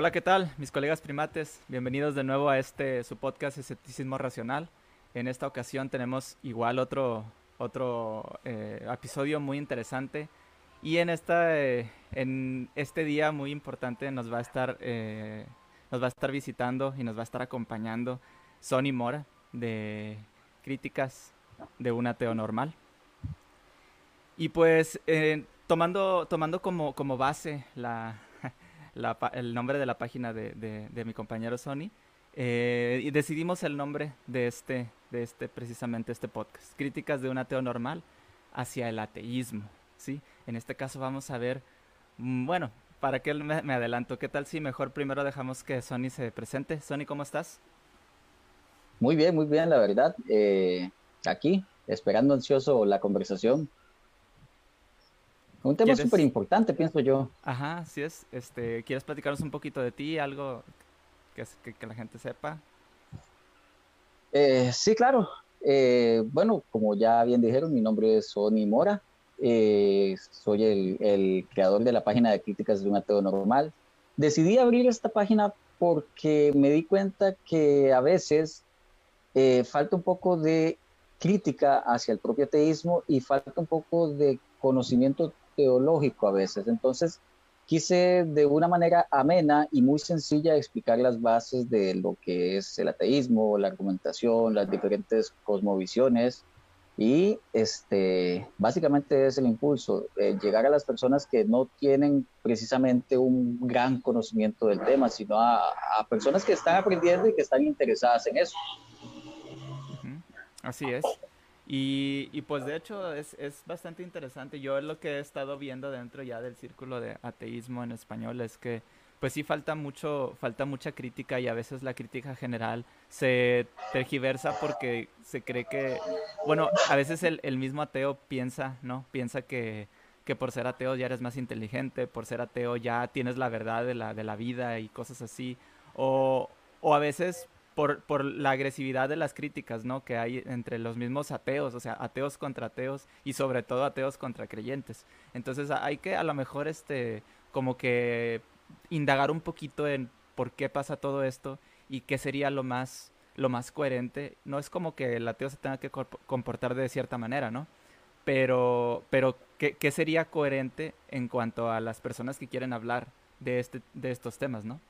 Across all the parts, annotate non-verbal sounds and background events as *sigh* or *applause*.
Hola, ¿qué tal? Mis colegas primates, bienvenidos de nuevo a este su podcast Escepticismo Racional. En esta ocasión tenemos igual otro, otro eh, episodio muy interesante y en, esta, eh, en este día muy importante nos va a estar eh, nos va a estar visitando y nos va a estar acompañando Sony Mora de Críticas de un ateo normal. Y pues tomando, tomando como, como base la, el nombre de la página de, mi compañero Sony. Eh, y decidimos el nombre de este, de este, precisamente este podcast. Críticas de un ateo normal hacia el ateísmo. ¿sí? En este caso vamos a ver, mm, bueno, para que me, me adelanto, ¿qué tal si mejor primero dejamos que Sony se presente? Sony, ¿cómo estás? Muy bien, muy bien, la verdad. Eh, aquí, esperando ansioso la conversación. Un tema súper importante, pienso yo. Ajá, así es. Este, ¿Quieres platicarnos un poquito de ti, algo que, que, la gente sepa? Eh, sí, claro. Eh, bueno, como ya bien dijeron, mi nombre es Sony Mora. Eh, soy el, el, creador de la página de críticas de un ateo normal. Decidí abrir esta página porque me di cuenta que a veces falta un poco de crítica hacia el propio ateísmo y falta un poco de conocimiento teológico a veces. Entonces, quise de una manera amena y muy sencilla explicar las bases de lo que es el ateísmo, la argumentación, las diferentes cosmovisiones y este, básicamente es el impulso, eh, llegar a las personas que no tienen precisamente un gran conocimiento del tema, sino a, a personas que están aprendiendo y que están interesadas en eso. Así es. Y, pues de hecho es, es, bastante interesante. Yo lo que he estado viendo dentro ya del círculo de ateísmo en español es que pues sí falta mucho, falta mucha crítica y a veces la crítica general se tergiversa porque se cree que, bueno, a veces el, el mismo ateo piensa, ¿no? Piensa que, que por ser ateo ya eres más inteligente, por ser ateo ya tienes la verdad de la, de la vida y cosas así. O, o a veces por, la agresividad de las críticas, ¿no? Que hay entre los mismos ateos, o sea, ateos contra ateos y sobre todo ateos contra creyentes. Entonces hay que a lo mejor, este, como que indagar un poquito en por qué pasa todo esto y qué sería lo más, lo más coherente. No es como que el ateo se tenga que comportar de cierta manera, ¿no? Pero, pero ¿qué, qué sería coherente en cuanto a las personas que quieren hablar de, este, de estos temas, ¿no?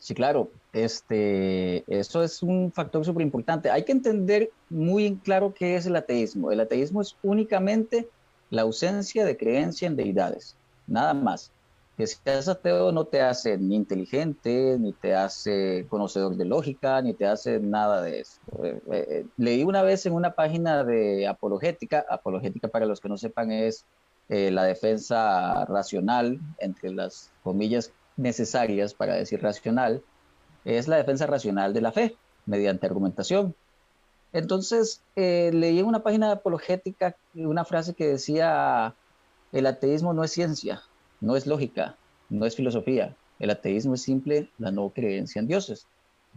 Sí, claro, este, eso es un factor súper importante. Hay que entender muy en claro qué es el ateísmo. El ateísmo es únicamente la ausencia de creencia en deidades, nada más. Que seas ateo no te hace ni inteligente, ni te hace conocedor de lógica, ni te hace nada de eso. Eh, eh, leí una vez en una página de apologética, apologética para los que no sepan es eh, la defensa racional, entre las comillas necesarias para decir racional es la defensa racional de la fe mediante argumentación. Entonces, eh, leí en una página apologética una frase que decía, el ateísmo no es ciencia, no es lógica, no es filosofía, el ateísmo es simple la no creencia en dioses.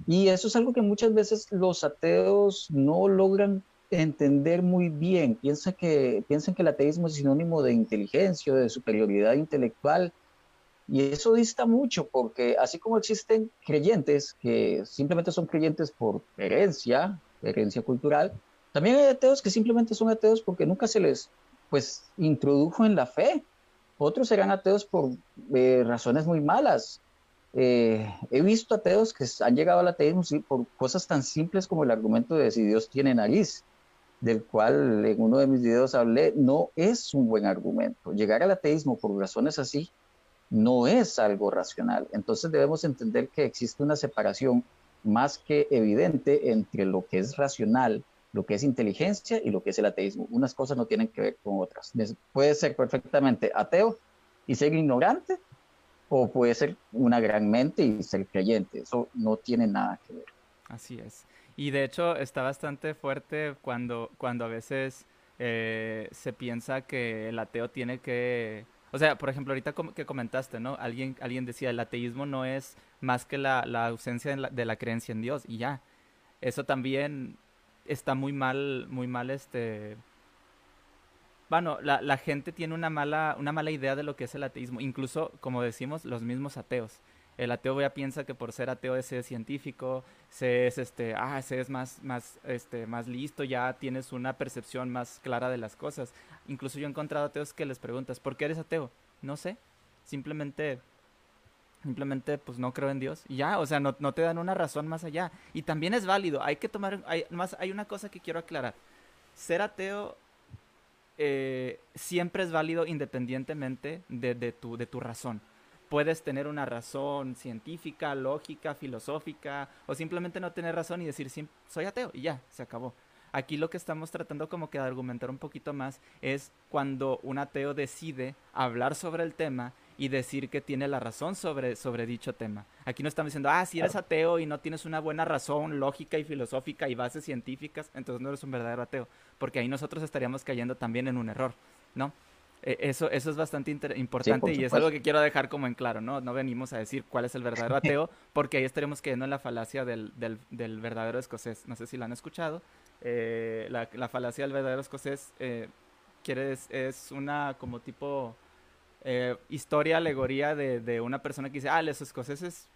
Y eso es algo que muchas veces los ateos no logran entender muy bien. Piensan que, piensan que el ateísmo es sinónimo de inteligencia, de superioridad intelectual, y eso dista mucho porque así como existen creyentes que simplemente son creyentes por herencia, herencia cultural, también hay ateos que simplemente son ateos porque nunca se les pues introdujo en la fe. Otros serán ateos por eh, razones muy malas. Eh, he visto ateos que han llegado al ateísmo por cosas tan simples como el argumento de si Dios tiene nariz, del cual en uno de mis videos hablé, no es un buen argumento. Llegar al ateísmo por razones así no es algo racional. Entonces debemos entender que existe una separación más que evidente entre lo que es racional, lo que es inteligencia y lo que es el ateísmo. Unas cosas no tienen que ver con otras. Puede ser perfectamente ateo y ser ignorante, o puede ser una gran mente y ser creyente. Eso no tiene nada que ver. Así es. Y de hecho está bastante fuerte cuando, cuando a veces eh, se piensa que el ateo tiene que o sea, por ejemplo, ahorita que comentaste, ¿no? Alguien, alguien decía, el ateísmo no es más que la, ausencia de la, creencia en Dios y ya. Eso también está muy mal, muy mal, este... bueno, la, la, gente tiene una mala, una mala idea de lo que es el ateísmo. Incluso, como decimos, los mismos ateos. El ateo ya piensa que por ser ateo es científico, se es este, ah, es más, más, este, más listo, ya tienes una percepción más clara de las cosas. Incluso yo he encontrado ateos que les preguntas, ¿por qué eres ateo? No sé. Simplemente simplemente pues no creo en Dios y ya, o sea, no, no, te dan una razón más allá. Y también es válido, hay que tomar, hay, más, hay una cosa que quiero aclarar. Ser ateo eh, siempre es válido independientemente de, de, tu, de tu razón. Puedes tener una razón científica, lógica, filosófica, o simplemente no tener razón y decir, soy ateo y ya, se acabó. Aquí lo que estamos tratando como que de argumentar un poquito más es cuando un ateo decide hablar sobre el tema y decir que tiene la razón sobre, sobre dicho tema. Aquí no estamos diciendo, ah, si eres ateo y no tienes una buena razón lógica y filosófica y bases científicas, entonces no eres un verdadero ateo, porque ahí nosotros estaríamos cayendo también en un error, ¿no? E, eso, eso es bastante importante y es algo que quiero dejar como en claro, ¿no? No venimos a decir cuál es el verdadero *laughs* ateo, porque ahí estaremos cayendo en la falacia del, del, del verdadero escocés. No sé si lo han escuchado. Eh, la, la, falacia del verdadero escocés eh, quiere, es una como tipo eh, historia, alegoría de, de, una persona que dice, ah, los escoceses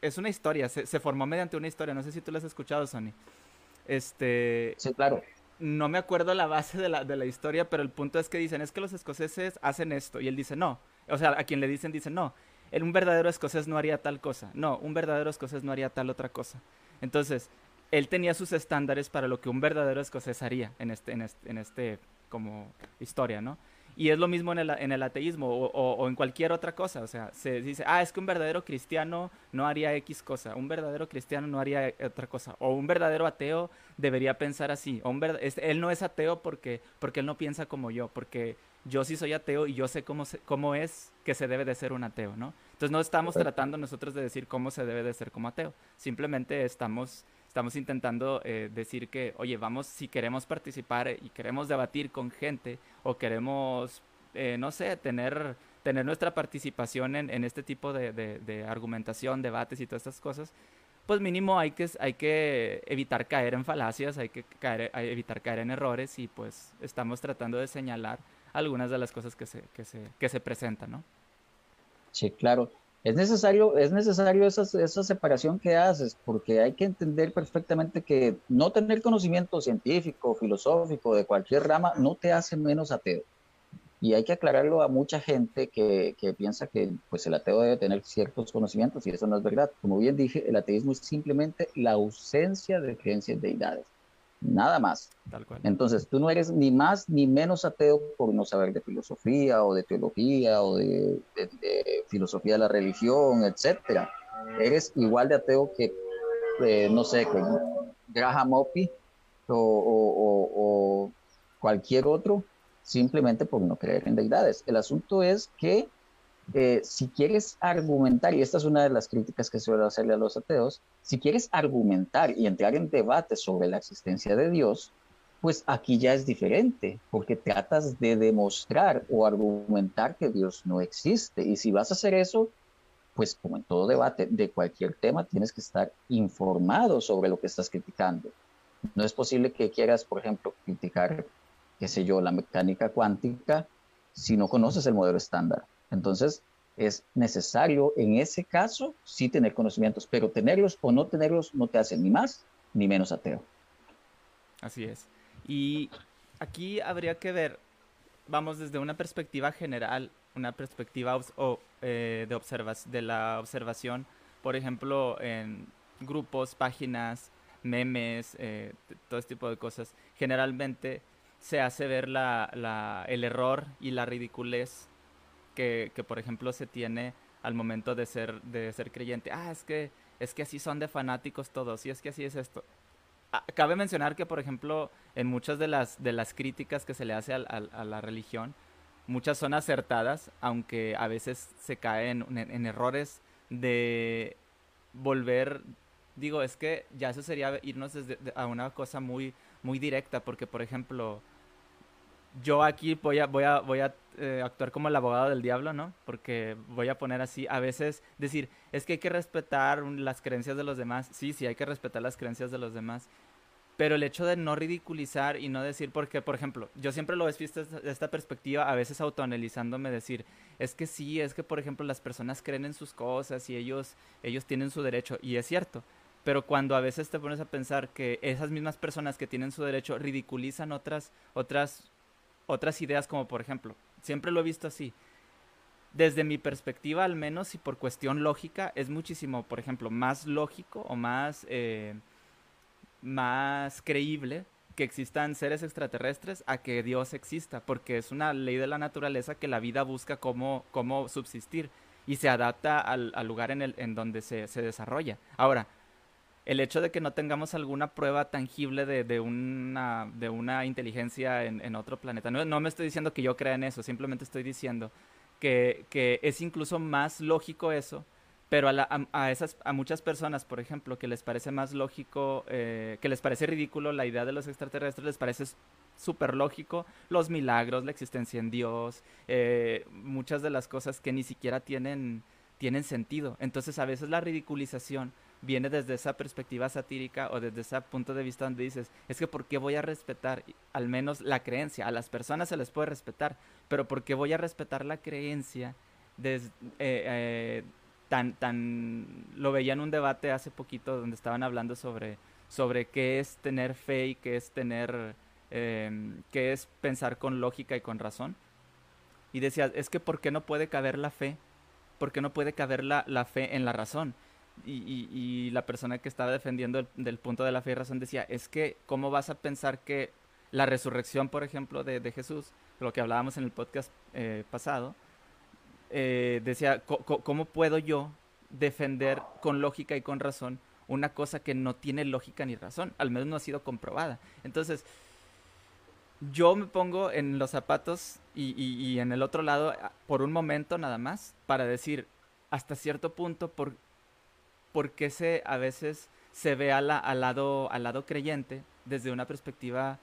es una historia, se, se, formó mediante una historia, no sé si tú lo has escuchado, Sony. Este... Sí, claro. No me acuerdo la base de la, de la historia, pero el punto es que dicen, es que los escoceses hacen esto, y él dice, no. O sea, a quien le dicen, dice, no. Un verdadero escocés no haría tal cosa. No, un verdadero escocés no haría tal otra cosa. Entonces, él tenía sus estándares para lo que un verdadero escocés haría en este, en este, en este como historia, ¿no? Y es lo mismo en el, en el ateísmo o, o, en cualquier otra cosa. O sea, se dice, ah, es que un verdadero cristiano no haría X cosa, un verdadero cristiano no haría otra cosa, o un verdadero ateo debería pensar así. O un él no es ateo porque, porque él no piensa como yo, porque yo sí soy ateo y yo sé cómo, cómo es que se debe de ser un ateo, ¿no? Entonces no estamos tratando nosotros de decir cómo se debe de ser como ateo, simplemente estamos estamos intentando eh, decir que, oye, vamos, si queremos participar y queremos debatir con gente o queremos, eh, no sé, tener, tener nuestra participación en, en este tipo de, de, argumentación, debates y todas estas cosas, pues mínimo hay que, hay que evitar caer en falacias, hay que caer, hay evitar caer en errores y pues estamos tratando de señalar algunas de las cosas que se, que se, que se presentan, ¿no? Sí, claro. Es necesario, es necesario esa, esa separación que haces, porque hay que entender perfectamente que no tener conocimiento científico, filosófico, de cualquier rama, no te hace menos ateo. Y hay que aclararlo a mucha gente que, que, piensa que pues, el ateo debe tener ciertos conocimientos, y eso no es verdad. Como bien dije, el ateísmo es simplemente la ausencia de creencias deidades nada más. Entonces, tú no eres ni más ni menos ateo por no saber de filosofía o de teología o de, filosofía de la religión, etcétera. Eres igual de ateo que, eh, no sé, que Graham Oppy o cualquier otro, simplemente por no creer en deidades. El asunto es que eh, si quieres argumentar, y esta es una de las críticas que suelo hacerle a los ateos, si quieres argumentar y entrar en debate sobre la existencia de Dios, pues aquí ya es diferente, porque tratas de demostrar o argumentar que Dios no existe. Y si vas a hacer eso, pues como en todo debate de cualquier tema, tienes que estar informado sobre lo que estás criticando. No es posible que quieras, por ejemplo, criticar, qué sé yo, la mecánica cuántica si no conoces el modelo estándar. Entonces, es necesario en ese caso sí tener conocimientos, pero tenerlos o no tenerlos no te hace ni más ni menos ateo. Así es. Y aquí habría que ver, vamos desde una perspectiva general, una perspectiva eh, de, la observación, por ejemplo, en grupos, páginas, memes, eh, todo este tipo de cosas, generalmente se hace ver la, el error y la ridiculez que, por ejemplo, se tiene al momento de ser, de ser creyente. Ah, es que, es que así son de fanáticos todos, y es que así es esto. Ah, cabe mencionar que, por ejemplo, en muchas de las, de las críticas que se le hace a, la religión, muchas son acertadas, aunque a veces se caen en, errores de volver, digo, es que ya eso sería irnos a una cosa muy, muy directa, porque, por ejemplo, yo aquí voy a, voy a, voy a eh, actuar como el abogado del diablo, ¿no? Porque voy a poner así, a veces decir, es que hay que respetar las creencias de los demás. Sí, sí, hay que respetar las creencias de los demás. pero el hecho de no ridiculizar y no decir, porque, por ejemplo, yo siempre lo he visto desde esta perspectiva, a veces autoanalizándome, decir, es que sí, es que, por ejemplo, las personas creen en sus cosas y ellos, ellos tienen su derecho, y es cierto, pero cuando a veces te pones a pensar que esas mismas personas que tienen su derecho ridiculizan otras, otras, otras ideas, como por ejemplo, siempre lo he visto así, desde mi perspectiva al menos y por cuestión lógica, es muchísimo, por ejemplo, más lógico o más... Eh, más creíble que existan seres extraterrestres a que Dios exista, porque es una ley de la naturaleza que la vida busca cómo, cómo subsistir y se adapta al, lugar en, el, en donde se, desarrolla. Ahora, el hecho de que no tengamos alguna prueba tangible de, una, de una inteligencia en, otro planeta, no, no, me estoy diciendo que yo crea en eso, simplemente estoy diciendo que, que es incluso más lógico eso pero a, esas, a muchas personas, por ejemplo, que les parece más lógico, eh, que les parece ridículo la idea de los extraterrestres, les parece súper lógico los milagros, la existencia en Dios, eh, muchas de las cosas que ni siquiera tienen, tienen sentido. Entonces a veces la ridiculización viene desde esa perspectiva satírica o desde ese punto de vista donde dices, es que ¿por qué voy a respetar al menos la creencia? A las personas se les puede respetar, pero ¿por qué voy a respetar la creencia? Desde, eh, tan, tan, lo veía en un debate hace poquito donde estaban hablando sobre, sobre qué es tener fe y qué es tener, em, qué es pensar con lógica y con razón. Y decía, es que ¿por qué no puede caber la fe? ¿Por qué no puede caber la, la fe en la razón? Y, y, la persona que estaba defendiendo el, del punto de la fe y razón decía, es que ¿cómo vas a pensar que la resurrección, por ejemplo, de, Jesús, lo que hablábamos en el podcast eh, pasado, eh, decía, ¿cómo puedo yo defender con lógica y con razón una cosa que no tiene lógica ni razón? Al menos no ha sido comprobada. Entonces, yo me pongo en los zapatos y, en el otro lado por un momento nada más para decir hasta cierto punto por, por qué se a veces se ve al, lado, lado creyente desde una perspectiva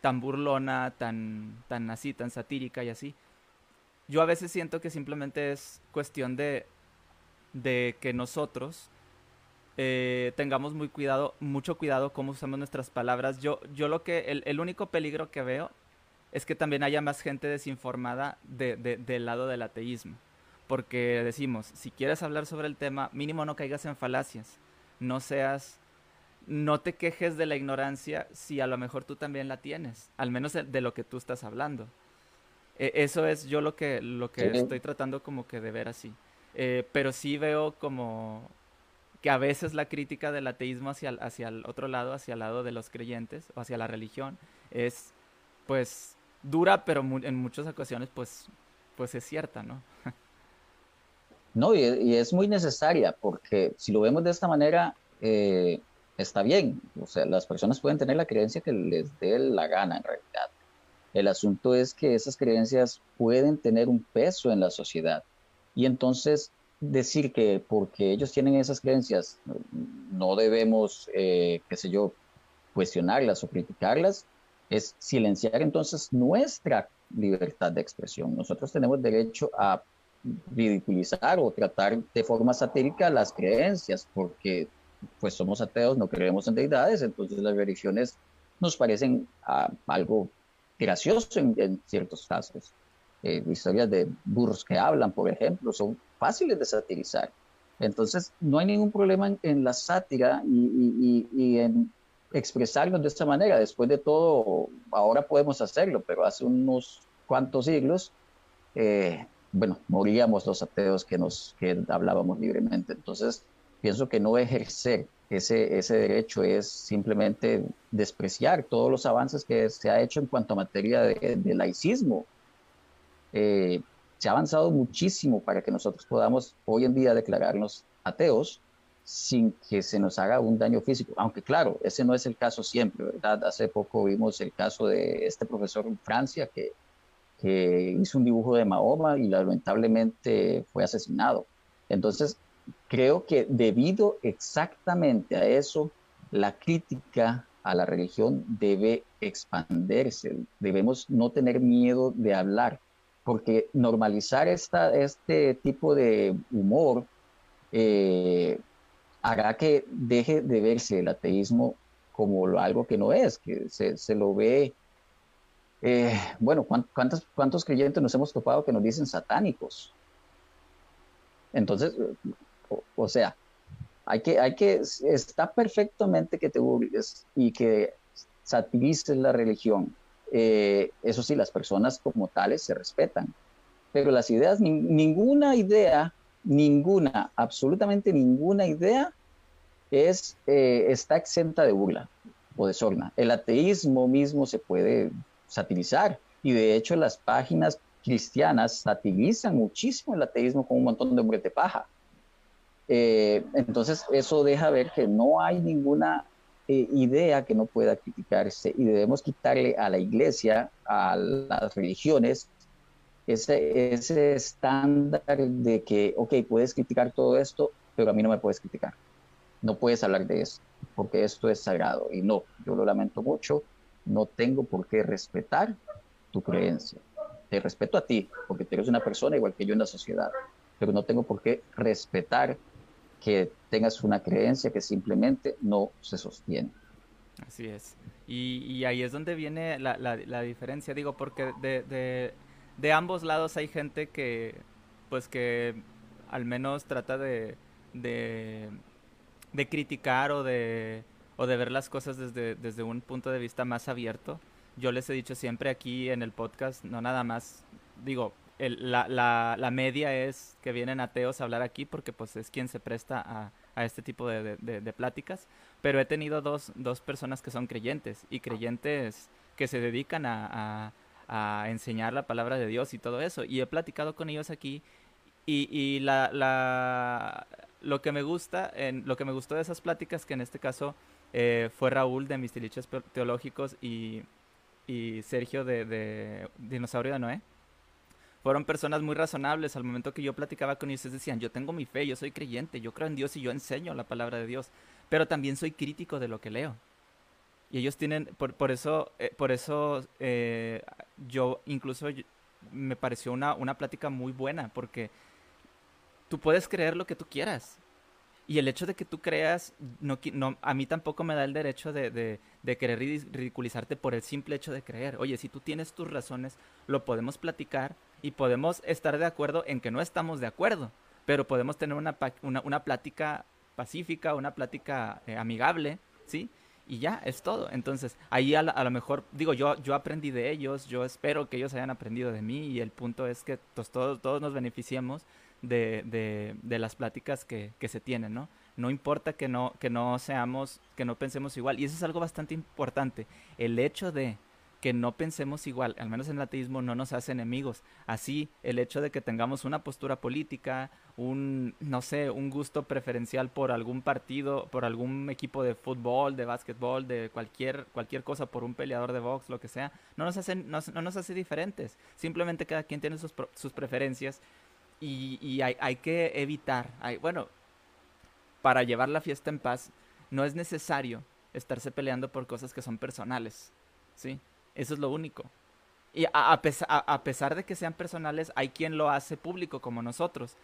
tan burlona, tan, tan así, tan satírica y así. Yo a veces siento que simplemente es cuestión de, de que nosotros eh, tengamos muy cuidado, mucho cuidado cómo usamos nuestras palabras. Yo, yo lo que, el, el único peligro que veo es que también haya más gente desinformada de, del lado del ateísmo. Porque decimos, si quieres hablar sobre el tema, mínimo no caigas en falacias. No seas, no te quejes de la ignorancia si a lo mejor tú también la tienes, al menos de lo que tú estás hablando. E, eso es yo lo que, lo que estoy tratando como que de ver así. Eh, pero sí veo como que a veces la crítica del ateísmo hacia, hacia el otro lado, hacia el lado de los creyentes o hacia la religión, es pues dura, pero en muchas ocasiones pues, pues es cierta, ¿no? *laughs* no, y, es muy necesaria porque si lo vemos de esta manera, eh, está bien. O sea, las personas pueden tener la creencia que les dé la gana en realidad. El asunto es que esas creencias pueden tener un peso en la sociedad. Y entonces decir que porque ellos tienen esas creencias no debemos, eh, qué sé yo, cuestionarlas o criticarlas, es silenciar entonces nuestra libertad de expresión. Nosotros tenemos derecho a ridiculizar o tratar de forma satírica las creencias, porque pues somos ateos, no creemos en deidades, entonces las religiones nos parecen ah, algo gracioso en, ciertos casos. Eh, historias de burros que hablan, por ejemplo, son fáciles de satirizar. Entonces, no hay ningún problema en, la sátira y, en expresarnos de esta manera. Después de todo, ahora podemos hacerlo, pero hace unos cuantos siglos, eh, bueno, moríamos los ateos que, nos, que hablábamos libremente. Entonces, pienso que no ejercer ese, ese derecho es simplemente despreciar todos los avances que se ha hecho en cuanto a materia de, laicismo. Eh, se ha avanzado muchísimo para que nosotros podamos hoy en día declararnos ateos sin que se nos haga un daño físico. Aunque claro, ese no es el caso siempre, ¿verdad? Hace poco vimos el caso de este profesor en Francia que, que hizo un dibujo de Mahoma y lamentablemente fue asesinado. Entonces, creo que debido exactamente a eso, la crítica a la religión debe expandirse. Debemos no tener miedo de hablar, porque normalizar esta, este tipo de humor eh, hará que deje de verse el ateísmo como algo que no es, que se, lo ve, eh, bueno, ¿cuántos, ¿cuántos creyentes nos hemos topado que nos dicen satánicos? Entonces, o, sea, hay que, hay que, está perfectamente que te burles y que satirices la religión. Eh, eso sí, las personas como tales se respetan, pero las ideas, ninguna idea, ninguna, absolutamente ninguna idea es, eh, está exenta de burla o de sorna. El ateísmo mismo se puede satirizar y de hecho las páginas cristianas satirizan muchísimo el ateísmo con un montón de hombres de paja. Eh, entonces eso deja ver que no hay ninguna eh, idea que no pueda criticarse y debemos quitarle a la iglesia, a las religiones, ese, ese estándar de que, ok, puedes criticar todo esto, pero a mí no me puedes criticar no puedes hablar de eso, porque esto es sagrado. Y no, yo lo lamento mucho, no tengo por qué respetar tu creencia. Te respeto a ti, porque tú eres una persona igual que yo en la sociedad, pero no tengo por qué respetar que tengas una creencia que simplemente no se sostiene. Así es. Y, ahí es donde viene la, diferencia, digo, porque de, ambos lados hay gente que, pues que al menos trata de criticar o de, o de ver las cosas desde, desde un punto de vista más abierto. Yo les he dicho siempre aquí en el podcast, no nada más, digo, la, la, la, media es que vienen ateos a hablar aquí porque pues es quien se presta a, a este tipo de, de, pláticas, pero he tenido dos, dos personas que son creyentes y creyentes que se dedican a, a, a enseñar la palabra de Dios y todo eso, y he platicado con ellos aquí y, y la, la, lo que me gusta, en, lo que me gustó de esas pláticas, que en este caso eh, fue Raúl de Mistiliches Teológicos y, y Sergio de, de, Dinosaurio de Noé, fueron personas muy razonables. Al momento que yo platicaba con ellos, decían, yo tengo mi fe, yo soy creyente, yo creo en Dios y yo enseño la palabra de Dios, pero también soy crítico de lo que leo. Y ellos tienen, por, por eso, eh, por eso eh, yo incluso me pareció una, una plática muy buena, porque tú puedes creer lo que tú quieras. Y el hecho de que tú creas, no, no, a mí tampoco me da el derecho de, de, de, querer ridiculizarte por el simple hecho de creer. Oye, si tú tienes tus razones, lo podemos platicar y podemos estar de acuerdo en que no estamos de acuerdo, pero podemos tener una, una, plática pacífica, una plática eh, amigable, ¿sí? Y ya, es todo. Entonces, ahí a, a, lo mejor, digo, yo, yo aprendí de ellos, yo espero que ellos hayan aprendido de mí y el punto es que pues, todos, todos nos beneficiemos de, de, las pláticas que, que, se tienen, ¿no? No importa que no, que no seamos, que no pensemos igual. Y eso es algo bastante importante. El hecho de que no pensemos igual, al menos en el ateísmo, no nos hace enemigos. Así, el hecho de que tengamos una postura política, un, no sé, un gusto preferencial por algún partido, por algún equipo de fútbol, de básquetbol, de cualquier, cualquier cosa, por un peleador de box, lo que sea, no nos hace, no, no nos hace diferentes. Simplemente cada quien tiene sus, sus preferencias y, hay, hay, que evitar, hay, bueno, para llevar la fiesta en paz, no es necesario estarse peleando por cosas que son personales, ¿sí? Eso es lo único. Y a, a, pesar de que sean personales, hay quien lo hace público como nosotros.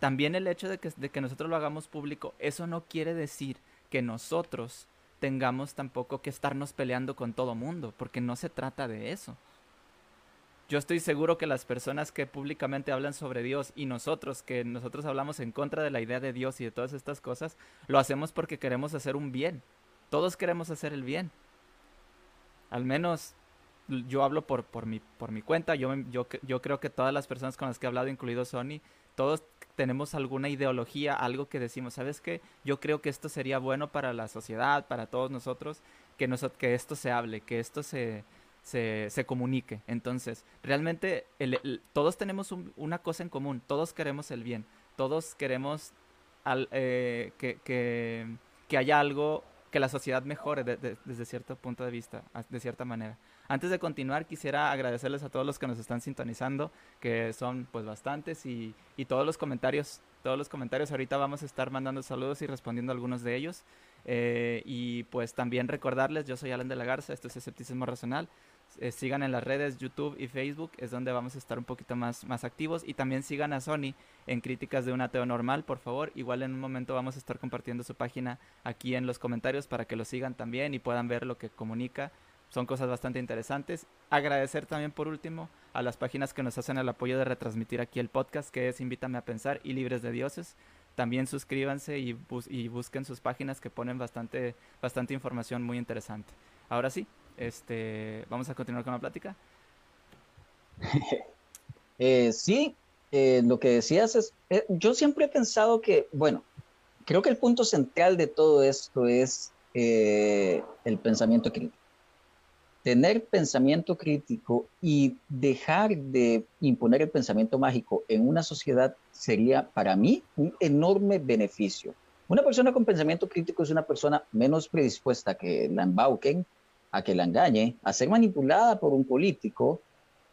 También el hecho de que, de que nosotros lo hagamos público, eso no quiere decir que nosotros tengamos tampoco que estarnos peleando con todo mundo, porque no se trata de eso yo estoy seguro que las personas que públicamente hablan sobre Dios y nosotros que nosotros hablamos en contra de la idea de Dios y de todas estas cosas, lo hacemos porque queremos hacer un bien. Todos queremos hacer el bien. Al menos yo hablo por, por, mi, por mi cuenta, yo, yo, yo creo que todas las personas con las que he hablado, incluido Sony, todos tenemos alguna ideología, algo que decimos, ¿sabes qué? Yo creo que esto sería bueno para la sociedad, para todos nosotros, que, que esto se hable, que esto se, se, comunique. Entonces, realmente todos tenemos una cosa en común, todos queremos el bien, todos queremos eh, que, que, que, haya algo, que la sociedad mejore desde cierto punto de vista, de cierta manera. Antes de continuar, quisiera agradecerles a todos los que nos están sintonizando, que son pues bastantes, y, y todos los comentarios, todos los comentarios, ahorita vamos a estar mandando saludos y respondiendo a algunos de ellos. Eh, y pues también recordarles, yo soy Alan de la Garza, esto es Escepticismo Racional. eh, sigan en las redes YouTube y Facebook, es donde vamos a estar un poquito más, más activos. Y también sigan a Sony en Críticas de un Ateo Normal, por favor. Igual en un momento vamos a estar compartiendo su página aquí en los comentarios para que lo sigan también y puedan ver lo que comunica. Son cosas bastante interesantes. Agradecer también por último a las páginas que nos hacen el apoyo de retransmitir aquí el podcast, que es Invítame a Pensar y Libres de Dioses. También suscríbanse y, busquen sus páginas que ponen bastante, bastante información muy interesante. Ahora sí, este, vamos a continuar con la plática. *laughs* Eh, sí, eh, lo que decías es, eh, yo siempre he pensado que, bueno, creo que el punto central de todo esto es el pensamiento crítico. Tener pensamiento crítico y dejar de imponer el pensamiento mágico en una sociedad sería para mí un enorme beneficio. Una persona con pensamiento crítico es una persona menos predispuesta que la embauquen, a que la engañe, a ser manipulada por un político,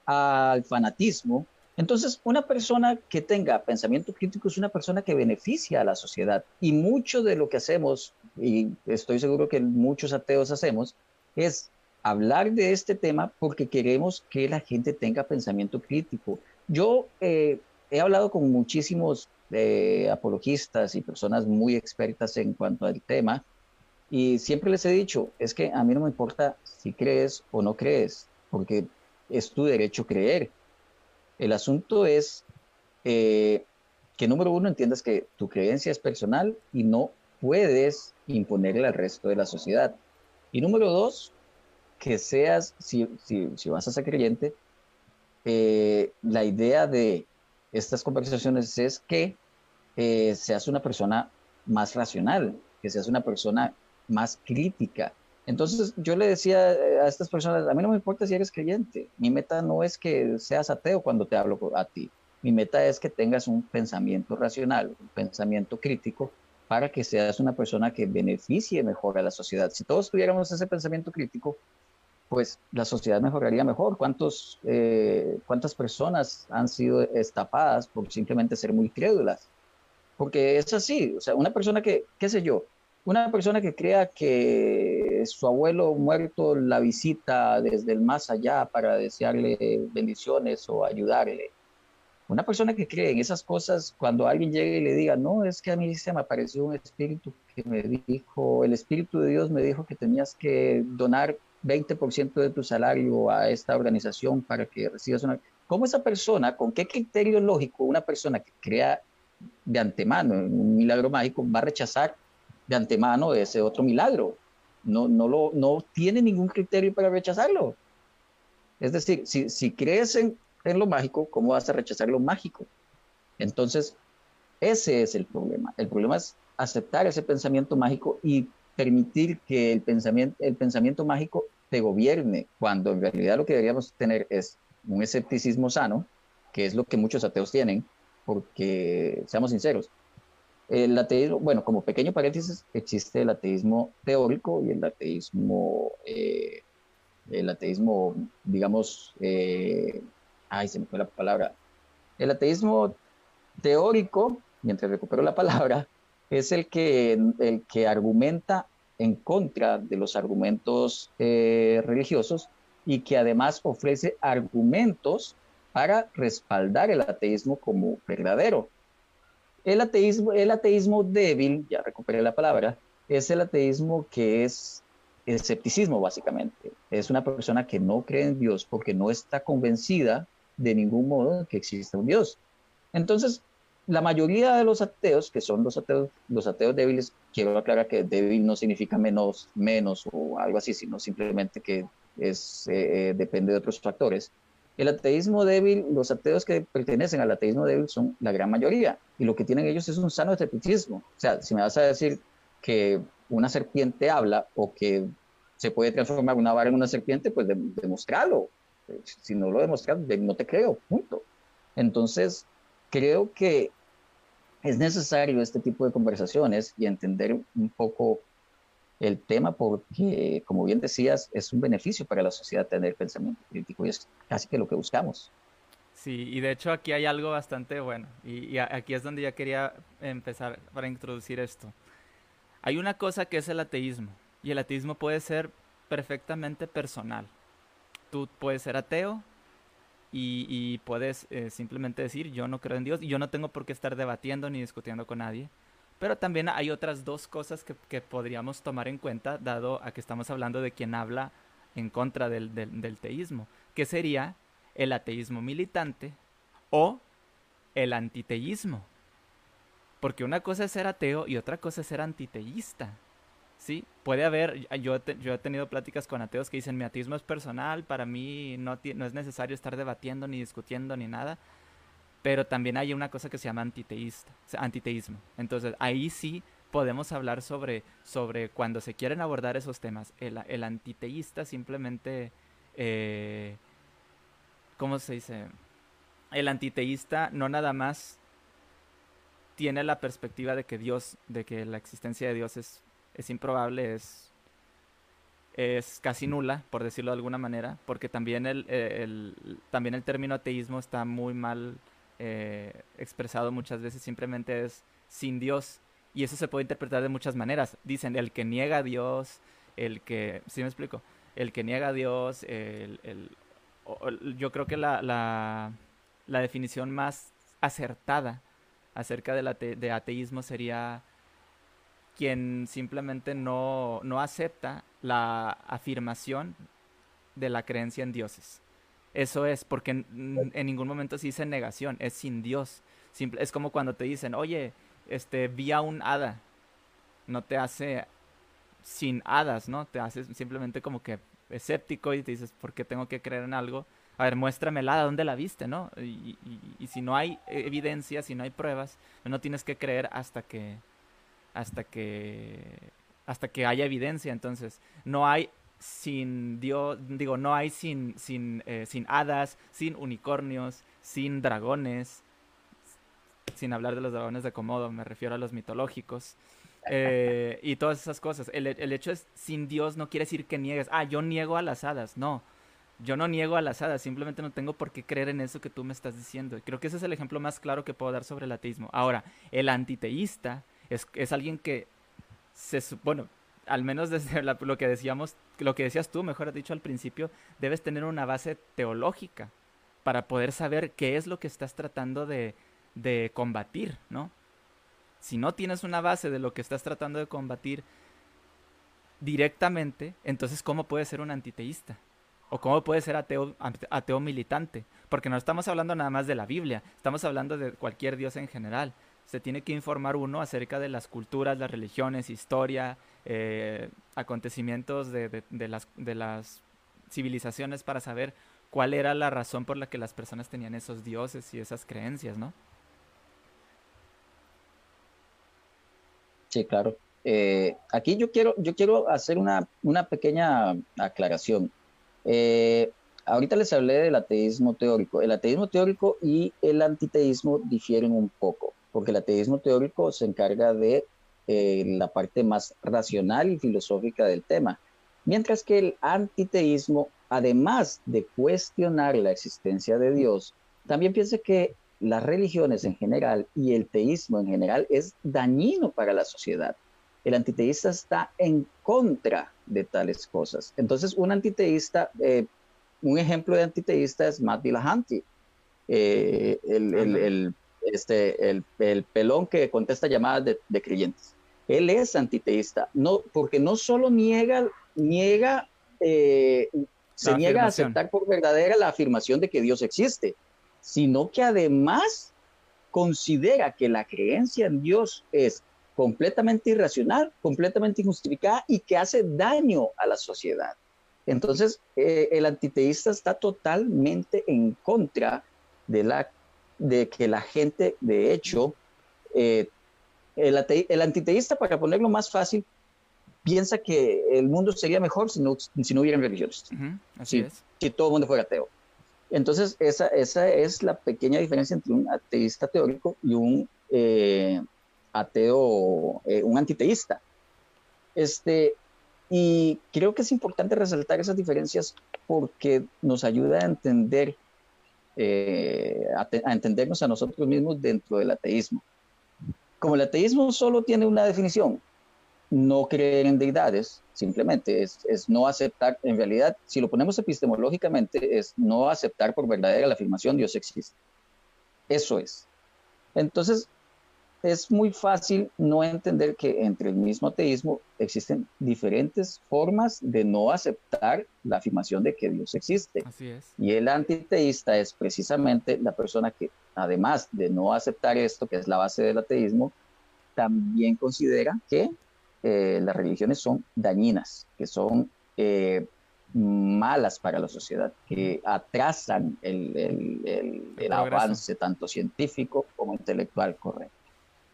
al fanatismo. Entonces, una persona que tenga pensamiento crítico es una persona que beneficia a la sociedad. Y mucho de lo que hacemos, y estoy seguro que muchos ateos hacemos, es hablar de este tema porque queremos que la gente tenga pensamiento crítico. Yo eh, he hablado con muchísimos eh, apologistas y personas muy expertas en cuanto al tema y siempre les he dicho, es que a mí no me importa si crees o no crees, porque es tu derecho creer. El asunto es eh, que número uno entiendas que tu creencia es personal y no puedes imponerle al resto de la sociedad. Y número dos, que seas, si, si, vas a ser creyente, eh, la idea de estas conversaciones es que eh, seas una persona más racional, que seas una persona más crítica. Entonces yo le decía a estas personas, a mí no me importa si eres creyente, mi meta no es que seas ateo cuando te hablo a ti, mi meta es que tengas un pensamiento racional, un pensamiento crítico para que seas una persona que beneficie mejor a la sociedad. Si todos tuviéramos ese pensamiento crítico, pues la sociedad mejoraría mejor. ¿Cuántos, eh, ¿Cuántas personas han sido estafadas por simplemente ser muy crédulas? Porque es así, o sea, una persona que, qué sé yo, una persona que crea que su abuelo muerto la visita desde el más allá para desearle bendiciones o ayudarle. Una persona que cree en esas cosas, cuando alguien llegue y le diga, no, es que a mí se me apareció un espíritu que me dijo, el espíritu de Dios me dijo que tenías que donar 20% de tu salario a esta organización para que recibas una... ¿Cómo esa persona, con qué criterio lógico una persona que crea de antemano un milagro mágico va a rechazar de antemano ese otro milagro. No, no, lo, no tiene ningún criterio para rechazarlo. Es decir, si, si crees en, en lo mágico, ¿cómo vas a rechazar lo mágico? Entonces, ese es el problema. El problema es aceptar ese pensamiento mágico y permitir que el pensamiento, el pensamiento mágico te gobierne, cuando en realidad lo que deberíamos tener es un escepticismo sano, que es lo que muchos ateos tienen, porque, seamos sinceros, el ateísmo, bueno, como pequeño paréntesis, existe el ateísmo teórico y el ateísmo, eh, el ateísmo, digamos, eh, ay, se me fue la palabra. El ateísmo teórico, mientras recupero la palabra, es el que, el que argumenta en contra de los argumentos eh, religiosos y que además ofrece argumentos para respaldar el ateísmo como verdadero. El ateísmo, el ateísmo débil, ya recuperé la palabra, es el ateísmo que es escepticismo, básicamente. Es una persona que no cree en Dios porque no está convencida de ningún modo que exista un Dios. Entonces, la mayoría de los ateos, que son los ateos, los ateos débiles, quiero aclarar que débil no significa menos, menos o algo así, sino simplemente que es, eh, eh, depende de otros factores. El ateísmo débil, los ateos que pertenecen al ateísmo débil son la gran mayoría, y lo que tienen ellos es un sano escepticismo. O sea, si me vas a decir que una serpiente habla o que se puede transformar una vara en una serpiente, pues demostrarlo. Si no lo demostras, no te creo, punto. Entonces, creo que es necesario este tipo de conversaciones y entender un poco el tema porque, como bien decías, es un beneficio para la sociedad tener pensamiento crítico y es casi que lo que buscamos. Sí, y de hecho aquí hay algo bastante bueno y, aquí es donde ya quería empezar para introducir esto. Hay una cosa que es el ateísmo y el ateísmo puede ser perfectamente personal. tú puedes ser ateo y, puedes eh, simplemente decir yo no creo en Dios y yo no tengo por qué estar debatiendo ni discutiendo con nadie. Pero también hay otras dos cosas que, podríamos tomar en cuenta, dado a que estamos hablando de quien habla en contra del, del teísmo, que sería el ateísmo militante o el antiteísmo. Porque una cosa es ser ateo y otra cosa es ser antiteísta. ¿Sí? Puede haber, yo, yo he tenido pláticas con ateos que dicen mi ateísmo es personal, para mí no, no es necesario estar debatiendo ni discutiendo ni nada, pero también hay una cosa que se llama antiteísta, antiteísmo. Entonces ahí sí podemos hablar sobre, sobre cuando se quieren abordar esos temas. El, el antiteísta simplemente, eh, ¿cómo se dice? El antiteísta no nada más tiene la perspectiva de que Dios, de que la existencia de Dios es, es improbable, es, es casi nula, por decirlo de alguna manera, porque también el, el también el término ateísmo está muy mal eh, expresado muchas veces, simplemente es sin Dios. Y eso se puede interpretar de muchas maneras. Dicen, el que niega a Dios, el que, ¿sí me explico? El que niega a Dios, el, el, yo creo que la, la, la definición más acertada acerca de ateísmo sería quien simplemente no, no acepta la afirmación de la creencia en dioses. Eso es, porque en, ningún momento se dice negación, es sin Dios. Simple, es como cuando te dicen, oye, este, vi a un hada. No te hace sin hadas, ¿no? Te hace simplemente como que escéptico y te dices, ¿por qué tengo que creer en algo? a ver, muéstrame la, ¿dónde la viste, no? Y, si no hay evidencia, si no hay pruebas, no tienes que creer hasta que, hasta que, hasta que haya evidencia. Entonces, no hay sin Dios, digo, no hay sin, sin, eh, sin hadas, sin unicornios, sin dragones, sin hablar de los dragones de Komodo, me refiero a los mitológicos. Eh, *laughs* y todas esas cosas. El, el hecho es, sin Dios no quiere decir que niegues, ah, yo niego a las hadas, no yo no niego a las hadas, simplemente no tengo por qué creer en eso que tú me estás diciendo. Creo que ese es el ejemplo más claro que puedo dar sobre el ateísmo. Ahora, el antiteísta es, es alguien que se bueno, al menos desde *laughs* lo que decíamos, lo que decías tú, mejor dicho al principio, debes tener una base teológica para poder saber qué es lo que estás tratando de, de combatir, ¿no? Si no tienes una base de lo que estás tratando de combatir directamente, entonces ¿cómo puedes ser un antiteísta? ¿O cómo puede ser ateo, ateo militante? Porque no estamos hablando nada más de la Biblia, estamos hablando de cualquier Dios en general. Se tiene que informar uno acerca de las culturas, las religiones, historia, eh, acontecimientos de, las, de las civilizaciones para saber cuál era la razón por la que las personas tenían esos dioses y esas creencias, ¿no? Sí, claro. Eh, aquí yo quiero, yo quiero hacer una, una pequeña aclaración. Eh, ahorita les hablé del ateísmo teórico. El ateísmo teórico y el antiteísmo difieren un poco, porque el ateísmo teórico se encarga de eh, la parte más racional y filosófica del tema, mientras que el antiteísmo, además de cuestionar la existencia de Dios, también piensa que las religiones en general y el teísmo en general es dañino para la sociedad. El antiteísta está en contra de tales cosas. Entonces, un antiteísta, eh, un ejemplo de antiteísta es Matt Dillahunty, eh, el, este, el, pelón que contesta llamadas de, creyentes. Él es antiteísta, no, porque no solo niega, niega eh, se niega a aceptar por verdadera la afirmación de que Dios existe, sino que además considera que la creencia en Dios es completamente irracional, completamente injustificada y que hace daño a la sociedad. Entonces, eh, el antiteísta está totalmente en contra de, la, de que la gente, de hecho, eh, el, antiteísta, para ponerlo más fácil, piensa que el mundo sería mejor si no, si no hubieran religiones. así es. Si todo el mundo fuera ateo. Entonces, esa, esa es la pequeña diferencia entre un ateísta teórico y un eh, ateo, eh, un antiteísta. Este, y creo que es importante resaltar esas diferencias porque nos ayuda a entender, eh, a, entendernos a nosotros mismos dentro del ateísmo. Como el ateísmo solo tiene una definición, no creer en deidades, simplemente es, es, no aceptar, en realidad, si lo ponemos epistemológicamente, es no aceptar por verdadera la afirmación Dios existe. Eso es. Entonces, es muy fácil no entender que entre el mismo ateísmo existen diferentes formas de no aceptar la afirmación de que Dios existe. Así es. Y el antiteísta es precisamente la persona que, además de no aceptar esto, que es la base del ateísmo, también considera que eh, las religiones son dañinas, que son eh, malas para la sociedad, que atrasan el, el avance tanto científico como intelectual correcto.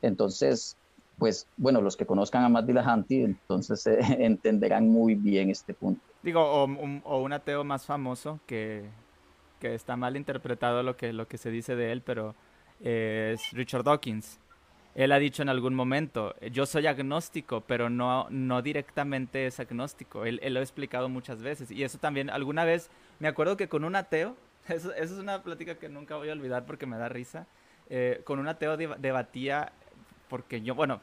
Entonces, pues bueno, los que conozcan a Matt Dillahunty, entonces *laughs* eh, entenderán muy bien este punto. Digo, o, un ateo más famoso que, que, está mal interpretado lo que, lo que se dice de él, pero eh, es Richard Dawkins. Él ha dicho en algún momento, yo soy agnóstico, pero no, no directamente es agnóstico. Él, lo ha explicado muchas veces. Y eso también, alguna vez, me acuerdo que con un ateo, *laughs* eso, es una plática que nunca voy a olvidar porque me da risa, eh, con un ateo debatía porque yo, bueno,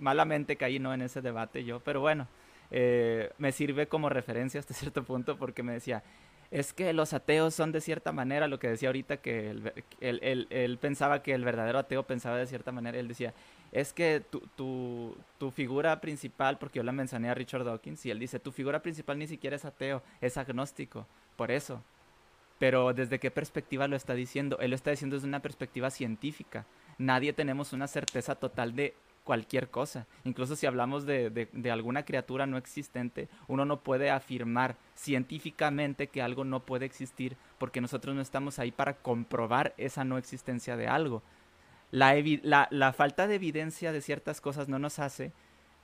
malamente caí no en ese debate yo, pero bueno, eh, me sirve como referencia hasta *laughs* cierto punto porque me decía, es que los ateos son de cierta manera, lo que decía ahorita que él, pensaba que el verdadero ateo pensaba de cierta manera, él decía, es que tu, tu, tu, figura principal, porque yo la mencioné a Richard Dawkins, y él dice, tu figura principal ni siquiera es ateo, es agnóstico, por eso. Pero desde qué perspectiva lo está diciendo? Él lo está diciendo desde una perspectiva científica nadie tenemos una certeza total de cualquier cosa. Incluso si hablamos de, alguna criatura no existente, uno no puede afirmar científicamente que algo no puede existir porque nosotros no estamos ahí para comprobar esa no existencia de algo. La, la, falta de evidencia de ciertas cosas no nos hace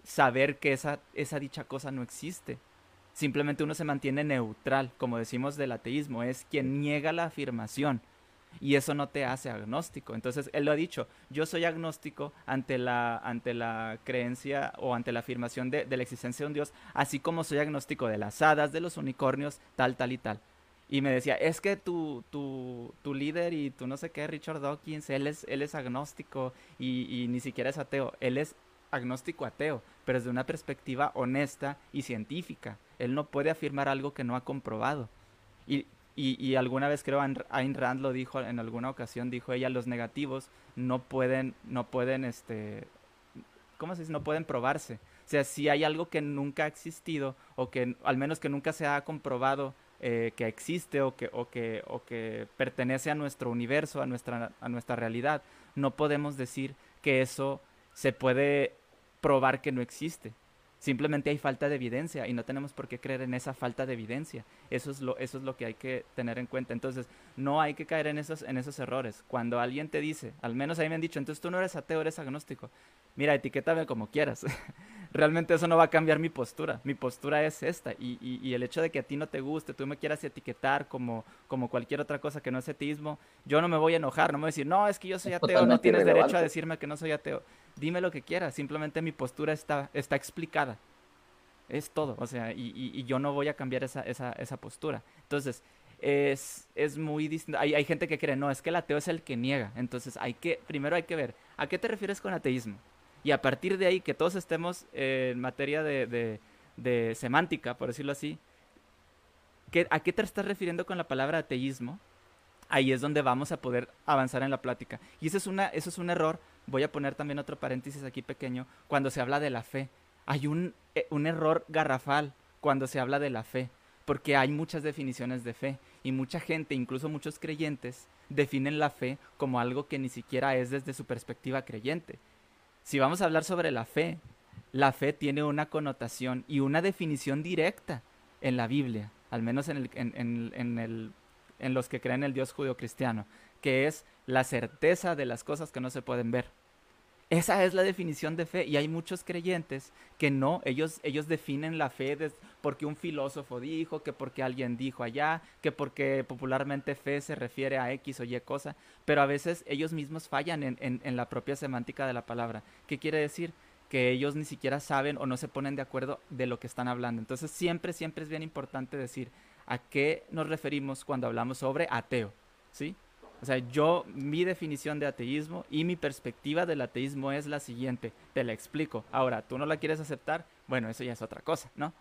saber que esa, esa dicha cosa no existe. Simplemente uno se mantiene neutral, como decimos del ateísmo, es quien niega la afirmación y eso no te hace agnóstico. Entonces, él lo ha dicho, yo soy agnóstico ante la, ante la creencia o ante la afirmación de, la existencia de un Dios, así como soy agnóstico de las hadas, de los unicornios, tal, tal y tal. Y me decía, es que tu, tu, tu líder y tu no sé qué, Richard Dawkins, él es, él es agnóstico y, ni siquiera es ateo. Él es agnóstico ateo, pero desde una perspectiva honesta y científica. Él no puede afirmar algo que no ha comprobado. Y y, alguna vez creo Ayn Rand lo dijo en alguna ocasión, dijo ella, los negativos no pueden, no pueden, este, ¿cómo se dice? No pueden probarse. O sea, si hay algo que nunca ha existido o que al menos que nunca se ha comprobado eh, que existe o que, o, que, o que pertenece a nuestro universo, a nuestra, a nuestra realidad, no podemos decir que eso se puede probar que no existe. Simplemente hay falta de evidencia y no tenemos por qué creer en esa falta de evidencia. Eso es lo, eso es lo que hay que tener en cuenta. Entonces, no hay que caer en esos, en esos errores. Cuando alguien te dice, al menos a mí me han dicho, entonces tú no eres ateo, eres agnóstico. Mira, etiquétame como quieras. *laughs* Realmente eso no va a cambiar mi postura. Mi postura es esta. Y, y, el hecho de que a ti no te guste, tú me quieras etiquetar como, como cualquier otra cosa que no es ateísmo, yo no me voy a enojar, no me voy a decir, no, es que yo soy ateo, no tienes derecho a decirme que no soy ateo dime lo que quieras, simplemente mi postura está, está explicada. Es todo, o sea, y, yo no voy a cambiar esa, esa, esa postura. Entonces, es, es muy distinto. Hay, hay, gente que cree, no, es que el ateo es el que niega. Entonces, hay que, primero hay que ver, ¿a qué te refieres con ateísmo? Y a partir de ahí, que todos estemos en materia de, semántica, por decirlo así, ¿qué, ¿a qué te estás refiriendo con la palabra ateísmo? Ahí es donde vamos a poder avanzar en la plática. Y eso es, un error voy a poner también otro paréntesis aquí pequeño, cuando se habla de la fe. Hay eh, un error garrafal cuando se habla de la fe, porque hay muchas definiciones de fe y mucha gente, incluso muchos creyentes, definen la fe como algo que ni siquiera es desde su perspectiva creyente. Si vamos a hablar sobre la fe, la fe tiene una connotación y una definición directa en la Biblia, al menos en, el, en, en, en los que creen el Dios judío cristiano, que es la certeza de las cosas que no se pueden ver. Esa es la definición de fe y hay muchos creyentes que no, ellos, ellos definen la fe porque un filósofo dijo, que porque alguien dijo allá, que porque popularmente fe se refiere a X o Y cosa, pero a veces ellos mismos fallan en, en la propia semántica de la palabra. ¿Qué quiere decir? que ellos ni siquiera saben o no se ponen de acuerdo de lo que están hablando. Entonces siempre, siempre es bien importante decir a qué nos referimos cuando hablamos sobre ateo, ¿sí? O sea, yo, mi definición de ateísmo y mi perspectiva del ateísmo es la siguiente. Te la explico. Ahora, tú no la quieres aceptar, bueno, eso ya es otra cosa, ¿no?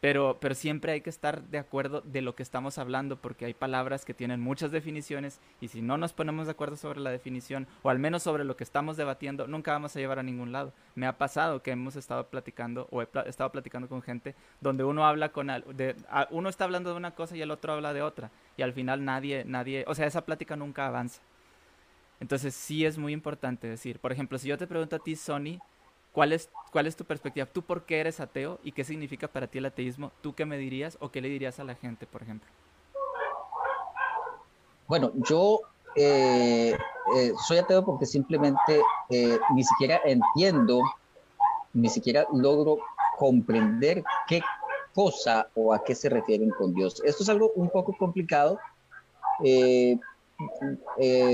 Pero, pero siempre hay que estar de acuerdo de lo que estamos hablando porque hay palabras que tienen muchas definiciones y si no nos ponemos de acuerdo sobre la definición o al menos sobre lo que estamos debatiendo, nunca vamos a llevar a ningún lado. Me ha pasado que hemos estado platicando o he estado platicando con gente donde uno habla con uno está hablando de una cosa y el otro habla de otra y al final nadie nadie, o sea, esa plática nunca avanza. Entonces sí es muy importante decir, por ejemplo, si yo te pregunto a ti, Sony, ¿Cuál es, ¿Cuál es tu perspectiva? ¿Tú por qué eres ateo y qué significa para ti el ateísmo? ¿Tú qué me dirías o qué le dirías a la gente, por ejemplo? Bueno, yo eh, eh, soy ateo porque simplemente eh, ni siquiera entiendo, ni siquiera logro comprender qué cosa o a qué se refieren con Dios. Esto es algo un poco complicado,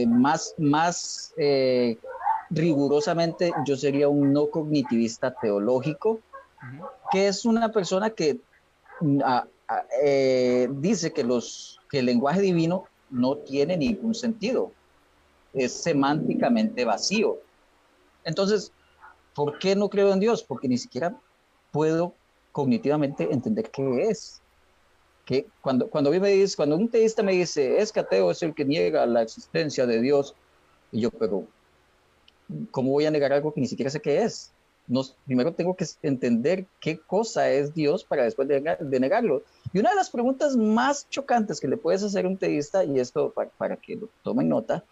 más, más rigurosamente yo sería un no cognitivista teológico, que es una persona que mm, eh, dice que, los, que el lenguaje divino no tiene ningún sentido, es semánticamente vacío. Entonces, ¿por qué no creo en Dios? Porque ni siquiera puedo cognitivamente entender qué es. Que cuando, cuando, me dice, cuando un teísta me dice, es que ateo es el que niega la existencia de Dios, y yo, pero ¿cómo voy a negar algo que ni siquiera sé qué es? primero tengo que entender qué cosa es Dios para después de, negarlo. Y una de las preguntas más chocantes que le puedes hacer a un teísta, y esto para, que lo tomen nota,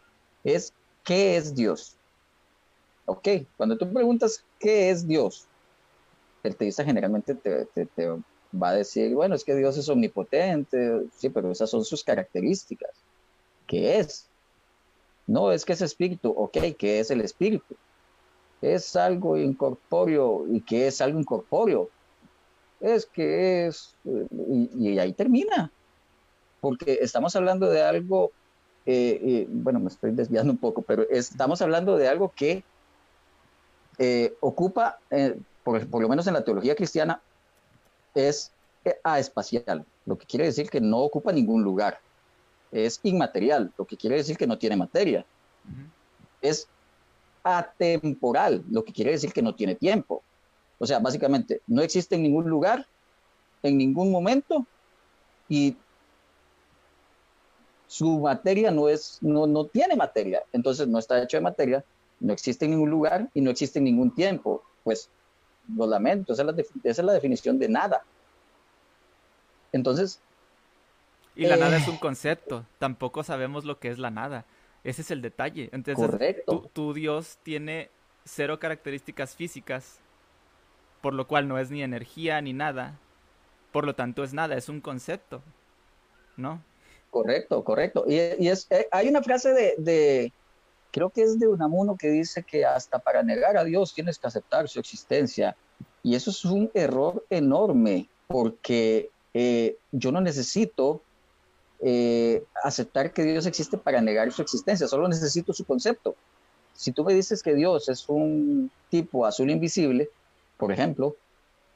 es ¿qué es Dios? Ok, cuando tú preguntas ¿qué es Dios? El teísta generalmente te, te va a decir, bueno, es que Dios es omnipotente, sí, pero esas son sus características. ¿Qué es? No, es que es espíritu, ok, ¿qué es el espíritu? Es algo incorpóreo y que es algo incorpóreo. Es que es, y, ahí termina, porque estamos hablando de algo, eh, bueno, me estoy desviando un poco, pero estamos hablando de algo que eh, ocupa, eh, por, por, lo menos en la teología cristiana, es espacial, lo que quiere decir que no ocupa ningún lugar es inmaterial, lo que quiere decir que no tiene materia. Es atemporal, lo que quiere decir que no tiene tiempo. O sea, básicamente, no existe en ningún lugar, en ningún momento, y su materia no, es, no, no tiene materia. Entonces, no está hecho de materia, no existe en ningún lugar y no existe en ningún tiempo. Pues, lo lamento, esa es la definición de nada. Entonces, y la nada es un eh. concepto, tampoco sabemos lo que es la nada. Ese es el detalle. Entonces, tu, Dios tiene cero características físicas, por lo cual no es ni energía ni nada. Por lo tanto, es nada, es un concepto. ¿No? Correcto, correcto. Y, es, eh, hay una frase de, de, creo que es de Unamuno que dice que hasta para negar a Dios tienes que aceptar su existencia. Y eso es un error enorme, porque eh, yo no necesito eh, aceptar que Dios existe para negar su existencia, solo necesito su concepto. Si tú me dices que Dios es un tipo azul invisible, por ejemplo,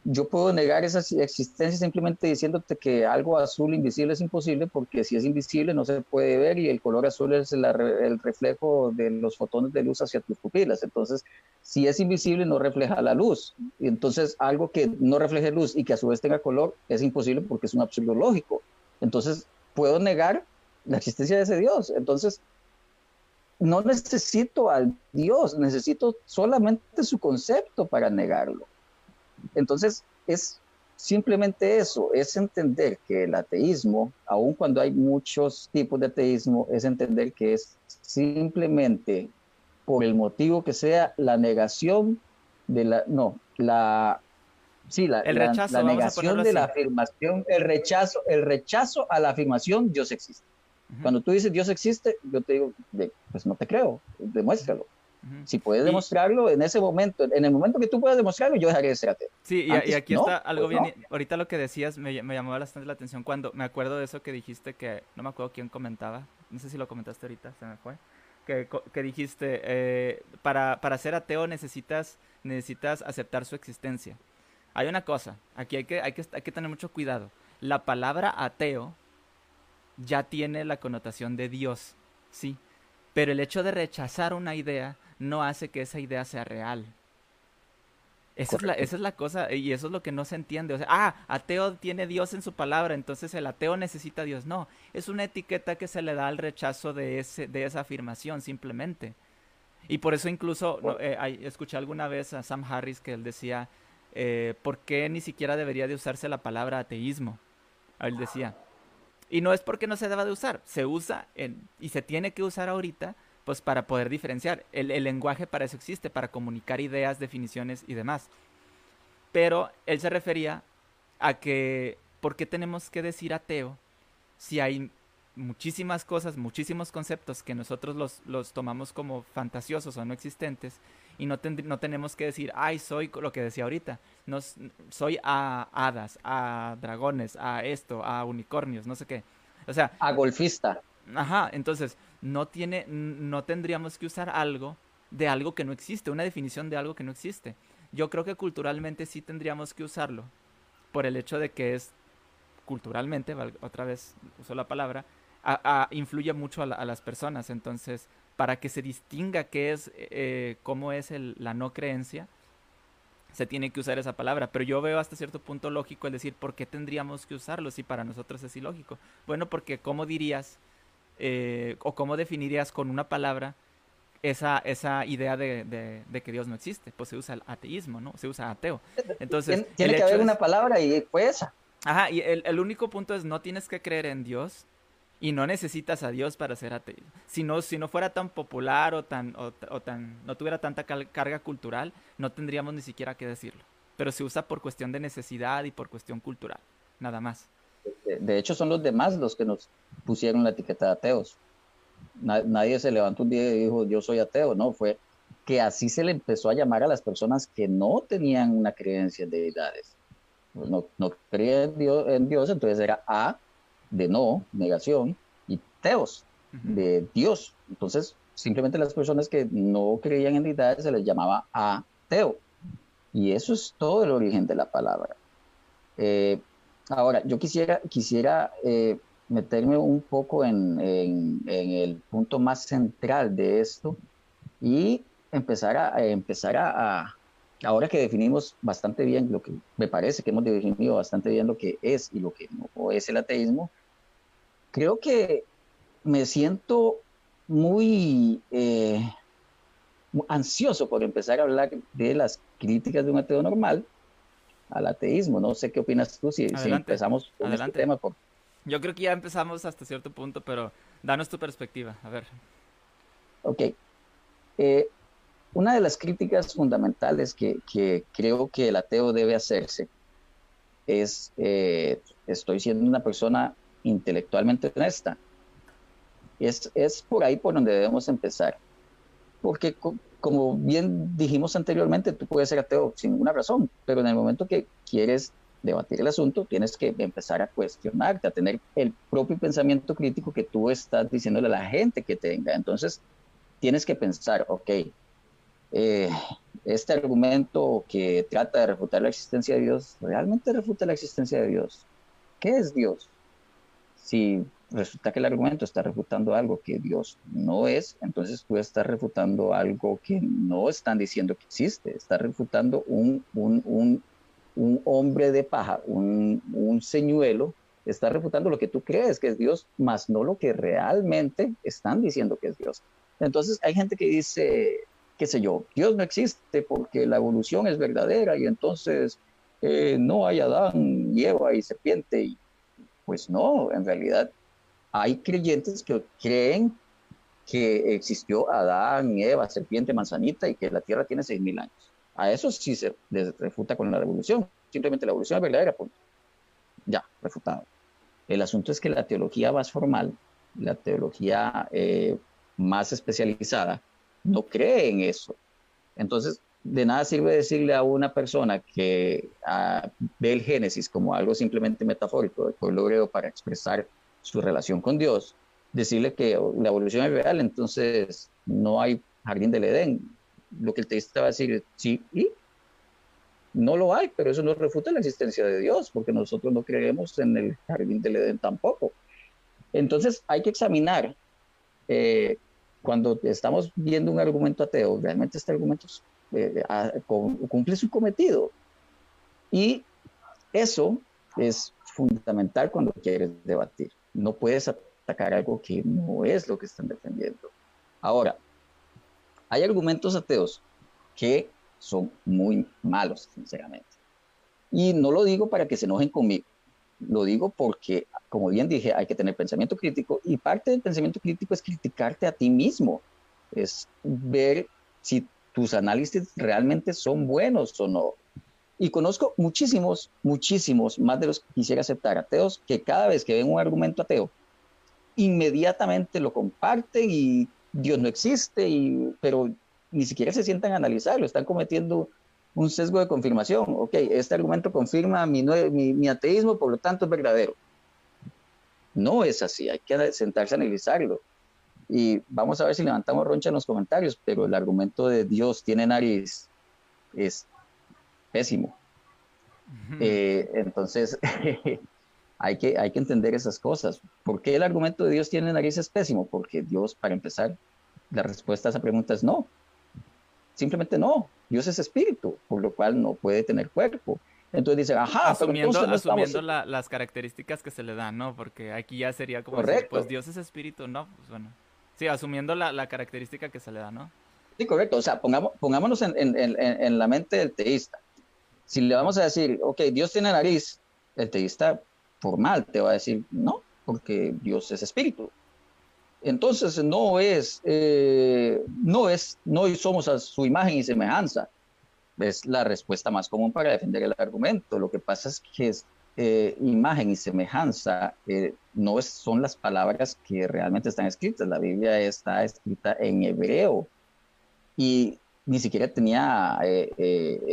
yo puedo negar esa existencia simplemente diciéndote que algo azul invisible es imposible porque si es invisible no se puede ver y el color azul es el reflejo de los fotones de luz hacia tus pupilas. Entonces, si es invisible no refleja la luz. Y entonces, algo que no refleje luz y que a su vez tenga color es imposible porque es un absurdo lógico. Entonces, puedo negar la existencia de ese Dios. Entonces, no necesito al Dios, necesito solamente su concepto para negarlo. Entonces, es simplemente eso, es entender que el ateísmo, aun cuando hay muchos tipos de ateísmo, es entender que es simplemente por el motivo que sea la negación de la, no, la Sí, la, el rechazo, la, negación de la afirmación, el rechazo, el rechazo a la afirmación Dios existe. Cuando tú dices Dios existe, yo te digo, pues no te creo, demuéstralo. Si puedes demostrarlo en ese momento, en el momento que tú puedas demostrarlo, yo dejaré de ser ateo. Sí, y, aquí está algo pues bien. Ahorita lo que decías me, me, llamó bastante la atención cuando me acuerdo de eso que dijiste que no me acuerdo quién comentaba. No sé si lo comentaste ahorita, se me fue. Que, que dijiste, eh, para, para ser ateo necesitas, necesitas aceptar su existencia. Hay una cosa, aquí hay que, hay que, hay que tener mucho cuidado. La palabra ateo ya tiene la connotación de Dios, ¿sí? Pero el hecho de rechazar una idea no hace que esa idea sea real. Esa es, la, esa es, la, cosa, y eso es lo que no se entiende. O sea, ah, ateo tiene Dios en su palabra, entonces el ateo necesita a Dios. No, es una etiqueta que se le da al rechazo de, ese, de esa afirmación, simplemente. Y por eso incluso eh, escuché alguna vez a Sam Harris que él decía, eh, ¿por qué ni siquiera debería de usarse la palabra ateísmo? Él decía. Y no es porque no se deba de usar, se usa y se tiene que usar ahorita pues para poder diferenciar. El, lenguaje para eso existe, para comunicar ideas, definiciones y demás. Pero él se refería a que, ¿por qué tenemos que decir ateo si hay muchísimas cosas, muchísimos conceptos que nosotros los tomamos como fantasiosos o no existentes y no, no tenemos que decir, ay, soy lo que decía ahorita, no, soy a hadas, a dragones, a esto, a unicornios, no sé qué. O sea... A golfista. Ajá, entonces no tiene, no tendríamos que usar algo de algo que no existe, una definición de algo que no existe. Yo creo que culturalmente sí tendríamos que usarlo, por el hecho de que es culturalmente, otra vez uso la palabra, influye mucho a, las personas. Entonces, para que se distinga qué es, eh, cómo es la no creencia, se tiene que usar esa palabra. Pero yo veo hasta cierto punto lógico el decir, ¿por qué tendríamos que usarlo si para nosotros es ilógico? Bueno, porque ¿cómo dirías eh, o cómo definirías con una palabra esa, esa idea de, que Dios no existe? Pues se usa el ateísmo, ¿no? Se usa ateo. Entonces, tiene que haber una palabra y fue esa. Ajá, y el, único punto es no tienes que creer en Dios y no necesitas a Dios para ser ateo. Si no, si no fuera tan popular o tan, o, tan, no tuviera tanta carga cultural, no tendríamos ni siquiera que decirlo. Pero se usa por cuestión de necesidad y por cuestión cultural, nada más. De hecho, son los demás los que nos pusieron la etiqueta de ateos. Nadie se levantó un día y dijo, yo soy ateo, no, fue que así se le empezó a llamar a las personas que no tenían una creencia en deidades. No, no creían en Dios, en Dios, entonces era A de no, negación, y teos, de Dios. Entonces, simplemente las personas que no creían en deidades se les llamaba ateo. Y eso es todo el origen de la palabra. Eh, Ahora, yo quisiera, quisiera eh, meterme un poco en, el punto más central de esto y empezar a, empezar a, ahora que definimos bastante bien lo que me parece que hemos definido bastante bien lo que es y lo que no es el ateísmo, creo que me siento muy eh, ansioso por empezar a hablar de las críticas de un ateo normal al ateísmo. No sé qué opinas tú si, empezamos con este tema. Yo creo que ya empezamos hasta cierto punto, pero danos tu perspectiva, a ver. Ok. Eh, una de las críticas fundamentales que, creo que el ateo debe hacerse es, eh, estoy siendo una persona intelectualmente honesta. Es, es por ahí por donde debemos empezar. Porque como bien dijimos anteriormente, tú puedes ser ateo sin ninguna razón, pero en el momento que quieres debatir el asunto, tienes que empezar a cuestionarte, a tener el propio pensamiento crítico que tú estás diciéndole a la gente que tenga. Entonces, tienes que pensar, ok, eh, este argumento que trata de refutar la existencia de Dios, ¿realmente refuta la existencia de Dios? ¿Qué es Dios? Si resulta que el argumento está refutando algo que Dios no es, entonces tú estás refutando algo que no están diciendo que existe, estás refutando un, un, hombre de paja, un, un señuelo, está refutando lo que tú crees que es Dios, más no lo que realmente están diciendo que es Dios. Entonces hay gente que dice, qué sé yo, Dios no existe porque la evolución es verdadera y entonces eh, no hay Adán y Eva y serpiente. Y, pues no, en realidad hay creyentes que creen que existió Adán, Eva, serpiente, manzanita y que la Tierra tiene 6.000 años. A eso sí se refuta con la revolución. Simplemente la evolución es verdadera, pues ya, refutado. El asunto es que la teología más formal, la teología eh, más especializada, no cree en eso. Entonces, de nada sirve decirle a una persona que ah, ve el Génesis como algo simplemente metafórico del pueblo griego para expresar su relación con Dios, decirle que la evolución es real, entonces no hay jardín del Edén. Lo que el texto va a decir sí y no lo hay, pero eso no refuta la existencia de Dios, porque nosotros no creemos en el jardín del Edén tampoco. Entonces hay que examinar eh, cuando estamos viendo un argumento ateo, realmente este argumento eh, cumple su cometido. Y eso es fundamental cuando quieres debatir. No puedes atacar algo que no es lo que están defendiendo. Ahora, hay argumentos ateos que son muy malos, sinceramente. Y no lo digo para que se enojen conmigo, lo digo porque, como bien dije, hay que tener pensamiento crítico y parte del pensamiento crítico es criticarte a ti mismo, es ver si tus análisis realmente son buenos o no. Y conozco muchísimos, muchísimos, más de los que quisiera aceptar, ateos, que cada vez que ven un argumento ateo, inmediatamente lo comparten y Dios no existe, y, pero ni siquiera se sientan a analizarlo, están cometiendo un sesgo de confirmación. Ok, este argumento confirma mi, mi, ateísmo, por lo tanto es verdadero. No es así, hay que sentarse a analizarlo. Y vamos a ver si levantamos roncha en los comentarios, pero el argumento de Dios tiene nariz es pésimo. Eh, entonces, *laughs* hay, que, hay que entender esas cosas. ¿Por qué el argumento de Dios tiene nariz es pésimo? Porque Dios, para empezar, la respuesta a esa pregunta es no. Simplemente no. Dios es espíritu, por lo cual no puede tener cuerpo. Entonces dice, ajá, asumiendo, asumiendo las características que se le dan, ¿no? Porque aquí ya sería como, decir, pues Dios es espíritu, ¿no? Pues bueno, sí, asumiendo la, la, característica que se le da, ¿no? Sí, correcto. O sea, pongamos, pongámonos en, en, en, la mente del teísta. Si le vamos a decir, ok, Dios tiene nariz, el teísta formal te va a decir, no, porque Dios es espíritu. Entonces no es, eh, no es, no somos a su imagen y semejanza. Es la respuesta más común para defender el argumento. Lo que pasa es que es, eh, imagen y semejanza eh, no son las palabras que realmente están escritas. La Biblia está escrita en hebreo y ni siquiera tenía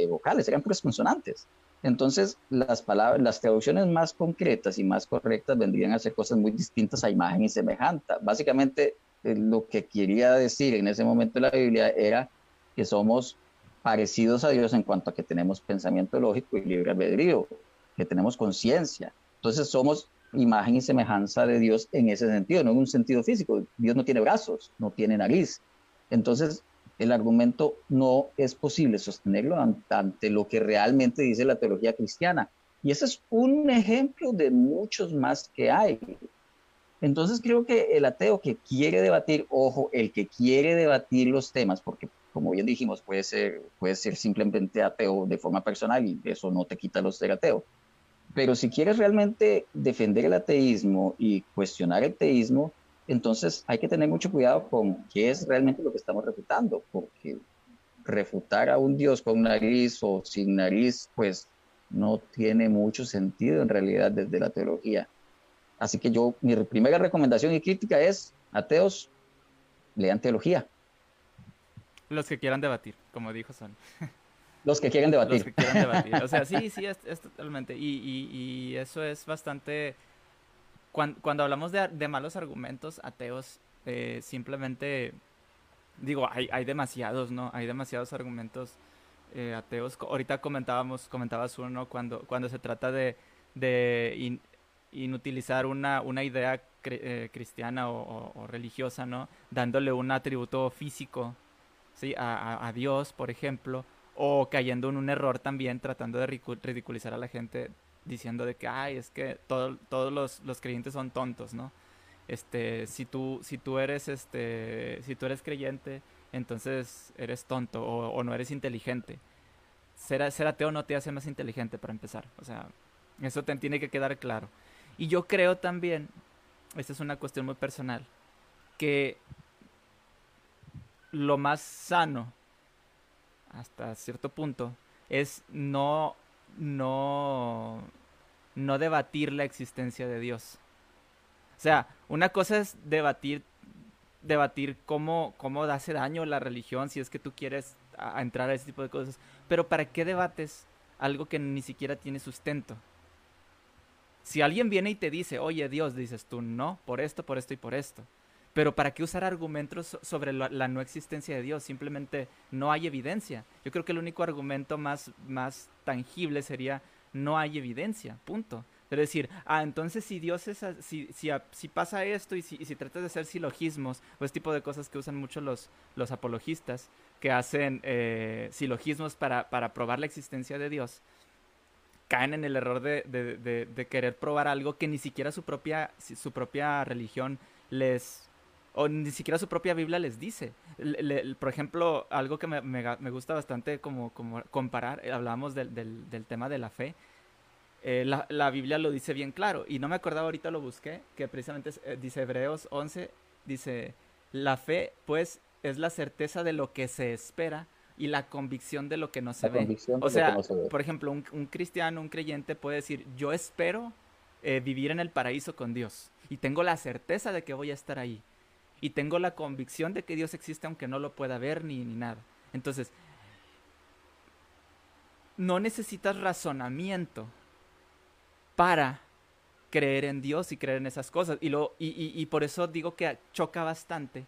vocales, eran puras consonantes. Entonces, las palabras, las traducciones más concretas y más correctas vendrían a ser cosas muy distintas a imagen y semejante. Básicamente, eh, lo que quería decir en ese momento la Biblia era que somos parecidos a Dios en cuanto a que tenemos pensamiento lógico y libre albedrío, que tenemos conciencia. Entonces, somos imagen y semejanza de Dios en ese sentido, no en un sentido físico. Dios no tiene brazos, no tiene nariz. Entonces, el argumento no es posible sostenerlo ante lo que realmente dice la teología cristiana. Y ese es un ejemplo de muchos más que hay. Entonces creo que el ateo que quiere debatir, ojo, el que quiere debatir los temas, porque como bien dijimos, puede ser, puede ser simplemente ateo de forma personal y eso no te quita los ser ateo. Pero si quieres realmente defender el ateísmo y cuestionar el teísmo, entonces hay que tener mucho cuidado con qué es realmente lo que estamos refutando, porque refutar a un Dios con nariz o sin nariz, pues no tiene mucho sentido en realidad desde la teología. Así que yo, mi primera recomendación y crítica es, ateos, lean teología. Los que quieran debatir, como dijo Son. *laughs* Los que quieren debatir. Los que quieran debatir. O sea, *laughs* sí, sí, es, totalmente. Y, y eso es bastante cuando, hablamos de, malos argumentos ateos, eh, simplemente digo, hay, hay demasiados, ¿no? Hay demasiados argumentos eh, ateos. Ahorita comentábamos, comentabas uno cuando, cuando se trata de, de inutilizar una, una idea eh, cristiana o, religiosa, ¿no? Dándole un atributo físico, ¿sí? A, a, Dios, por ejemplo, o cayendo en un error también, tratando de ridiculizar a la gente diciendo de que, ay, es que todos los, los, creyentes son tontos, ¿no? Este, si tú, si tú eres, este, si tú eres creyente, entonces eres tonto o, no eres inteligente. Ser, ser, ateo no te hace más inteligente para empezar. O sea, eso te tiene que quedar claro. Y yo creo también, esta es una cuestión muy personal, que lo más sano, hasta cierto punto, es no no, no debatir la existencia de Dios. O sea, una cosa es debatir, debatir cómo, cómo hace daño la religión, si es que tú quieres entrar a ese tipo de cosas. Pero ¿para qué debates algo que ni siquiera tiene sustento? Si alguien viene y te dice, oye Dios, dices tú, no, por esto, por esto y por esto. Pero ¿para qué usar argumentos sobre la, no existencia de Dios? Simplemente no hay evidencia. Yo creo que el único argumento más, más tangible sería no hay evidencia, punto. Es decir, ah, entonces si Dios es, si, si, si pasa esto y si, si tratas de hacer silogismos, o ese tipo de cosas que usan mucho los, los apologistas, que hacen eh, silogismos para, para probar la existencia de Dios, caen en el error de, de, de, querer probar algo que ni siquiera su propia, su propia religión les, o ni siquiera su propia Biblia les dice. por ejemplo, algo que me, me, gusta bastante como, como comparar, eh, hablábamos del, del, del, tema de la fe, eh, la, la, Biblia lo dice bien claro, y no me acordaba ahorita, lo busqué, que precisamente eh, dice Hebreos 11, dice, la fe pues es la certeza de lo que se espera y la convicción de lo que no se ve. O sea, por ejemplo, un, un, cristiano, un creyente puede decir, yo espero vivir en el paraíso con Dios y tengo la certeza de que voy a estar ahí y tengo la convicción de que Dios existe aunque no lo pueda ver ni, ni nada. Entonces, no necesitas razonamiento para creer en Dios y creer en esas cosas. Y, lo, y, y, por eso digo que choca bastante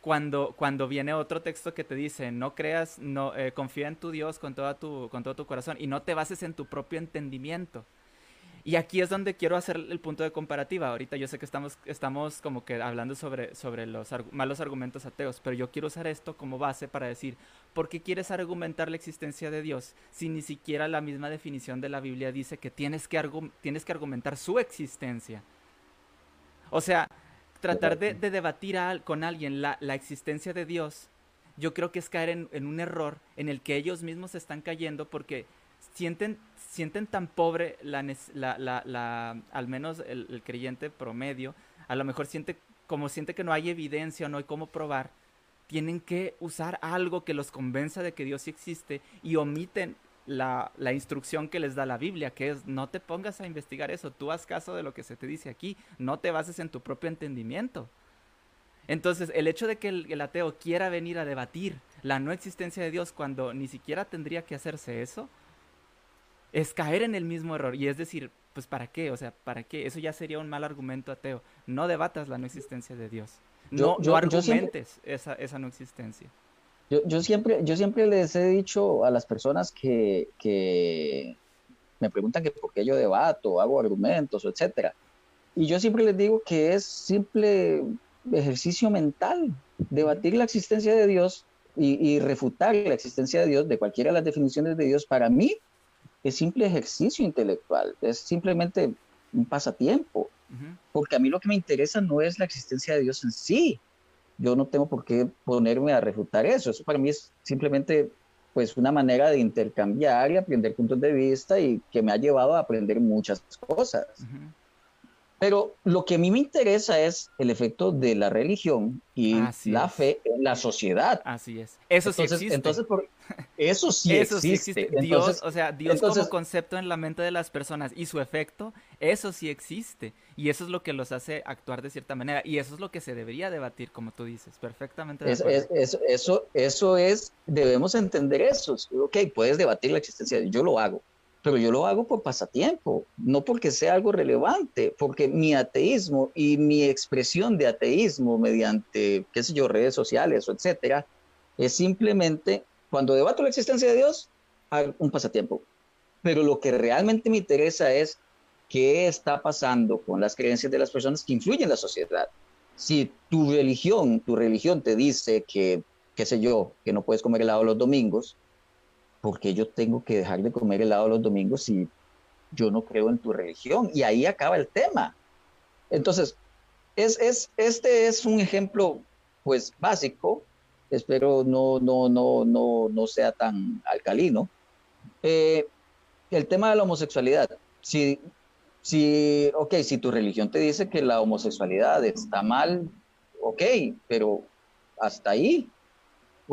cuando, cuando viene otro texto que te dice, no creas, no, eh, confía en tu Dios con, toda tu, con todo tu corazón y no te bases en tu propio entendimiento. Y aquí es donde quiero hacer el punto de comparativa. Ahorita yo sé que estamos, estamos como que hablando sobre, sobre los malos argumentos ateos, pero yo quiero usar esto como base para decir, ¿por qué quieres argumentar la existencia de Dios si ni siquiera la misma definición de la Biblia dice que tienes que, tienes que argumentar su existencia? O sea, tratar de, debatir con alguien la, la, existencia de Dios, yo creo que es caer en, en un error en el que ellos mismos están cayendo porque sienten, sienten tan pobre la, al menos el, creyente promedio, a lo mejor siente como siente que no hay evidencia no hay cómo probar, tienen que usar algo que los convenza de que Dios existe y omiten la, la, instrucción que les da la Biblia, que es no te pongas a investigar eso, tú haz caso de lo que se te dice aquí, no te bases en tu propio entendimiento. Entonces, el hecho de que el, ateo quiera venir a debatir la no existencia de Dios cuando ni siquiera tendría que hacerse eso, es caer en el mismo error. Y es decir, pues ¿para qué? O sea, ¿para qué? Eso ya sería un mal argumento ateo. No debatas la no existencia de Dios. No, yo, argumentes esa, esa no existencia. Yo, yo, siempre, yo siempre les he dicho a las personas que, que me preguntan que por qué yo debato, hago argumentos, etcétera. Y yo siempre les digo que es simple ejercicio mental. Debatir la existencia de Dios y, y refutar la existencia de Dios, de cualquiera de las definiciones de Dios, para mí es simple ejercicio intelectual, es simplemente un pasatiempo, porque a mí lo que me interesa no es la existencia de Dios en sí. Yo no tengo por qué ponerme a refutar eso. Eso para mí es simplemente pues una manera de intercambiar y aprender puntos de vista y que me ha llevado a aprender muchas cosas. Pero lo que a mí me interesa es el efecto de la religión y la fe en la sociedad. Así es. Eso sí existe. Entonces, *laughs* eso sí existe. Dios, o sea, Dios como concepto en la mente de las personas y su efecto, eso sí existe. Y eso es lo que los hace actuar de cierta manera. Y eso es lo que se debería debatir, como tú dices, perfectamente. eso, eso, eso es, debemos entender eso. Ok, puedes debatir la existencia, yo lo hago pero yo lo hago por pasatiempo, no porque sea algo relevante, porque mi ateísmo y mi expresión de ateísmo mediante, qué sé yo, redes sociales o etcétera, es simplemente cuando debato la existencia de Dios, un pasatiempo. Pero lo que realmente me interesa es qué está pasando con las creencias de las personas que influyen en la sociedad. Si tu religión, tu religión te dice que, qué sé yo, que no puedes comer helado los domingos, porque yo tengo que dejar de comer helado los domingos si yo no creo en tu religión? Y ahí acaba el tema. Entonces, es, es, este es un ejemplo, pues, básico. Espero no, no, no, no, no sea tan alcalino. Eh, el tema de la homosexualidad. Si, si, ok, si tu religión te dice que la homosexualidad está mal, ok, pero hasta ahí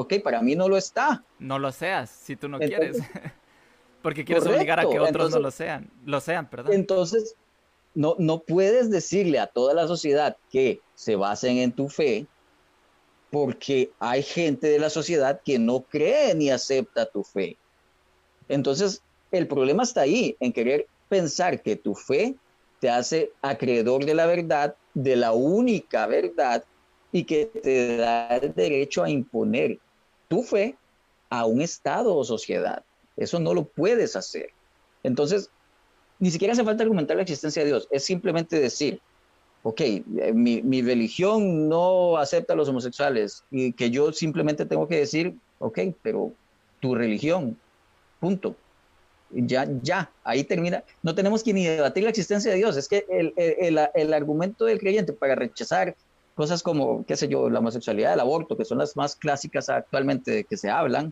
ok, para mí no lo está. No lo seas, si tú no quieres. *laughs* Porque quieres obligar a que otros no lo sean, lo sean, perdón. Entonces, no, no puedes decirle a toda la sociedad que se basen en tu fe, porque hay gente de la sociedad que no cree ni acepta tu fe. Entonces, el problema está ahí, en querer pensar que tu fe te hace acreedor de la verdad, de la única verdad, y que te da el derecho a imponer tu fe a un Estado o sociedad. Eso no lo puedes hacer. Entonces, ni siquiera hace falta argumentar la existencia de Dios, es simplemente decir, ok, eh, mi, mi, religión no acepta a los homosexuales y que yo simplemente tengo que decir, ok, pero tu religión, punto. Ya, ya, ahí termina. No tenemos que ni debatir la existencia de Dios. Es que el, el, el, argumento del creyente para rechazar cosas como, qué sé yo, la homosexualidad, el aborto, que son las más clásicas actualmente de que se hablan,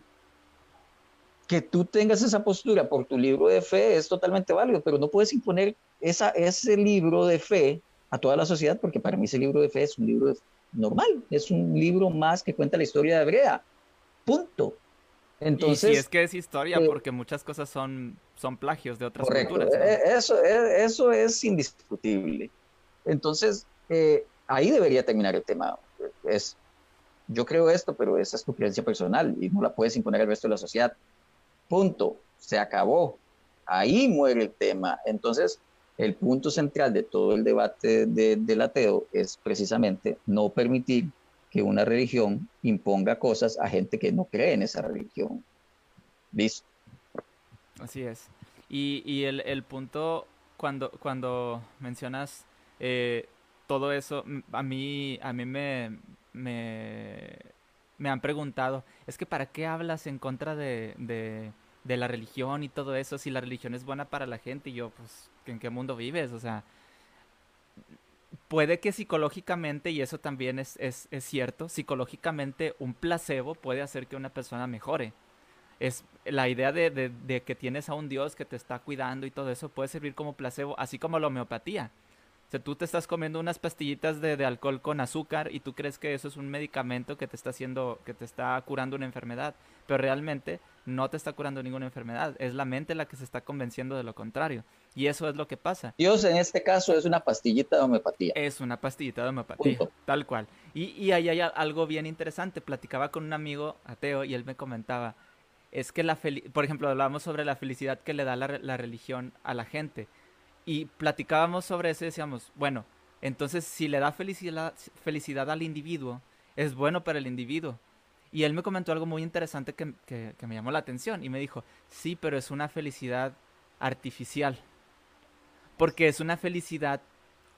que tú tengas esa postura por tu libro de fe es totalmente válido, pero no puedes imponer esa, ese libro de fe a toda la sociedad, porque para mí ese libro de fe es un libro normal, es un libro más que cuenta la historia de Brea. Punto. Entonces, y si es que es historia, eh, porque muchas cosas son, son plagios de otras culturas. Eh, eso, eh, eso es indiscutible. Entonces, ahí debería terminar el tema. Es, yo creo esto, pero esa es tu creencia personal y no la puedes imponer al resto de la sociedad. Punto. Se acabó. Ahí muere el tema. Entonces, el punto central de todo el debate del ateo es precisamente no permitir que una religión imponga cosas a gente que no cree en esa religión. ¿Listo? Así es. Y, el, punto, cuando, cuando mencionas eh, todo eso, a mí, a mí me, me, han preguntado, es que ¿para qué hablas en contra de, de la religión y todo eso si la religión es buena para la gente? Y yo, pues, ¿en qué mundo vives? O sea, puede que psicológicamente, y eso también es, es, es, cierto, psicológicamente un placebo puede hacer que una persona mejore. Es la idea de, de, de, que tienes a un Dios que te está cuidando y todo eso puede servir como placebo, así como la homeopatía. O sea, tú te estás comiendo unas pastillitas de, de, alcohol con azúcar y tú crees que eso es un medicamento que te está haciendo, que te está curando una enfermedad, pero realmente no te está curando ninguna enfermedad, es la mente la que se está convenciendo de lo contrario. Y eso es lo que pasa. Dios en este caso es una pastillita de homeopatía. Es una pastillita de homeopatía, tal cual. Y, y ahí hay algo bien interesante. Platicaba con un amigo ateo y él me comentaba, es que la por ejemplo, hablábamos sobre la felicidad que le da la, la religión a la gente y platicábamos sobre eso y decíamos, bueno, entonces si le da felicidad, felicidad al individuo, es bueno para el individuo. Y él me comentó algo muy interesante que, que, me llamó la atención y me dijo, sí, pero es una felicidad artificial. Porque es una felicidad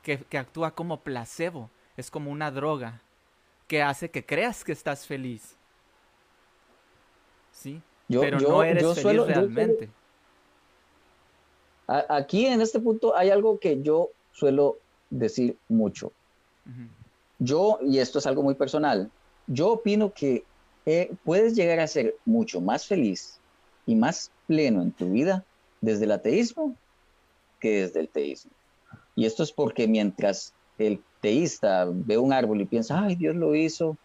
que, que actúa como placebo, es como una droga que hace que creas que estás feliz. ¿Sí? pero no eres feliz realmente aquí en este punto hay algo que yo suelo decir mucho. Yo, y esto es algo muy personal, yo opino que eh, puedes llegar a ser mucho más feliz y más pleno en tu vida desde el ateísmo que desde el teísmo. Y esto es porque mientras el teísta ve un árbol y piensa, ay, Dios lo hizo,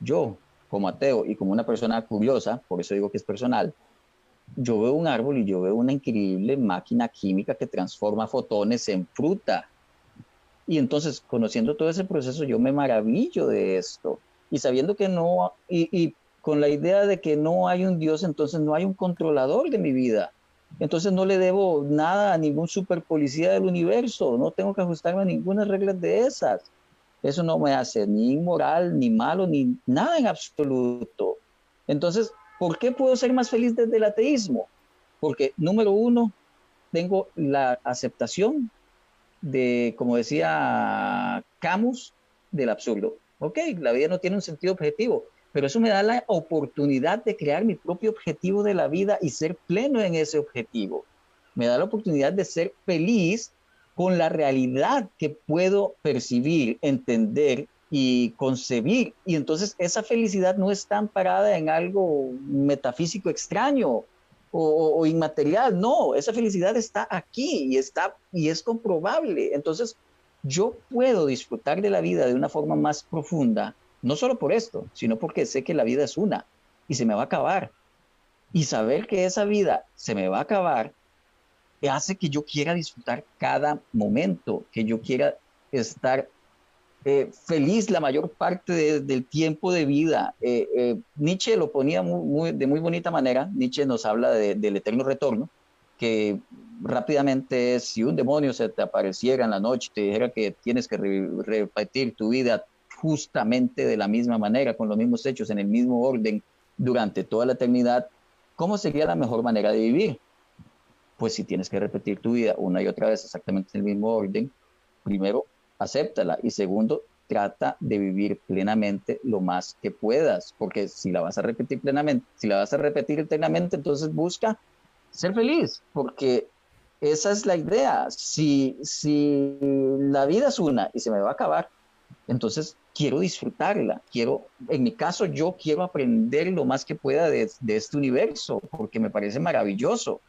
yo como ateo y como una persona curiosa, por eso digo que es personal, yo veo un árbol y yo veo una increíble máquina química que transforma fotones en fruta. Y entonces, conociendo todo ese proceso, yo me maravillo de esto. Y sabiendo que no, y, con la idea de que no hay un Dios, entonces no hay un controlador de mi vida. Entonces no le debo nada a ningún super policía del universo, no tengo que ajustarme a ninguna regla de esas. Eso no me hace ni inmoral, ni malo, ni nada en absoluto. Entonces, ¿Por qué puedo ser más feliz desde el ateísmo? Porque, número uno, tengo la aceptación de, como decía Camus, del absurdo. Ok, la vida no tiene un sentido objetivo, pero eso me da la oportunidad de crear mi propio objetivo de la vida y ser pleno en ese objetivo. Me da la oportunidad de ser feliz con la realidad que puedo percibir, entender y concebir. Y entonces esa felicidad no está amparada en algo metafísico extraño o, inmaterial, no, esa felicidad está aquí y, está, y es comprobable. Entonces yo puedo disfrutar de la vida de una forma más profunda, no solo por esto, sino porque sé que la vida es una y se me va a acabar. Y saber que esa vida se me va a acabar hace que yo quiera disfrutar cada momento, que yo quiera estar eh, feliz la mayor parte del tiempo de vida. Eh, eh, Nietzsche lo ponía de muy bonita manera. Nietzsche nos habla del eterno retorno, que rápidamente si un demonio se te apareciera en la noche, te dijera que tienes que repetir tu vida justamente de la misma manera, con los mismos hechos, en el mismo orden, durante toda la eternidad, ¿cómo sería la mejor manera de vivir? pues si tienes que repetir tu vida una y otra vez exactamente en el mismo orden, primero, acéptala y segundo, trata de vivir plenamente lo más que puedas, porque si la vas a repetir plenamente, si la vas a repetir eternamente, entonces busca ser feliz, porque esa es la idea. Si, si la vida es una y se me va a acabar, entonces quiero disfrutarla, quiero, en mi caso yo quiero aprender lo más que pueda de, de este universo, porque me parece maravilloso.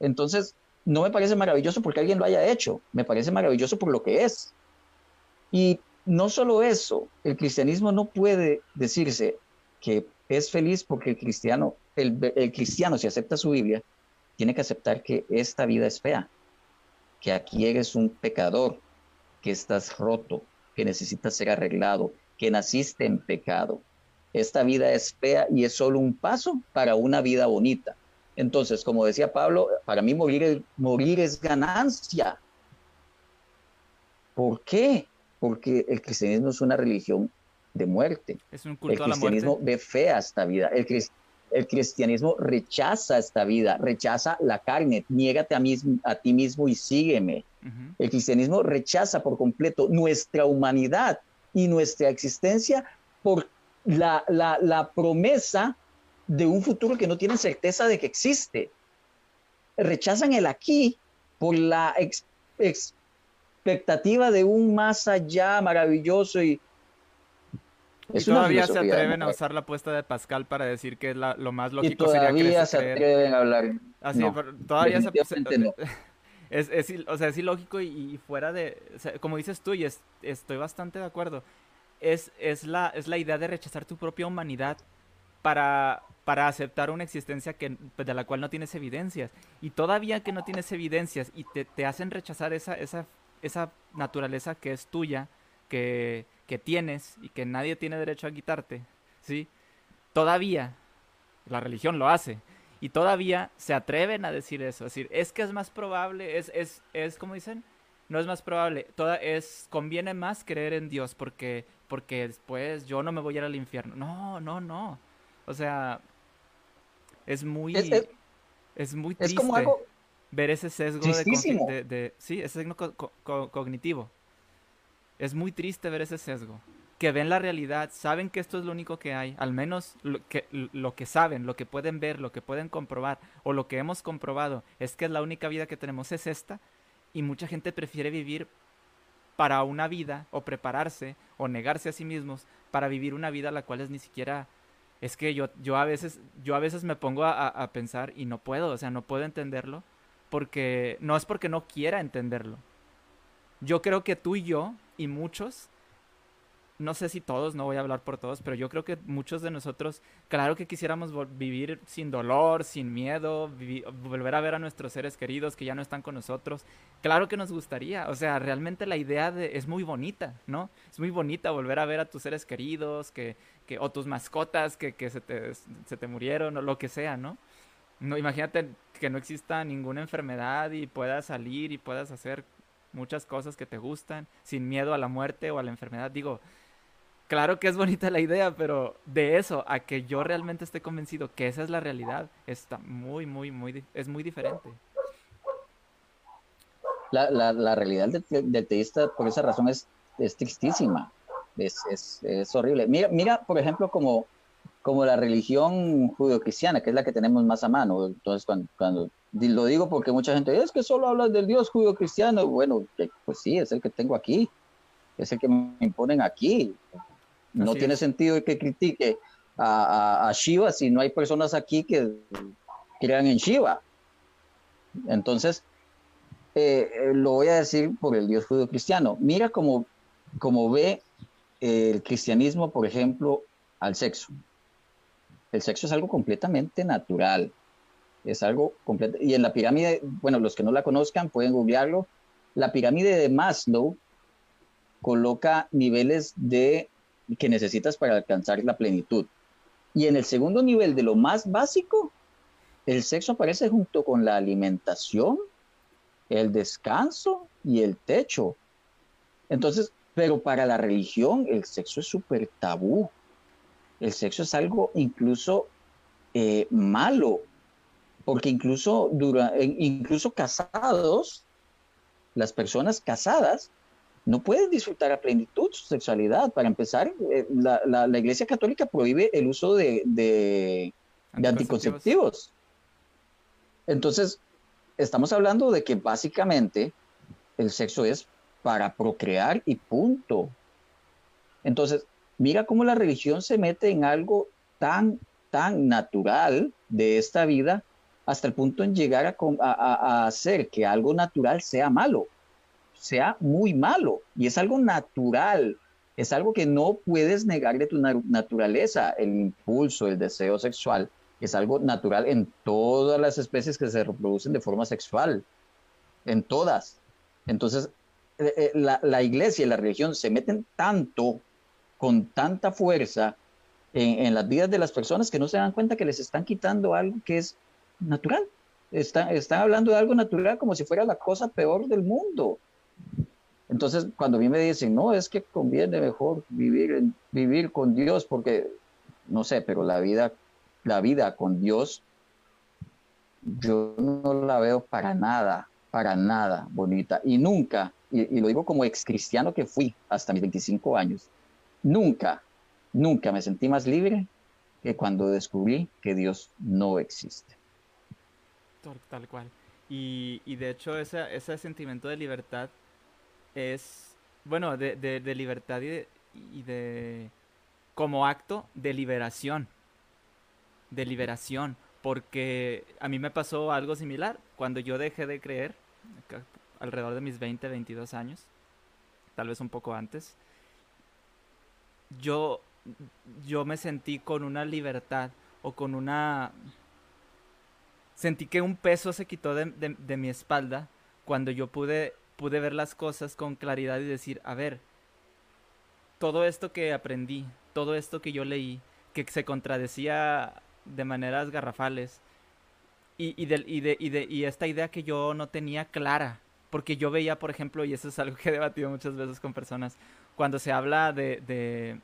Entonces, no me parece maravilloso porque alguien lo haya hecho, me parece maravilloso por lo que es. Y no solo eso, el cristianismo no puede decirse que es feliz porque el cristiano, el, cristiano si acepta su Biblia, tiene que aceptar que esta vida es fea, que aquí eres un pecador, que estás roto, que necesitas ser arreglado, que naciste en pecado. Esta vida es fea y es solo un paso para una vida bonita. Entonces, como decía Pablo, para mí morir, morir es ganancia. ¿Por qué? Porque el cristianismo es una religión de muerte. Es un culto el cristianismo ve fea esta vida. El, el, cristianismo rechaza esta vida, rechaza la carne, niégate a, a ti mismo y sígueme. El cristianismo rechaza por completo nuestra humanidad y nuestra existencia por la, la, la promesa de un futuro que no tienen certeza de que existe. Rechazan el aquí por la expectativa de un más allá maravilloso y... y todavía se atreven a usar la apuesta de Pascal para decir que es lo más lógico y todavía se atreven a hablar. Así, todavía se, *laughs* es, es, o sea, es ilógico y, fuera de, como dices tú, y estoy bastante de acuerdo, es, es, la, es la idea de rechazar tu propia humanidad para, para aceptar una existencia que, pues, de la cual no tienes evidencias. Y todavía que no tienes evidencias y te, te hacen rechazar esa, esa, esa naturaleza que es tuya, que, que tienes y que nadie tiene derecho a quitarte, ¿sí? Todavía la religión lo hace. Y todavía se atreven a decir eso. Es decir, es que es más probable, es, es, es como dicen, no es más probable, toda, es, conviene más creer en Dios porque, porque después yo no me voy a ir al infierno. No, no, no. O sea, es muy, es, muy triste ver ese sesgo de, sí, ese sesgo cognitivo. Es muy triste ver ese sesgo. Que ven la realidad, saben que esto es lo único que hay, al menos lo que, lo que saben, lo que pueden ver, lo que pueden comprobar, o lo que hemos comprobado, es que la única vida que tenemos es esta, y mucha gente prefiere vivir para una vida, o prepararse, o negarse a sí mismos, para vivir una vida la cual es ni siquiera es que yo, yo, a veces, yo a veces me pongo a, pensar y no puedo, o sea, no puedo entenderlo, porque no es porque no quiera entenderlo. Yo creo que tú y yo y muchos, no sé si todos, no voy a hablar por todos, pero yo creo que muchos de nosotros, claro que quisiéramos vivir sin dolor, sin miedo, volver a ver a nuestros seres queridos que ya no están con nosotros. Claro que nos gustaría, o sea, realmente la idea de, es muy bonita, ¿no? Es muy bonita volver a ver a tus seres queridos, que, o tus mascotas que, se, te, se te murieron o lo que sea, ¿no? No, imagínate que no exista ninguna enfermedad y puedas salir y puedas hacer muchas cosas que te gustan sin miedo a la muerte o a la enfermedad. Digo, claro que es bonita la idea, pero de eso a que yo realmente esté convencido que esa es la realidad, está muy, muy, muy, es muy diferente. La, la, la realidad del, del, teísta, por esa razón, es, es tristísima es, es, horrible. Mira, mira, por ejemplo, como, como la religión judio-cristiana, que es la que tenemos más a mano. Entonces, cuando, cuando lo digo porque mucha gente es que solo hablas del Dios judio-cristiano. Bueno, pues sí, es el que tengo aquí, es el que me imponen aquí. No tiene sentido que critique a, a, Shiva si no hay personas aquí que crean en Shiva. Entonces, eh, eh, lo voy a decir por el Dios judío-cristiano. Mira cómo, cómo ve el cristianismo, por ejemplo, al sexo. El sexo es algo completamente natural. Es algo completo. Y en la pirámide, bueno, los que no la conozcan pueden googlearlo. La pirámide de Maslow coloca niveles de que necesitas para alcanzar la plenitud. Y en el segundo nivel de lo más básico, el sexo aparece junto con la alimentación, el descanso y el techo. Entonces, pero para la religión el sexo es súper tabú. El sexo es algo incluso eh, malo. porque incluso, dura, incluso casados, las personas casadas no pueden disfrutar a plenitud su sexualidad. Para empezar, eh, la, la, Iglesia Católica prohíbe el uso de, de, de anticonceptivos. Entonces, estamos hablando de que básicamente el sexo es para procrear y punto. Entonces, mira cómo la religión se mete en algo tan, tan natural de esta vida hasta el punto en llegar a, hacer que algo natural sea malo, sea muy malo. Y es algo natural, es algo que no puedes negar de tu naturaleza, el impulso, el deseo sexual. Es algo natural en todas las especies que se reproducen de forma sexual, en todas. Entonces, eh, eh, la, la iglesia y la religión se meten tanto, con tanta fuerza, en, las vidas de las personas que no se dan cuenta que les están quitando algo que es natural. Está, están hablando de algo natural como si fuera la cosa peor del mundo. Entonces, cuando a mí me dicen, no, es que conviene mejor vivir, vivir con Dios, porque, no sé, pero la vida, la vida con Dios, yo no la veo para nada, para nada bonita. Y nunca, y, y lo digo como ex cristiano que fui hasta mis 25 años, nunca, nunca me sentí más libre que cuando descubrí que Dios no existe. Tal cual. Y, y de hecho ese, ese sentimiento de libertad es, bueno, de, de, libertad y de, y de, como acto de liberación. De liberación. Porque a mí me pasó algo similar. Cuando yo dejé de creer, alrededor de mis 20, 22 años, tal vez un poco antes, yo, yo me sentí con una libertad o con una sentí que un peso se quitó de, mi espalda cuando yo pude, pude ver las cosas con claridad y decir, a ver, todo esto que aprendí, todo esto que yo leí, que se contradecía de maneras garrafales, y, y, de, y, de, y, de, y esta idea que yo no tenía clara, porque yo veía, por ejemplo, y eso es algo *laughs* que he debatido muchas veces con personas, cuando se habla de, de,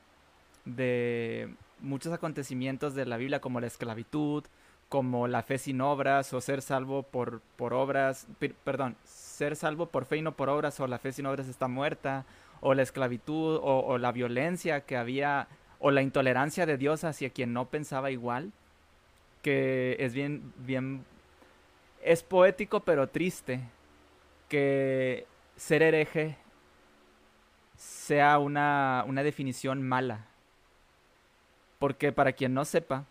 de muchos acontecimientos de la Biblia, como la esclavitud, como la fe sin obras o ser salvo por, por obras, perdón, ser salvo por fe y no por obras o la fe sin obras está muerta o la esclavitud o, la violencia que había o la intolerancia de Dios hacia quien no pensaba igual, que es bien, bien, es poético pero triste que ser hereje sea una, una definición mala. Porque para quien no sepa,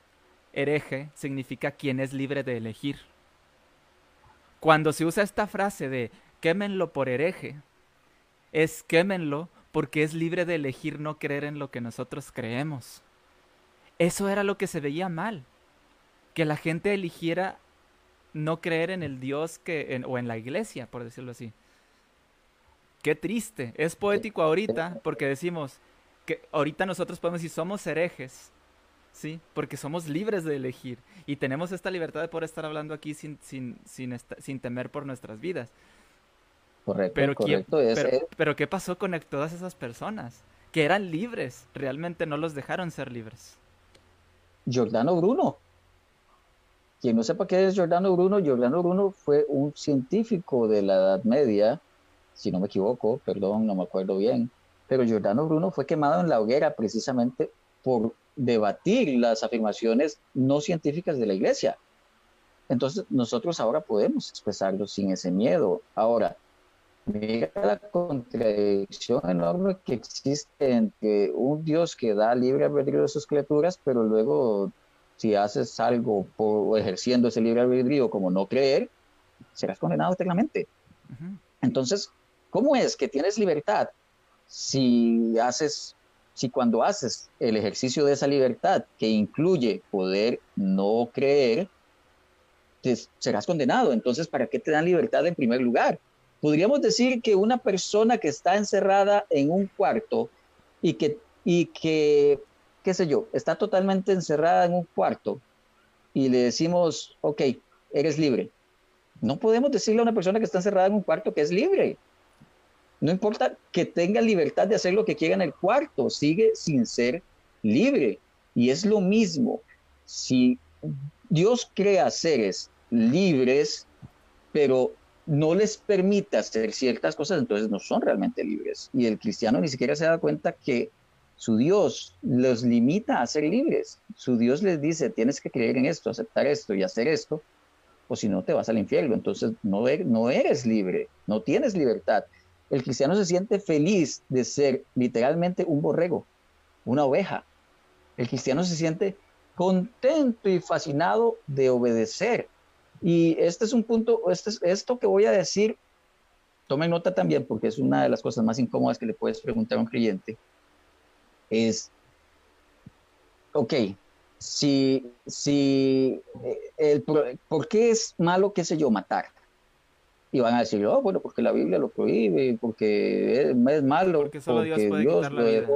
hereje significa quien es libre de elegir. Cuando se usa esta frase de quémenlo por hereje, es quémenlo porque es libre de elegir no creer en lo que nosotros creemos. Eso era lo que se veía mal, que la gente eligiera no creer en el Dios que o en la iglesia, por decirlo así. Qué triste. Es poético ahorita porque decimos que ahorita nosotros podemos decir somos herejes, ¿sí? Porque somos libres de elegir y tenemos esta libertad de poder estar hablando aquí sin, sin, sin, sin temer por nuestras vidas. Correcto, pero, correcto. pero, ¿qué pasó con todas esas personas? Que eran libres, realmente no los dejaron ser libres. Giordano Bruno. Quien no sepa qué es Giordano Bruno, Giordano Bruno fue un científico de la Edad Media, si no me equivoco, perdón, no me acuerdo bien, pero Giordano Bruno fue quemado en la hoguera precisamente por debatir las afirmaciones no científicas de la iglesia. Entonces nosotros ahora podemos expresarlo sin ese miedo. Ahora, mira la contradicción enorme que existe entre un Dios que da libre albedrío a sus criaturas, pero luego si haces algo por, ejerciendo ese libre albedrío como no creer, serás condenado eternamente. Entonces, ¿cómo es que tienes libertad si haces si cuando haces el ejercicio de esa libertad que incluye poder no creer, te, serás condenado. Entonces, ¿para qué te dan libertad en primer lugar? Podríamos decir que una persona que está encerrada en un cuarto y que, y que, qué sé yo, está totalmente encerrada en un cuarto y le decimos, ok, eres libre. No podemos decirle a una persona que está encerrada en un cuarto que es libre. No importa que tenga libertad de hacer lo que quiera en el cuarto, sigue sin ser libre. Y es lo mismo. Si Dios crea seres libres, pero no les permite hacer ciertas cosas, entonces no son realmente libres. Y el cristiano ni siquiera se da cuenta que su Dios los limita a ser libres. Su Dios les dice, tienes que creer en esto, aceptar esto y hacer esto, o si no te vas al infierno. Entonces no, no eres libre, no tienes libertad. El cristiano se siente feliz de ser literalmente un borrego, una oveja. El cristiano se siente contento y fascinado de obedecer. Y este es un punto, este esto que voy a decir, tomen nota también porque es una de las cosas más incómodas que le puedes preguntar a un creyente, es, ok, si, si eh, el, ¿por qué es malo, qué sé yo, matar? Y van a decir, oh, bueno, porque la Biblia lo prohíbe, porque es, malo, porque solo Dios puede quitar la vida,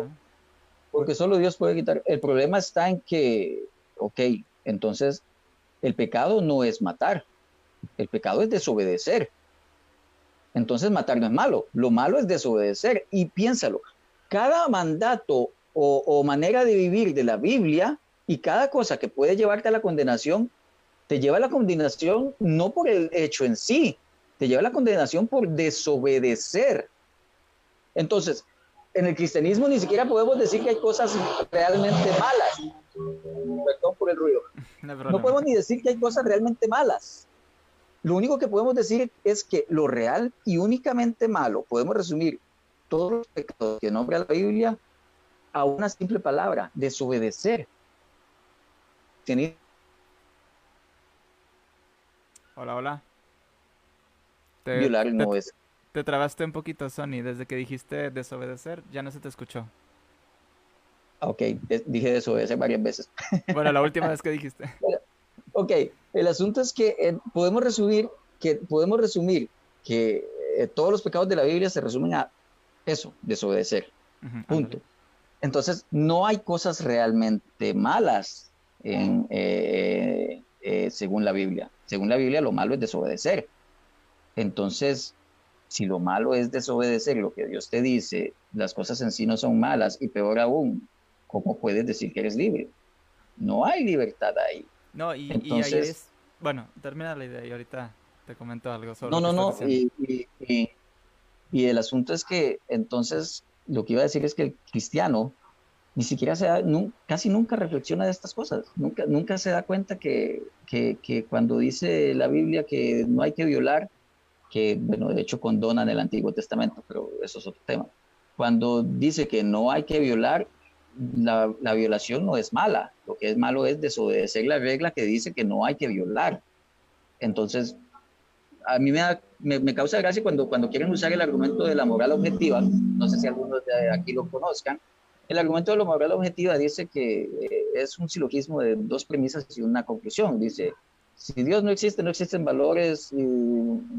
porque solo Dios puede quitar. El problema está en que, ok, entonces el pecado no es matar, el pecado es desobedecer. Entonces matar no es malo, lo malo es desobedecer. Y piénsalo, cada mandato o, manera de vivir de la Biblia y cada cosa que puede llevarte a la condenación, te lleva a la condenación no por el hecho en sí, te lleva a la condenación por desobedecer. Entonces, en el cristianismo ni siquiera podemos decir que hay cosas realmente malas. Perdón por el ruido. No, podemos ni decir que hay cosas realmente malas. Lo único que podemos decir es que lo real y únicamente malo, podemos resumir todos los pecados que nombra la Biblia a una simple palabra, desobedecer. Hola, hola. Te, Violar no es. Te trabaste un poquito, Sony. Desde que dijiste desobedecer, ya no se te escuchó. Ok, dije desobedecer varias veces. *laughs* Bueno, la última vez que dijiste. Ok, el asunto es que eh, podemos resumir que podemos resumir que eh, todos los pecados de la Biblia se resumen a eso, desobedecer. punto. Entonces, no hay cosas realmente malas en, eh, eh, según la Biblia. Según la Biblia, lo malo es desobedecer. Entonces, si lo malo es desobedecer lo que Dios te dice, las cosas en sí no son malas y peor aún, ¿cómo puedes decir que eres libre? No hay libertad ahí. No, y, ahí es... Bueno, termina la idea y ahorita te comento algo sobre No, no, no, y, y el asunto es que entonces lo que iba a decir es que el cristiano ni siquiera se da, casi nunca reflexiona de estas cosas, nunca, nunca se da cuenta que, que, cuando dice la Biblia que no hay que violar, que bueno, de hecho condonan el Antiguo Testamento, pero eso es otro tema. Cuando dice que no hay que violar, la, la, violación no es mala, lo que es malo es desobedecer la regla que dice que no hay que violar. Entonces, a mí me, me, causa gracia cuando, cuando quieren usar el argumento de la moral objetiva, no sé si algunos de aquí lo conozcan, el argumento de la moral objetiva dice que eh, es un silogismo de dos premisas y una conclusión. Dice, si Dios no existe, no existen valores, y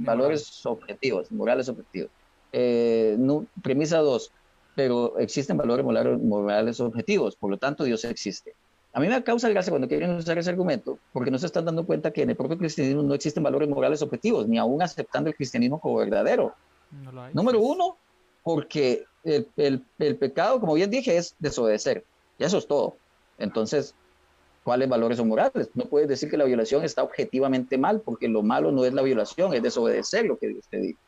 valores objetivos, morales objetivos. Eh, no, premisa dos, pero existen valores morales objetivos, por lo tanto Dios existe. A mí me causa gracia cuando quieren usar ese argumento, porque no se están dando cuenta que en el propio cristianismo no existen valores morales objetivos, ni aún aceptando el cristianismo como verdadero. Número uno, porque el, el, pecado, como bien dije, es desobedecer. Y eso es todo. Entonces, ¿cuáles valores son morales? No puedes decir que la violación está objetivamente mal, porque lo malo no es la violación, es desobedecer lo que Dios te dice.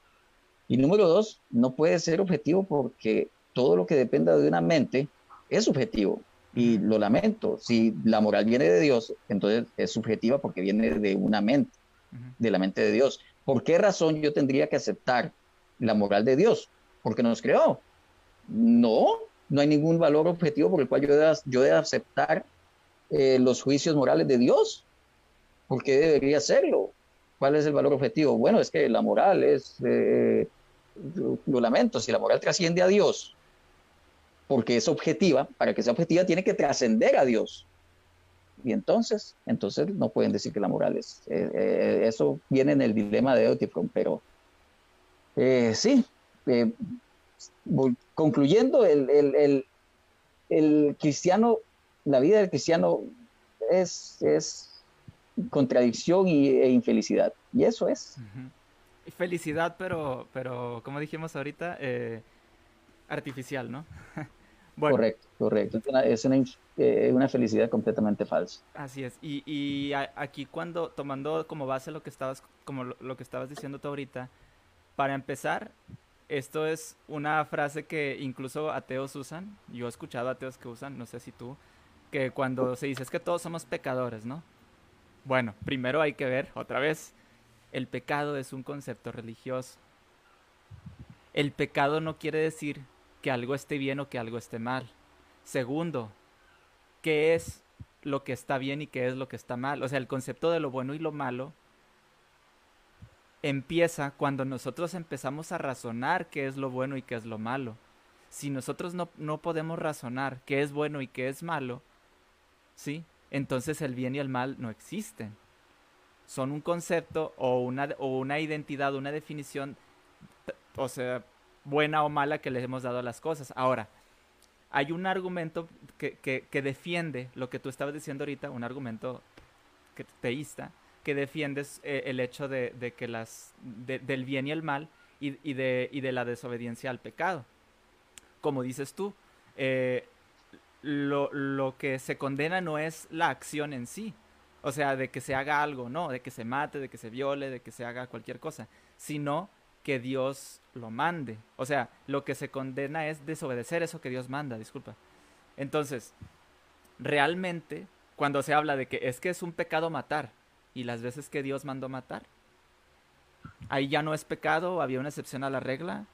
Y número dos, no puede ser objetivo porque todo lo que dependa de una mente es subjetivo. Y lo lamento, si la moral viene de Dios, entonces es subjetiva porque viene de una mente, de la mente de Dios. ¿Por qué razón yo tendría que aceptar la moral de Dios? Porque nos creó. No, no hay ningún valor objetivo por el cual yo deba, yo aceptar eh, los juicios morales de Dios. ¿Por qué debería hacerlo? ¿Cuál es el valor objetivo? Bueno, es que la moral es, eh, lo lamento, si la moral trasciende a Dios, porque es objetiva, para que sea objetiva tiene que trascender a Dios. Y entonces, entonces no pueden decir que la moral es. Eh, eh, eso viene en el dilema de Otifron, pero eh, sí, concluyendo, el, el, el, cristiano, la vida del cristiano es, es contradicción y, e infelicidad. Y eso es. Felicidad, pero, pero como dijimos ahorita, artificial, ¿no? *laughs* correcto, correcto. Es, una, eh, una, felicidad completamente falsa. Así es. Y, y aquí cuando, tomando como base lo que estabas, como lo, que estabas diciendo tú ahorita, para empezar, esto es una frase que incluso ateos usan. Yo he escuchado ateos que usan, no sé si tú, que cuando se dice es que todos somos pecadores, ¿no? Bueno, primero hay que ver, otra vez, el pecado es un concepto religioso. El pecado no quiere decir que algo esté bien o que algo esté mal. Segundo, ¿qué es lo que está bien y qué es lo que está mal? O sea, el concepto de lo bueno y lo malo empieza cuando nosotros empezamos a razonar qué es lo bueno y qué es lo malo. Si nosotros no, no podemos razonar qué es bueno y qué es malo, ¿sí? Entonces el bien y el mal no existen. Son un concepto o una, o una identidad, una definición, o sea, buena o mala que les hemos dado a las cosas. Ahora, hay un argumento que, que, defiende lo que tú estabas diciendo ahorita, un argumento que, teísta, que defiende eh, el hecho de, de que las, del bien y el mal y, y, de, y de la desobediencia al pecado. Como dices tú, eh, lo, lo que se condena no es la acción en sí, o sea, de que se haga algo, no, de que se mate, de que se viole, de que se haga cualquier cosa, sino que Dios lo mande. O sea, lo que se condena es desobedecer eso que Dios manda, disculpa. Entonces, realmente, cuando se habla de que es que es un pecado matar, y las veces que Dios mandó matar, ahí ya no es pecado, había una excepción a la regla,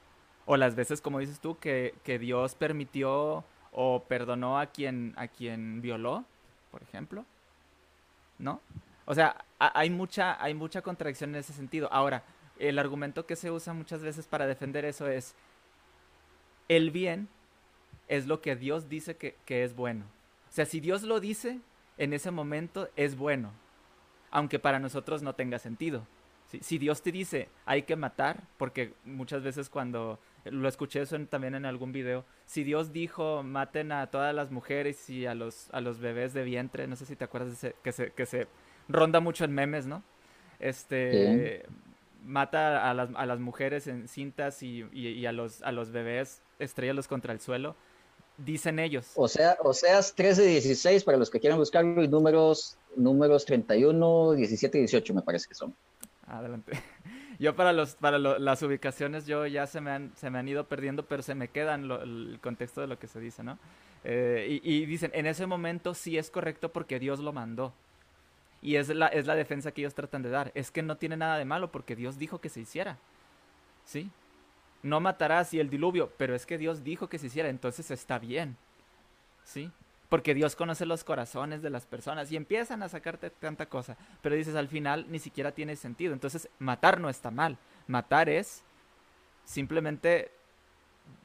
o las veces, como dices tú, que, que Dios permitió o perdonó a quien, a quien violó, por ejemplo, ¿no? O sea, hay mucha, hay mucha contradicción en ese sentido. Ahora, el argumento que se usa muchas veces para defender eso es, el bien es lo que Dios dice que, es bueno. O sea, si Dios lo dice, en ese momento es bueno, aunque para nosotros no tenga sentido. Si, Dios te dice hay que matar, porque muchas veces cuando lo escuché eso también en algún video, si Dios dijo maten a todas las mujeres y a los, a los bebés de vientre, no sé si te acuerdas de ese, que, se, que se ronda mucho en memes, ¿no? Este, mata a las, a las mujeres en cintas y, y, a, los, a los bebés, estrellalos contra el suelo. Dicen ellos. O sea, o sea, 13 16 para los que quieran buscarlo y números, números 31, 17 y 18 me parece que son. Adelante. *laughs* Yo para los para las ubicaciones yo ya se me han se me han ido perdiendo, pero se me quedan el contexto de lo que se dice, ¿no? Eh, y, y, dicen, en ese momento sí es correcto porque Dios lo mandó. Y es la, es la defensa que ellos tratan de dar. Es que no tiene nada de malo porque Dios dijo que se hiciera. ¿Sí? No matarás y el diluvio, pero es que Dios dijo que se hiciera, entonces está bien. ¿Sí? Porque Dios conoce los corazones de las personas y empiezan a sacarte tanta cosa. Pero dices, al final ni siquiera tiene sentido. Entonces, matar no está mal. Matar es simplemente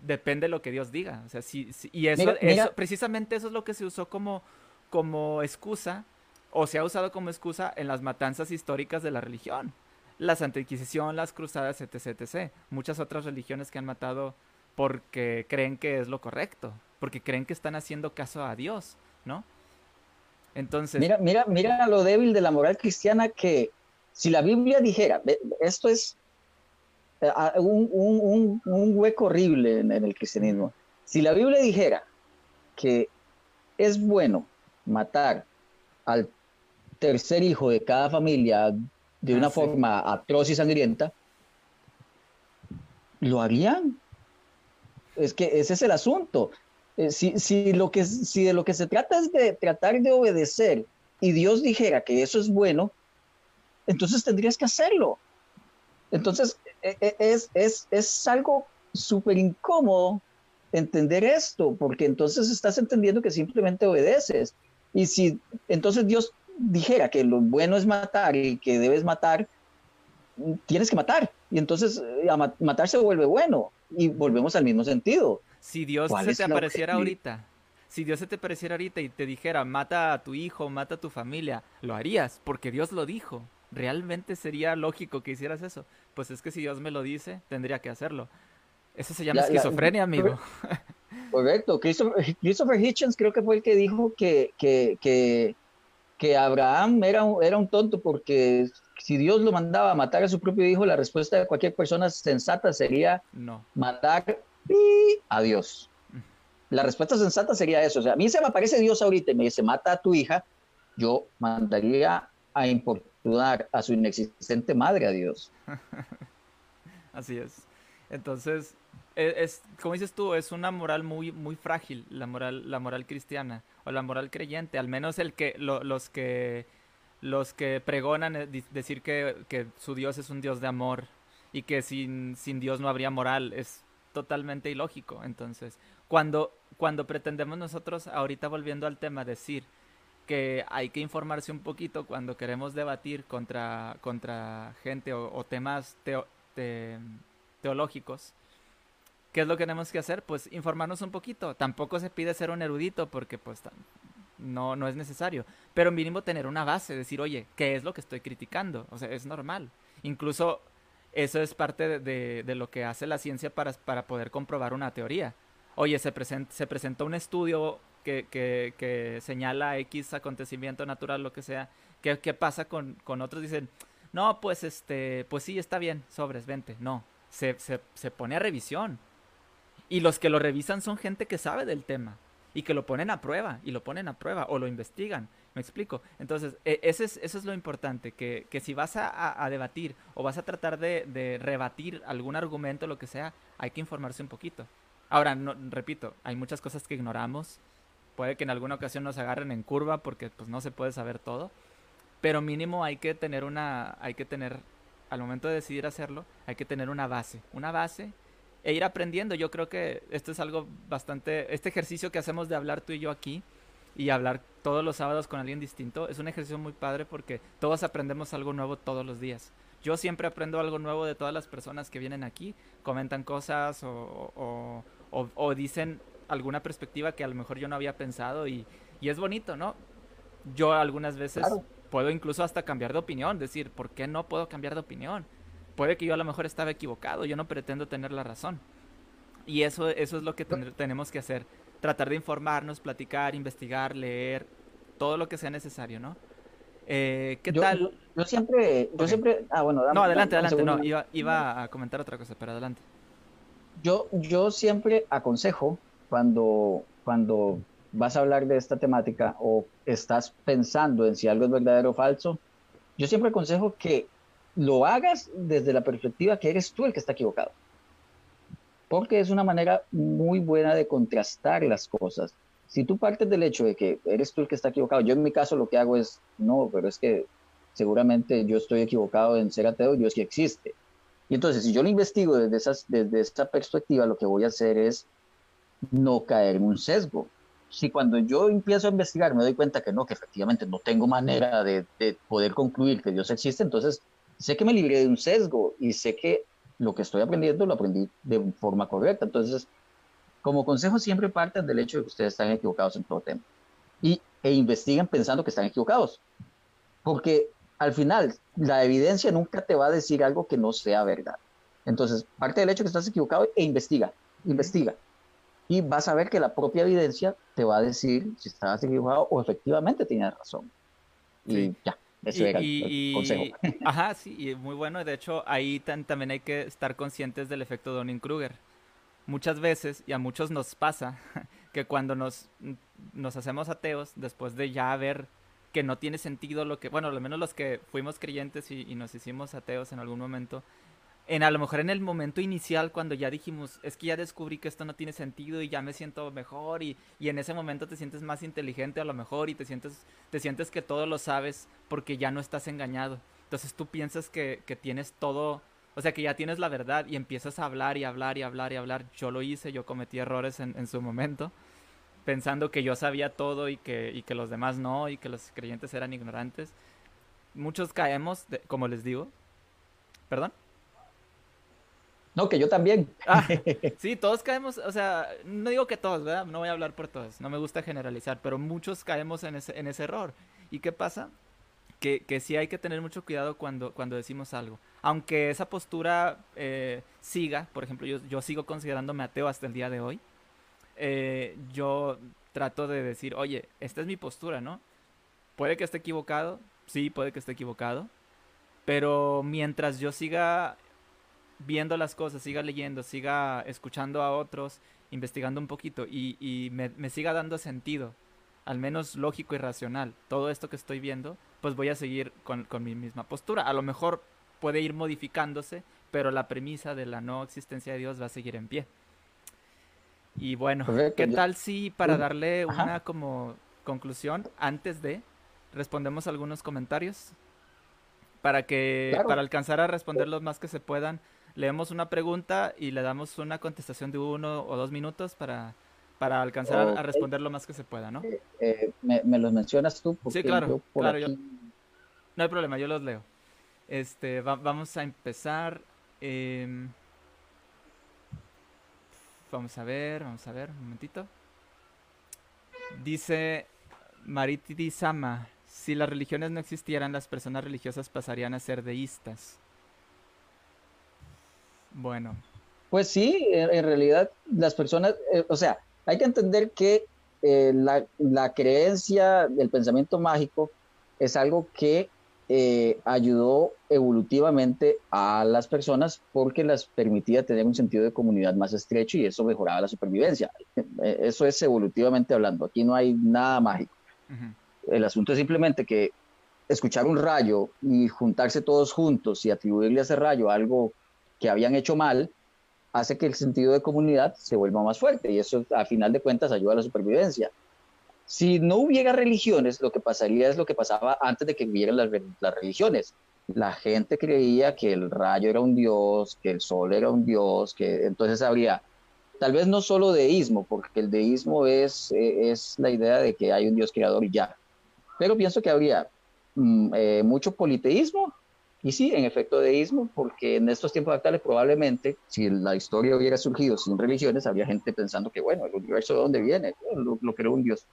depende de lo que Dios diga. O sea, si, y eso, eso, precisamente eso es lo que se usó como, como excusa o se ha usado como excusa en las matanzas históricas de la religión. La Santa Inquisición, las cruzadas, etc, etc. Muchas otras religiones que han matado porque creen que es lo correcto, porque creen que están haciendo caso a Dios, ¿no? Entonces... Mira, mira, mira lo débil de la moral cristiana que si la Biblia dijera, esto es eh, un, hueco horrible en el cristianismo, si la Biblia dijera que es bueno matar al tercer hijo de cada familia de una ah, forma atroz y sangrienta, lo harían. Es que ese es el asunto. Eh, si, lo que, si de lo que se trata es de tratar de obedecer y Dios dijera que eso es bueno, entonces tendrías que hacerlo. Entonces, e, e, es, es, es algo súper incómodo entender esto, porque entonces estás entendiendo que simplemente obedeces. Y si entonces Dios dijera que lo bueno es matar y que debes matar, tienes que matar. Y entonces eh, matar se vuelve bueno y volvemos al mismo sentido. Si Dios se te apareciera ahorita, si Dios se te apareciera ahorita y te dijera, mata a tu hijo, mata a tu familia, lo harías porque Dios lo dijo. ¿Realmente sería lógico que hicieras eso? Pues es que si Dios me lo dice, tendría que hacerlo. Eso se llama esquizofrenia, amigo. Correcto. Christopher, Hitchens creo que fue el que dijo que, que, que que Abraham era un, era un tonto porque si Dios lo mandaba a matar a su propio hijo, la respuesta de cualquier persona sensata sería no. mandar a Dios. la respuesta sensata sería eso. O sea, a mí se me aparece Dios ahorita y me dice, mata a tu hija, yo mandaría a importunar a su inexistente madre a Dios. *laughs* Así es. Entonces, e, es, como dices tú, es una moral muy, muy frágil, la moral, la moral cristiana o la moral creyente. Al menos el que los que los que pregonan eh, decir que, que, su Dios es un Dios de amor y que sin, sin Dios no habría moral es totalmente ilógico. Entonces, cuando, cuando pretendemos nosotros, ahorita volviendo al tema, decir que hay que informarse un poquito cuando queremos debatir contra, contra gente o, temas teológicos, ¿qué es lo que tenemos que hacer? Pues informarnos un poquito. Tampoco se pide ser un erudito porque pues no, no es necesario. Pero mínimo tener una base, decir, oye, ¿qué es lo que estoy criticando? O sea, es normal. Incluso eso es parte de, de, lo que hace la ciencia para, para, poder comprobar una teoría. Oye, se, se presentó un estudio que, que, que, señala X acontecimiento natural, lo que sea. ¿Qué, qué pasa con, con, otros? Dicen, no, pues este, pues sí, está bien, sobres, vente. No, se, se, se pone a revisión. Y los que lo revisan son gente que sabe del tema y que lo ponen a prueba y lo ponen a prueba o lo investigan. ¿Me explico? Entonces, e, ese es, eso es lo importante, que, que si vas a, a, debatir o vas a tratar de, de, rebatir algún argumento, lo que sea, hay que informarse un poquito. Ahora, repito, hay muchas cosas que ignoramos. Puede que en alguna ocasión nos agarren en curva porque pues no se puede saber todo. Pero mínimo hay que tener una, hay que tener, al momento de decidir hacerlo, hay que tener una base. Una base e ir aprendiendo. Yo creo que esto es algo bastante, este ejercicio que hacemos de hablar tú y yo aquí y hablar todos los sábados con alguien distinto es un ejercicio muy padre porque todos aprendemos algo nuevo todos los días. Yo siempre aprendo algo nuevo de todas las personas que vienen aquí, comentan cosas o, o, o, dicen alguna perspectiva que a lo mejor yo no había pensado y, y es bonito, ¿no? Yo algunas veces puedo incluso hasta cambiar de opinión, decir, ¿por qué no puedo cambiar de opinión? puede que yo a lo mejor estaba equivocado, yo no pretendo tener la razón. Y eso, eso es lo que tenemos que hacer, tratar de informarnos, platicar, investigar, leer, todo lo que sea necesario, ¿no? Eh, ¿Qué tal? Yo, siempre, yo siempre, ah, bueno, no, adelante, adelante, no, iba, iba a comentar otra cosa, pero adelante. Yo, yo siempre aconsejo cuando, cuando vas a hablar de esta temática o estás pensando en si algo es verdadero o falso, yo siempre aconsejo que lo hagas desde la perspectiva que eres tú el que está equivocado. Porque es una manera muy buena de contrastar las cosas. Si tú partes del hecho de que eres tú el que está equivocado, yo en mi caso lo que hago es, no, pero es que seguramente yo estoy equivocado en ser ateo, Dios que existe. Y entonces, si yo lo investigo desde, esas, desde esa perspectiva, lo que voy a hacer es no caer en un sesgo. Si cuando yo empiezo a investigar me doy cuenta que no, que efectivamente no tengo manera de, de poder concluir que Dios existe, entonces sé que me libré de un sesgo y sé que lo que estoy aprendiendo lo aprendí de forma correcta. Entonces, como consejo, siempre partan del hecho de que ustedes están equivocados en todo tema y, e investiguen pensando que están equivocados. Porque al final, la evidencia nunca te va a decir algo que no sea verdad. Entonces, parte del hecho de que estás equivocado e investiga, investiga. Y vas a ver que la propia evidencia te va a decir si estás equivocado o efectivamente tienes razón. Y ya y, consejo. Ajá, sí, y muy bueno. De hecho, ahí también hay que estar conscientes del efecto Donning-Kruger. Muchas veces, y a muchos nos pasa, *laughs* que cuando nos, nos hacemos ateos, después de ya ver que no tiene sentido lo que, bueno, al menos los que fuimos creyentes y nos hicimos ateos en algún momento, en a lo mejor en el momento inicial cuando ya dijimos, es que ya descubrí que esto no tiene sentido y ya me siento mejor y, y, en ese momento te sientes más inteligente a lo mejor y te sientes, te sientes que todo lo sabes porque ya no estás engañado. Entonces tú piensas que, que tienes todo, o sea que ya tienes la verdad y empiezas a hablar y hablar y hablar y hablar. Yo lo hice, yo cometí errores en, en su momento pensando que yo sabía todo y que, y que los demás no y que los creyentes eran ignorantes. Muchos caemos, como les digo. ¿Perdón? No, que yo también. *laughs* Ah, *laughs* sí, todos caemos, o sea, no digo que todos, ¿verdad? No voy a hablar por todos, no me gusta generalizar, pero muchos caemos en ese, en ese error. ¿Y qué pasa? Que, que sí hay que tener mucho cuidado cuando, cuando decimos algo. Aunque esa postura eh, siga, por ejemplo, yo, yo sigo considerándome ateo hasta el día de hoy, eh, yo trato de decir, oye, esta es mi postura, ¿no? Puede que esté equivocado, sí, puede que esté equivocado, pero mientras yo siga viendo las cosas, siga leyendo, siga escuchando a otros investigando un poquito y, me, siga dando sentido, al menos lógico y racional, todo esto que estoy viendo, pues voy a seguir con, mi misma postura. A lo mejor puede ir modificándose, pero la premisa de la no existencia de Dios va a seguir en pie. Y bueno, ¿qué tal si para darle una como conclusión, antes de, respondemos algunos comentarios? Para que, para alcanzar a responder los más que se puedan, leemos una pregunta y le damos una contestación de uno o dos minutos para, para alcanzar a responder lo más que se pueda, ¿no? Eh, eh, me, los mencionas tú? sí, claro, claro no hay problema, yo los leo. Este, vamos a empezar. Em, vamos a ver, vamos a ver, un momentito. Dice Maritidi Sama, si las religiones no existieran, las personas religiosas pasarían a ser deístas. Bueno. Pues sí, en, realidad las personas, eh, o sea, hay que entender que eh, la, creencia del pensamiento mágico es algo que eh, ayudó evolutivamente a las personas porque las permitía tener un sentido de comunidad más estrecho y eso mejoraba la supervivencia. *laughs* Eso es evolutivamente hablando, aquí no hay nada mágico. El asunto es simplemente que escuchar un rayo y juntarse todos juntos y atribuirle a ese rayo algo que habían hecho mal, hace que el sentido de comunidad se vuelva más fuerte y eso a final de cuentas ayuda a la supervivencia. Si no hubiera religiones, lo que pasaría es lo que pasaba antes de que hubieran las, religiones. La gente creía que el rayo era un dios, que el sol era un dios, que entonces habría tal vez no solo deísmo, porque el deísmo es, eh, es la idea de que hay un dios creador y ya, pero pienso que habría mm, eh, mucho politeísmo y sí, en efecto deísmo, porque en estos tiempos actuales probablemente, si la historia hubiera surgido sin religiones, habría gente pensando que, bueno, el universo de dónde viene, lo, creó un Dios.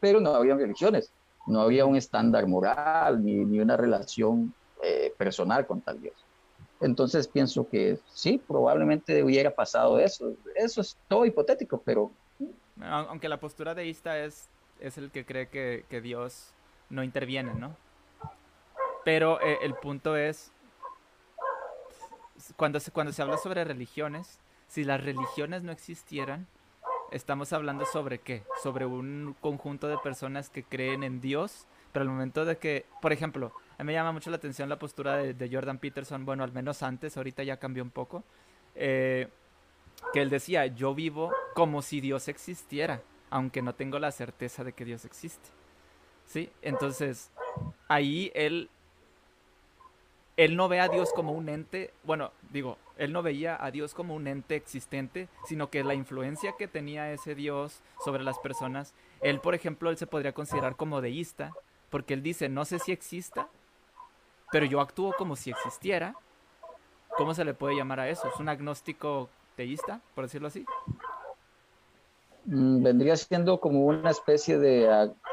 Pero no habría religiones, no había un estándar moral ni, ni una relación eh, personal con tal Dios. Entonces pienso que sí, probablemente hubiera pasado eso. Eso es todo hipotético, pero... Aunque la postura deísta es, es el que cree que, que Dios no interviene, ¿no? Pero eh, el punto es, cuando se, cuando se habla sobre religiones, si las religiones no existieran, estamos hablando sobre qué? Sobre un conjunto de personas que creen en Dios, pero al momento de que, por ejemplo, a mí me llama mucho la atención la postura de, Jordan Peterson, bueno, al menos antes, ahorita ya cambió un poco, eh, que él decía, yo vivo como si Dios existiera, aunque no tengo la certeza de que Dios existe. ¿Sí? Entonces, ahí él él no ve a Dios como un ente, bueno, digo, él no veía a Dios como un ente existente, sino que la influencia que tenía ese Dios sobre las personas, él, por ejemplo, él se podría considerar como deísta, porque él dice, no sé si exista, pero yo actúo como si existiera. ¿Cómo se le puede llamar a eso? ¿Es un agnóstico teísta, por decirlo así? Mm, vendría siendo como una especie de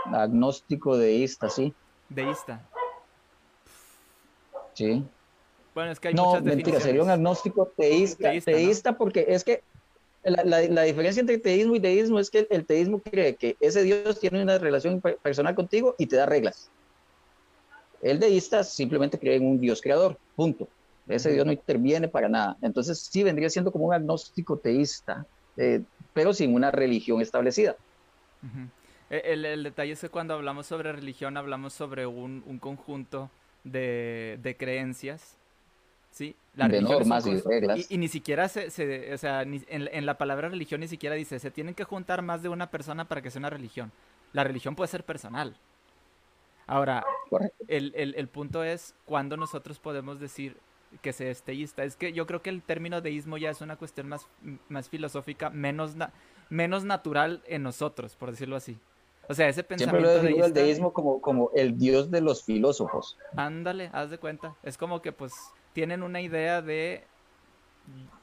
agnóstico deísta, sí. Deísta. Sí. Bueno, es que hay no, muchas mentira, sería un agnóstico teísta. Teísta, porque es que la, diferencia entre teísmo y deísmo es que el, teísmo cree que ese Dios tiene una relación personal contigo y te da reglas. El deísta simplemente cree en un Dios creador, punto. Ese Dios no interviene para nada. Entonces sí vendría siendo como un agnóstico teísta, eh, pero sin una religión establecida. E, el, detalle es que cuando hablamos sobre religión hablamos sobre un, un conjunto de, creencias, ¿sí? La de normas y reglas. Y, ni siquiera se, o sea, en, la palabra religión ni siquiera dice, se tienen que juntar más de una persona para que sea una religión. La religión puede ser personal. Ahora, el, el, punto es cuando nosotros podemos decir que se es teísta. Es que yo creo que el término deísmo ya es una cuestión más, más filosófica, menos, menos natural en nosotros, por decirlo así. O sea, ese pensamiento Siempre lo he deísta, el deísmo como, como el dios de los filósofos. Ándale, haz de cuenta. Es como que pues tienen una idea de,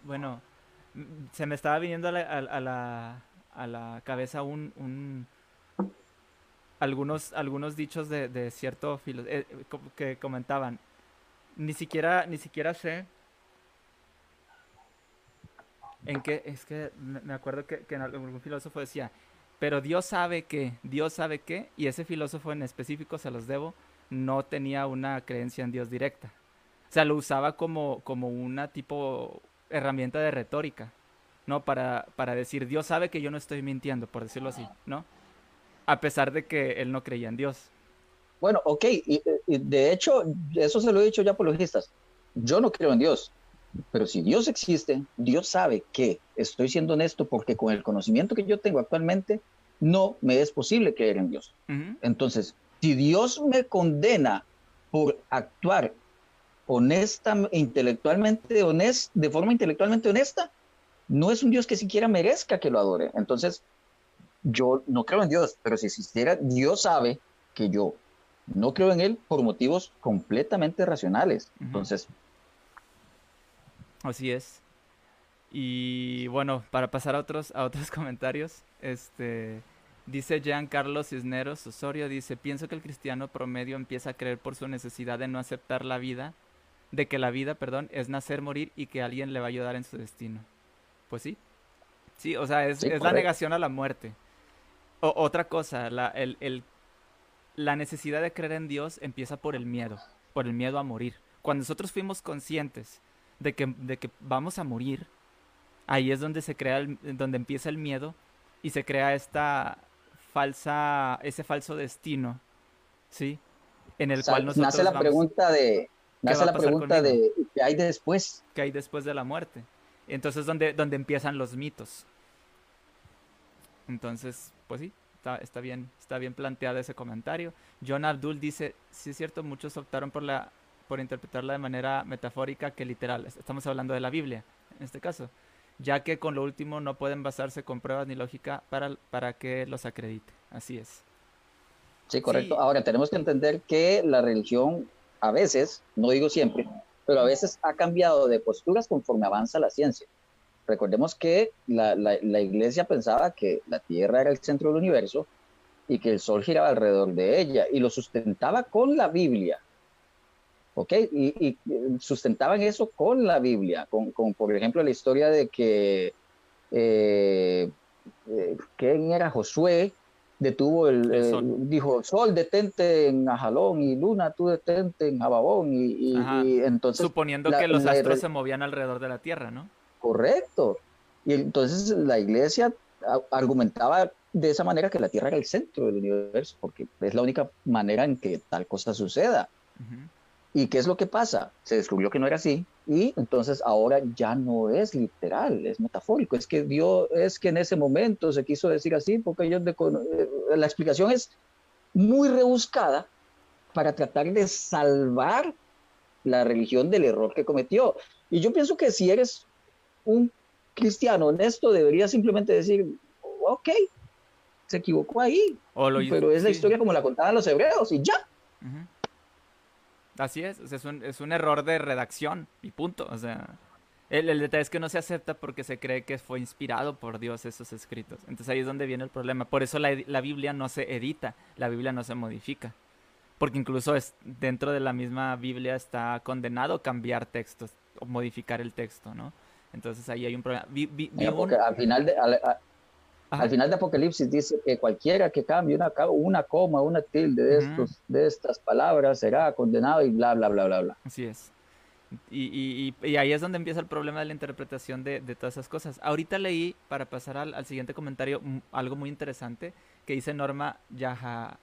bueno, se me estaba viniendo a la, a, la, a la cabeza un, un, algunos, algunos dichos de, de cierto filósofo eh, que comentaban. Ni siquiera, ni siquiera sé en qué, es que me acuerdo que, que algún filósofo decía, pero Dios sabe que, Dios sabe que, y ese filósofo en específico, se los debo, no tenía una creencia en Dios directa. O sea, lo usaba como, como una tipo herramienta de retórica. ¿no? Para, para decir, Dios sabe que yo no estoy mintiendo, por decirlo así, ¿no? A pesar de que él no creía en Dios. Bueno, ok, y, de hecho, eso se lo he dicho ya apologistas. Yo no creo en Dios, pero si Dios existe, Dios sabe que estoy siendo honesto porque con el conocimiento que yo tengo actualmente, no me es posible creer en Dios. Entonces, si Dios me condena por actuar honesta, intelectualmente honest, de forma intelectualmente honesta, no es un Dios que siquiera merezca que lo adore. Entonces, yo no creo en Dios, pero si existiera, Dios sabe que yo no creo en Él por motivos completamente racionales. Entonces. Así es. Y bueno, para pasar a otros, a otros *laughs* comentarios, este. Dice Jean Carlos Cisneros Osorio, dice, pienso que el cristiano promedio empieza a creer por su necesidad de no aceptar la vida, de que la vida, perdón, es nacer, morir y que alguien le va a ayudar en su destino. Pues sí. Sí, o sea, es, la negación a la muerte. O, otra cosa, la, el, la necesidad de creer en Dios empieza por el miedo, por el miedo a morir. Cuando nosotros fuimos conscientes de que, de que vamos a morir, ahí es donde se crea, donde empieza el miedo y se crea esta falsa, ese falso destino, ¿sí? En el cual nosotros nace la pregunta de, nace la pregunta de ¿qué hay después? ¿Qué hay después de la muerte? Entonces, donde, donde empiezan los mitos. Entonces, pues sí, está, está, bien, está bien planteado ese comentario. John Abdul dice, sí es cierto, muchos optaron por la por interpretarla de manera metafórica que literal. Estamos hablando de la Biblia, en este caso, ya que con lo último no pueden basarse con pruebas ni lógica para, para que los acredite. Así es. Sí, correcto. Ahora tenemos que entender que la religión a veces, no digo siempre, pero a veces ha cambiado de posturas conforme avanza la ciencia. Recordemos que la, iglesia pensaba que la Tierra era el centro del universo y que el Sol giraba alrededor de ella y lo sustentaba con la Biblia. ¿Ok? Y, sustentaban eso con la Biblia, con, por ejemplo la historia de que, eh, eh, ¿quién era Josué? detuvo el, dijo sol detente en Ajalón y luna tú detente en Jababón y, entonces suponiendo que los astros se movían alrededor de la tierra no correcto. Y entonces la iglesia argumentaba de esa manera que la tierra era el centro del universo porque es la única manera en que tal cosa suceda ¿Y qué es lo que pasa? Se descubrió que no era así y entonces ahora ya no es literal, es metafórico. Es que Dios, es que en ese momento se quiso decir así porque ellos, eh, la explicación es muy rebuscada para tratar de salvar la religión del error que cometió. Y yo pienso que si eres un cristiano honesto, deberías simplemente decir, ok, se equivocó ahí, pero es la historia como la contaban los hebreos y ya. Así es, es, un, es un error de redacción y punto. O sea, el, el, detalle es que no se acepta porque se cree que fue inspirado por Dios esos escritos. Entonces ahí es donde viene el problema. Por eso la, la Biblia no se edita, la Biblia no se modifica. Porque incluso es, dentro de la misma Biblia está condenado cambiar textos o modificar el texto, ¿no? Entonces ahí hay un problema. al final de, al final de Apocalipsis dice que cualquiera que cambie una, una coma, una tilde de, estos, de estas palabras será condenado y bla, bla, bla, bla, bla. Así es. Y, y, ahí es donde empieza el problema de la interpretación de, de todas esas cosas. Ahorita leí, para pasar al, siguiente comentario, algo muy interesante que dice Norma Yaha,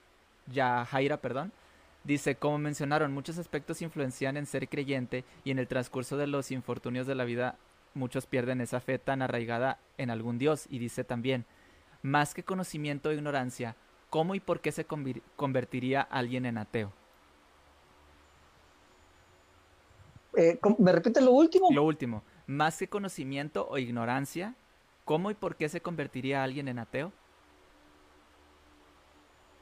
Yahaira, perdón. Dice, como mencionaron, muchos aspectos influencian en ser creyente y en el transcurso de los infortunios de la vida muchos pierden esa fe tan arraigada en algún Dios. Y dice también, más que conocimiento o ignorancia, ¿cómo y por qué se convertiría alguien en ateo? Eh, ¿Me repite lo último? Lo último, más que conocimiento o ignorancia, ¿cómo y por qué se convertiría alguien en ateo?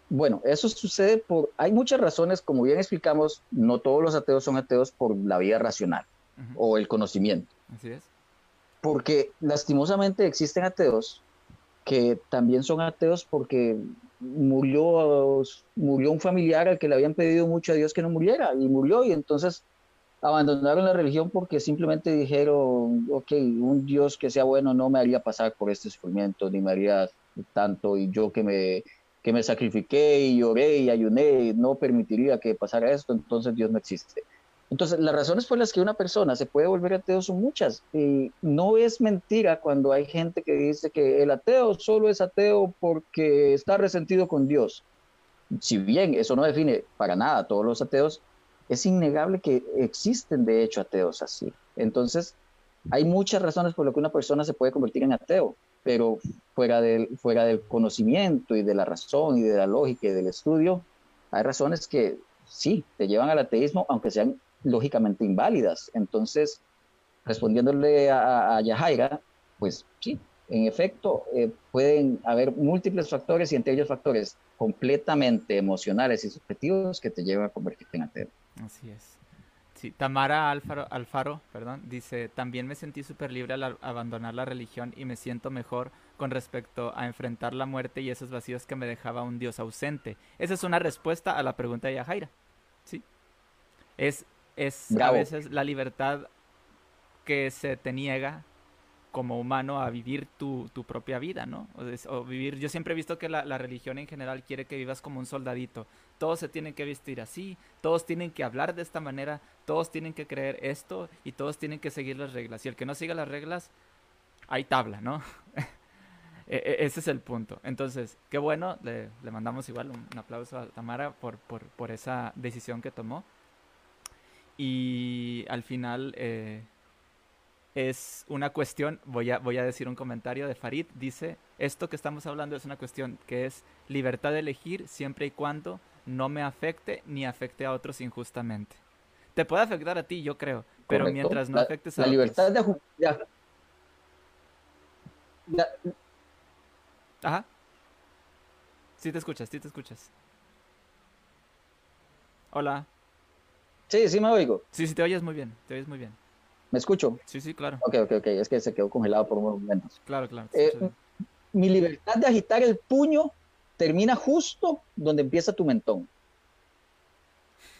Bueno, eso sucede por, hay muchas razones, como bien explicamos, no todos los ateos son ateos por la vía racional o el conocimiento. Así es porque lastimosamente existen ateos que también son ateos porque murió, murió un familiar al que le habían pedido mucho a Dios que no muriera y murió y entonces abandonaron la religión porque simplemente dijeron, ok, un Dios que sea bueno no me haría pasar por este sufrimiento, ni me haría tanto, y yo que me, que me sacrifiqué y lloré y ayuné, no permitiría que pasara esto, entonces Dios no existe. Entonces, las razones por las que una persona se puede volver ateo son muchas. Y no es mentira cuando hay gente que dice que el ateo solo es ateo porque está resentido con Dios. Si bien eso no define para nada a todos los ateos, es innegable que existen de hecho ateos así. Entonces, hay muchas razones por las que una persona se puede convertir en ateo, pero fuera del, fuera del conocimiento y de la razón y de la lógica y del estudio, hay razones que sí te llevan al ateísmo, aunque sean lógicamente inválidas. Entonces, respondiéndole a, a Yajaira, pues sí, en efecto, eh, pueden haber múltiples factores y entre ellos factores completamente emocionales y subjetivos que te llevan a convertirte en ateo. Así es. Sí, Tamara Alfaro, Alfaro perdón, dice, también me sentí súper libre al abandonar la religión y me siento mejor con respecto a enfrentar la muerte y esos vacíos que me dejaba un Dios ausente. Esa es una respuesta a la pregunta de Yajaira. ¿sí? Es es a veces la libertad que se te niega como humano a vivir tu, propia vida, ¿no? O, vivir, yo siempre he visto que la, religión en general quiere que vivas como un soldadito. Todos se tienen que vestir así, todos tienen que hablar de esta manera, todos tienen que creer esto y todos tienen que seguir las reglas. Y el que no siga las reglas, hay tabla, ¿no? *laughs* E, e, ese es el punto. Entonces, qué bueno, le, mandamos igual un, aplauso a Tamara por, por, por esa decisión que tomó. Y al final eh, es una cuestión, voy a, voy a decir un comentario de Farid, dice, esto que estamos hablando es una cuestión que es libertad de elegir siempre y cuando no me afecte ni afecte a otros injustamente. Te puede afectar a ti, yo creo, pero mientras no afectes a la libertad de Ajá. Sí te escuchas, sí te escuchas. Hola. Sí, sí me oigo. Sí, sí, te oyes muy bien, te oyes muy bien. ¿Me escucho? Sí, sí, claro. Ok, ok, ok, es que se quedó congelado por unos momentos. Claro, claro. Eh, mi libertad de agitar el puño termina justo donde empieza tu mentón.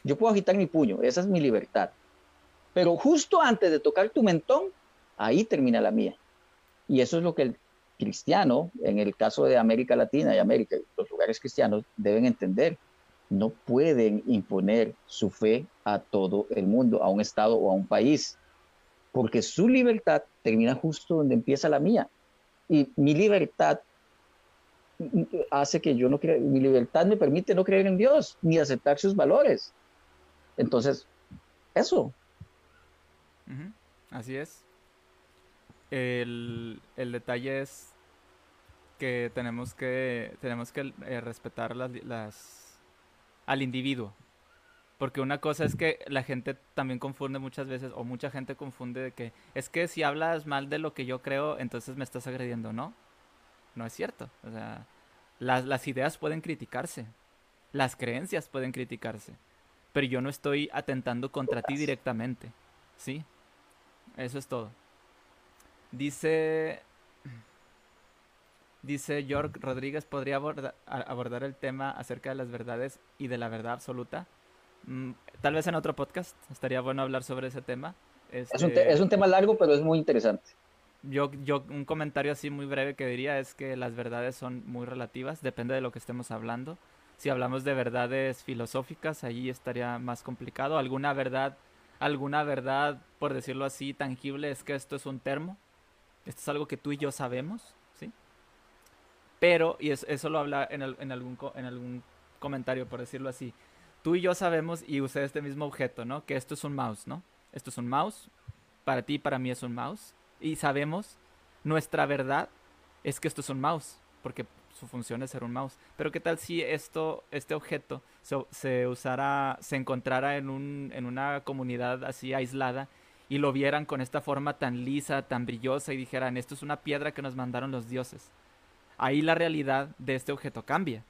Yo puedo agitar mi puño, esa es mi libertad. Pero justo antes de tocar tu mentón, ahí termina la mía. Y eso es lo que el cristiano, en el caso de América Latina y América, los lugares cristianos, deben entender no pueden imponer su fe a todo el mundo, a un Estado o a un país, porque su libertad termina justo donde empieza la mía. Y mi libertad hace que yo no crea, mi libertad me permite no creer en Dios ni aceptar sus valores. Entonces, eso. Así es. El, detalle es que tenemos que, tenemos que eh, respetar las al individuo. Porque una cosa es que la gente también confunde muchas veces, o mucha gente confunde de que es que si hablas mal de lo que yo creo, entonces me estás agrediendo. No, no es cierto. O sea, las, las ideas pueden criticarse, las creencias pueden criticarse, pero yo no estoy atentando contra ti directamente. ¿Sí? Eso es todo. Dice Dice York Rodríguez, ¿podría abordar el tema acerca de las verdades y de la verdad absoluta? Mm, tal vez en otro podcast, estaría bueno hablar sobre ese tema. Es, un este, es, un tema largo, pero es muy interesante. Yo, yo, un comentario así muy breve que diría es que las verdades son muy relativas, depende de lo que estemos hablando. Si hablamos de verdades filosóficas, ahí estaría más complicado. Alguna verdad, alguna verdad, por decirlo así, tangible, es que esto es un termo. Esto es algo que tú y yo sabemos pero, y eso, lo habla en, algún, en algún comentario, por decirlo así, tú y yo sabemos y usé este mismo objeto, ¿no? Que esto es un mouse, ¿no? Esto es un mouse, para ti y para mí es un mouse, y sabemos, nuestra verdad es que esto es un mouse, porque su función es ser un mouse. Pero qué tal si esto, este objeto se, usara, se encontrara en, un, en una comunidad así aislada y lo vieran con esta forma tan lisa, tan brillosa y dijeran, esto es una piedra que nos mandaron los dioses ahí la realidad de este objeto cambia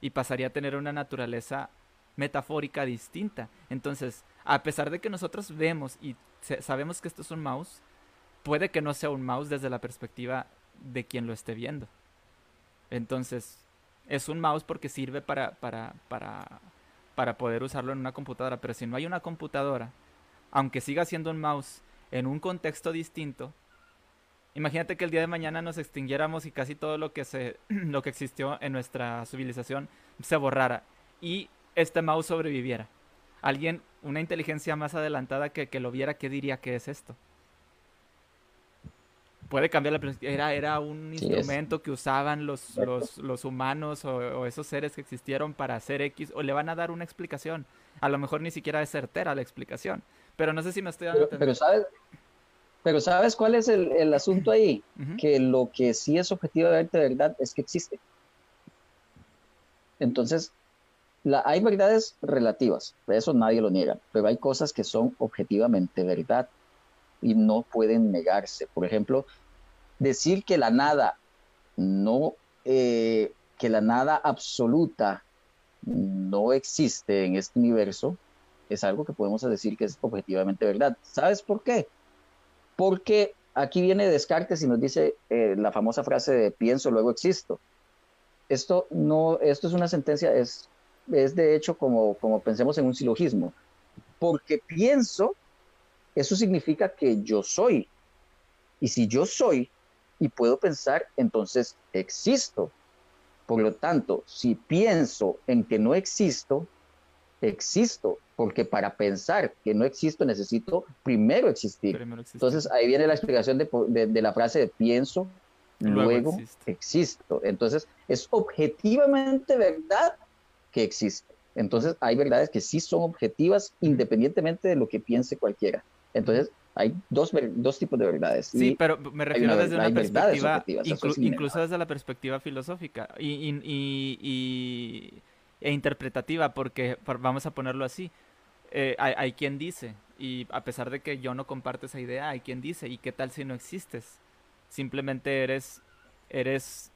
y pasaría a tener una naturaleza metafórica distinta. Entonces, a pesar de que nosotros vemos y sabemos que esto es un mouse, puede que no sea un mouse desde la perspectiva de quien lo esté viendo. Entonces, es un mouse porque sirve para, para, para, para poder usarlo en una computadora, pero si no hay una computadora, aunque siga siendo un mouse en un contexto distinto, Imagínate que el día de mañana nos extinguiéramos y casi todo lo que se *clears throat* lo que existió en nuestra civilización se borrara y este mouse sobreviviera. Alguien una inteligencia más adelantada que, que lo viera, ¿qué diría que es esto? puede cambiar la perspectiva. Era, era un instrumento que usaban los, los, humanos o, esos seres que existieron para hacer X, o le van a dar una explicación. A lo mejor ni siquiera es certera la explicación. Pero no sé si me estoy dando pero, pero sabes, pero ¿sabes cuál es el, asunto ahí? Que lo que sí es objetivamente verdad es que existe. Entonces, la, hay verdades relativas, eso nadie lo niega, pero hay cosas que son objetivamente verdad y no pueden negarse. Por ejemplo, decir que la nada no, eh, que la nada absoluta no existe en este universo, es algo que podemos decir que es objetivamente verdad. ¿Sabes por qué? Porque aquí viene Descartes y nos dice eh, la famosa frase de pienso, luego existo. Esto no, esto es una sentencia, es, es de hecho como, como pensemos en un silogismo. Porque pienso, eso significa que yo soy. Y si yo soy y puedo pensar, entonces existo. Por lo tanto, si pienso en que no existo, existo, porque para pensar que no existo necesito primero existir. Entonces ahí viene la explicación de, la frase de pienso, luego, existo. Entonces es objetivamente verdad que existe. Entonces hay verdades que sí son objetivas independientemente de lo que piense cualquiera. Entonces, hay dos, dos tipos de verdades. Sí, pero me refiero desde una perspectiva, incluso desde la perspectiva filosófica y, y, e interpretativa, porque vamos a ponerlo así. Eh, hay, hay, quien dice, y a pesar de que yo no comparto esa idea, hay quien dice, ¿y qué tal si no existes? Simplemente eres, eres,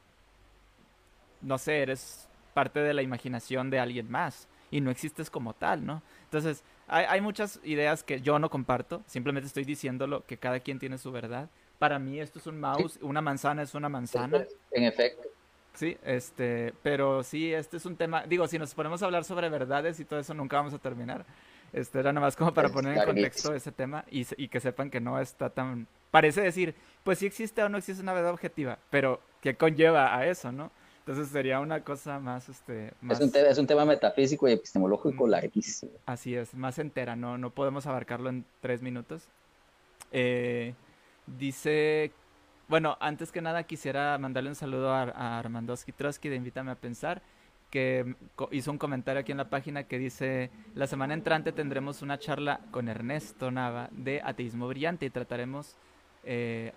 no sé, eres parte de la imaginación de alguien más y no existes como tal, ¿no? Entonces, hay, muchas ideas que yo no comparto, simplemente estoy diciéndolo que cada quien tiene su verdad. Para mí esto es un mouse, una manzana es una manzana. En efecto. Sí, este, pero sí, este es un tema, digo, si nos ponemos a hablar sobre verdades y todo eso, nunca vamos a terminar. Este era nada más como para poner en contexto ese tema y, y que sepan que no está tan... Parece decir, pues sí existe o no existe una verdad objetiva, pero ¿qué conlleva a eso, no? Entonces sería una cosa más, este... Es, un es, un tema metafísico y epistemológico larguísimo. Así es, más entera, no, no podemos abarcarlo en tres minutos. Eh, dice, bueno, antes que nada quisiera mandarle un saludo a, a Armandowski Trotsky de Invítame a Pensar, que hizo un comentario aquí en la página que dice, la semana entrante tendremos una charla con Ernesto Nava de Ateísmo Brillante y trataremos... Eh,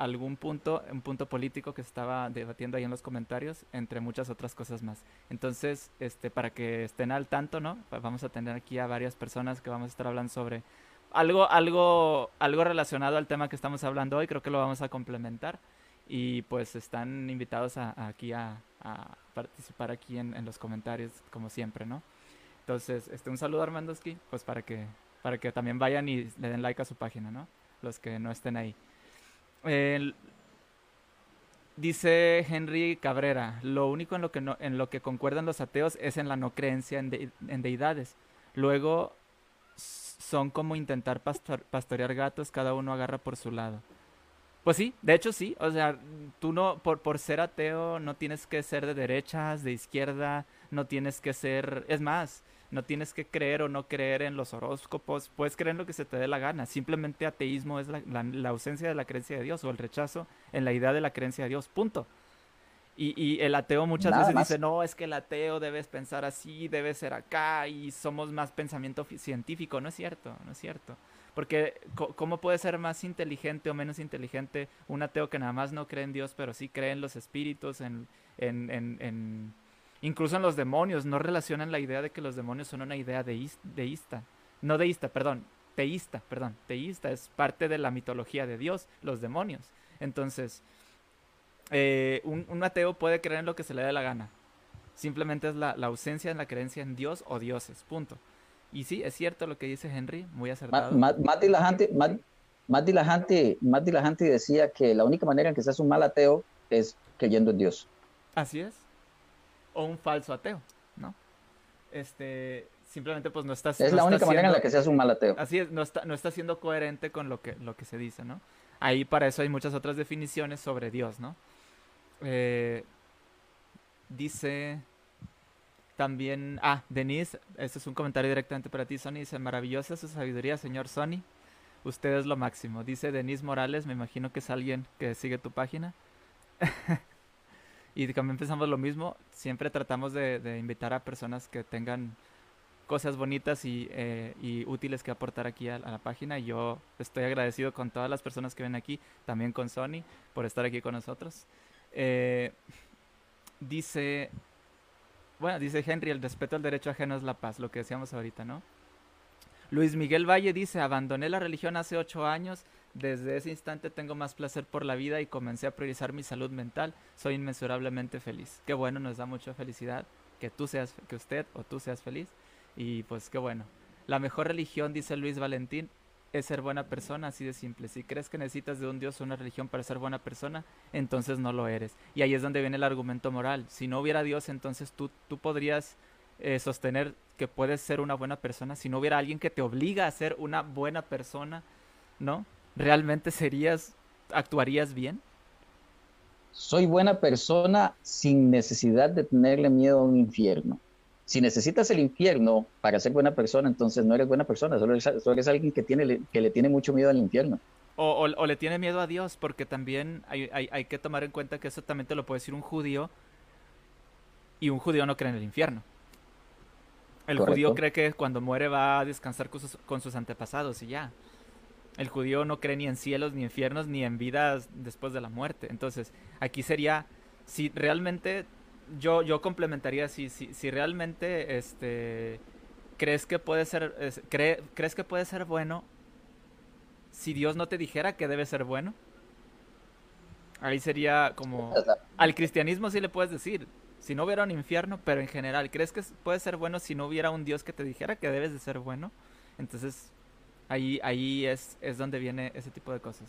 algún punto, un punto político que estaba debatiendo ahí en los comentarios, entre muchas otras cosas más. Entonces, este, para que estén al tanto, ¿no? Vamos a tener aquí a varias personas que vamos a estar hablando sobre algo, algo, algo relacionado al tema que estamos hablando hoy, creo que lo vamos a complementar. Y pues están invitados a, aquí a, participar aquí en, en, los comentarios, como siempre, ¿no? Entonces, este, un saludo a Armandoski, pues para que, para que también vayan y le den like a su página, ¿no? Los que no estén ahí dice Henry Cabrera, lo único en lo, que no, en lo que concuerdan los ateos es en la no creencia en, en deidades. Luego son como intentar pastorear gatos, cada uno agarra por su lado. Pues sí, de hecho sí, o sea, tú no, por, por ser ateo no tienes que ser de derechas, de izquierda, no tienes que ser, es más, no tienes que creer o no creer en los horóscopos, puedes creer en lo que se te dé la gana. Simplemente ateísmo es la, ausencia de la creencia de Dios o el rechazo en la idea de la creencia de Dios, punto. Y, el ateo muchas veces dice, no, es que el ateo debes pensar así, debe ser acá y somos más pensamiento científico. No es cierto, no es cierto. Porque ¿cómo puede ser más inteligente o menos inteligente un ateo que nada más no cree en Dios, pero sí cree en los espíritus, en, en Incluso en los demonios no relacionan la idea de que los demonios son una idea deísta. No deísta, perdón, teísta, perdón, teísta. Es parte de la mitología de Dios, los demonios. Entonces, eh, un, ateo puede creer en lo que se le dé la gana. Simplemente es la, ausencia en la creencia en Dios o dioses, punto. Y sí, es cierto lo que dice Henry, muy acertado. Matt Dilahante decía que la única manera en que seas un mal ateo es creyendo en Dios. Así es o un falso ateo, ¿no? Este, simplemente pues no estás... Es la única manera en la que seas un mal ateo. Así es, no está, no está siendo coherente con lo que, lo que se dice, ¿no? Ahí para eso hay muchas otras definiciones sobre Dios, ¿no? Eh, dice También, ah, Denise, este es un comentario directamente para ti, Sony. Dice, maravillosa su sabiduría, señor Sony. Usted es lo máximo. Dice Denise Morales, me imagino que es alguien que sigue tu página. *laughs* y también pensamos lo mismo. Siempre tratamos de, invitar a personas que tengan cosas bonitas y, eh, útiles que aportar aquí a, la página. Y yo estoy agradecido con todas las personas que ven aquí, también con Sony, por estar aquí con nosotros. Eh, dice bueno, dice Henry, el respeto al derecho ajeno es la paz, lo que decíamos ahorita, ¿no? Luis Miguel Valle dice, abandoné la religión hace ocho años, desde ese instante tengo más placer por la vida y comencé a priorizar mi salud mental, soy inmensurablemente feliz. Qué bueno, nos da mucha felicidad que tú seas, que usted o tú seas feliz y pues qué bueno. La mejor religión, dice Luis Valentín, es ser buena persona, así de simple. Si crees que necesitas de un Dios o una religión para ser buena persona, entonces no lo eres. Y ahí es donde viene el argumento moral. Si no hubiera Dios, entonces tú, tú podrías eh, sostener que puedes ser una buena persona. Si no hubiera alguien que te obliga a ser una buena persona, ¿no? ¿Realmente serías, actuarías bien? Soy buena persona sin necesidad de tenerle miedo a un infierno si necesitas el infierno para ser buena persona, entonces no eres buena persona, solo eres, alguien que, tiene, que le tiene mucho miedo al infierno. O, le tiene miedo a Dios, porque también hay, que tomar en cuenta que eso también te lo puede decir un judío, y un judío no cree en el infierno. El judío cree que cuando muere va a descansar con sus, con sus antepasados y ya. El judío no cree ni en cielos, ni infiernos, ni en vidas después de la muerte. Entonces, aquí sería, si realmente yo, yo complementaría si, si, si realmente este, crees que puede ser, crees que puede ser bueno si Dios no te dijera que debe ser bueno. Ahí sería como... Al cristianismo sí le puedes decir, si no hubiera un infierno, pero en general, ¿crees que puede ser bueno si no hubiera un Dios que te dijera que debes de ser bueno? Entonces, ahí, ahí es, es donde viene ese tipo de cosas.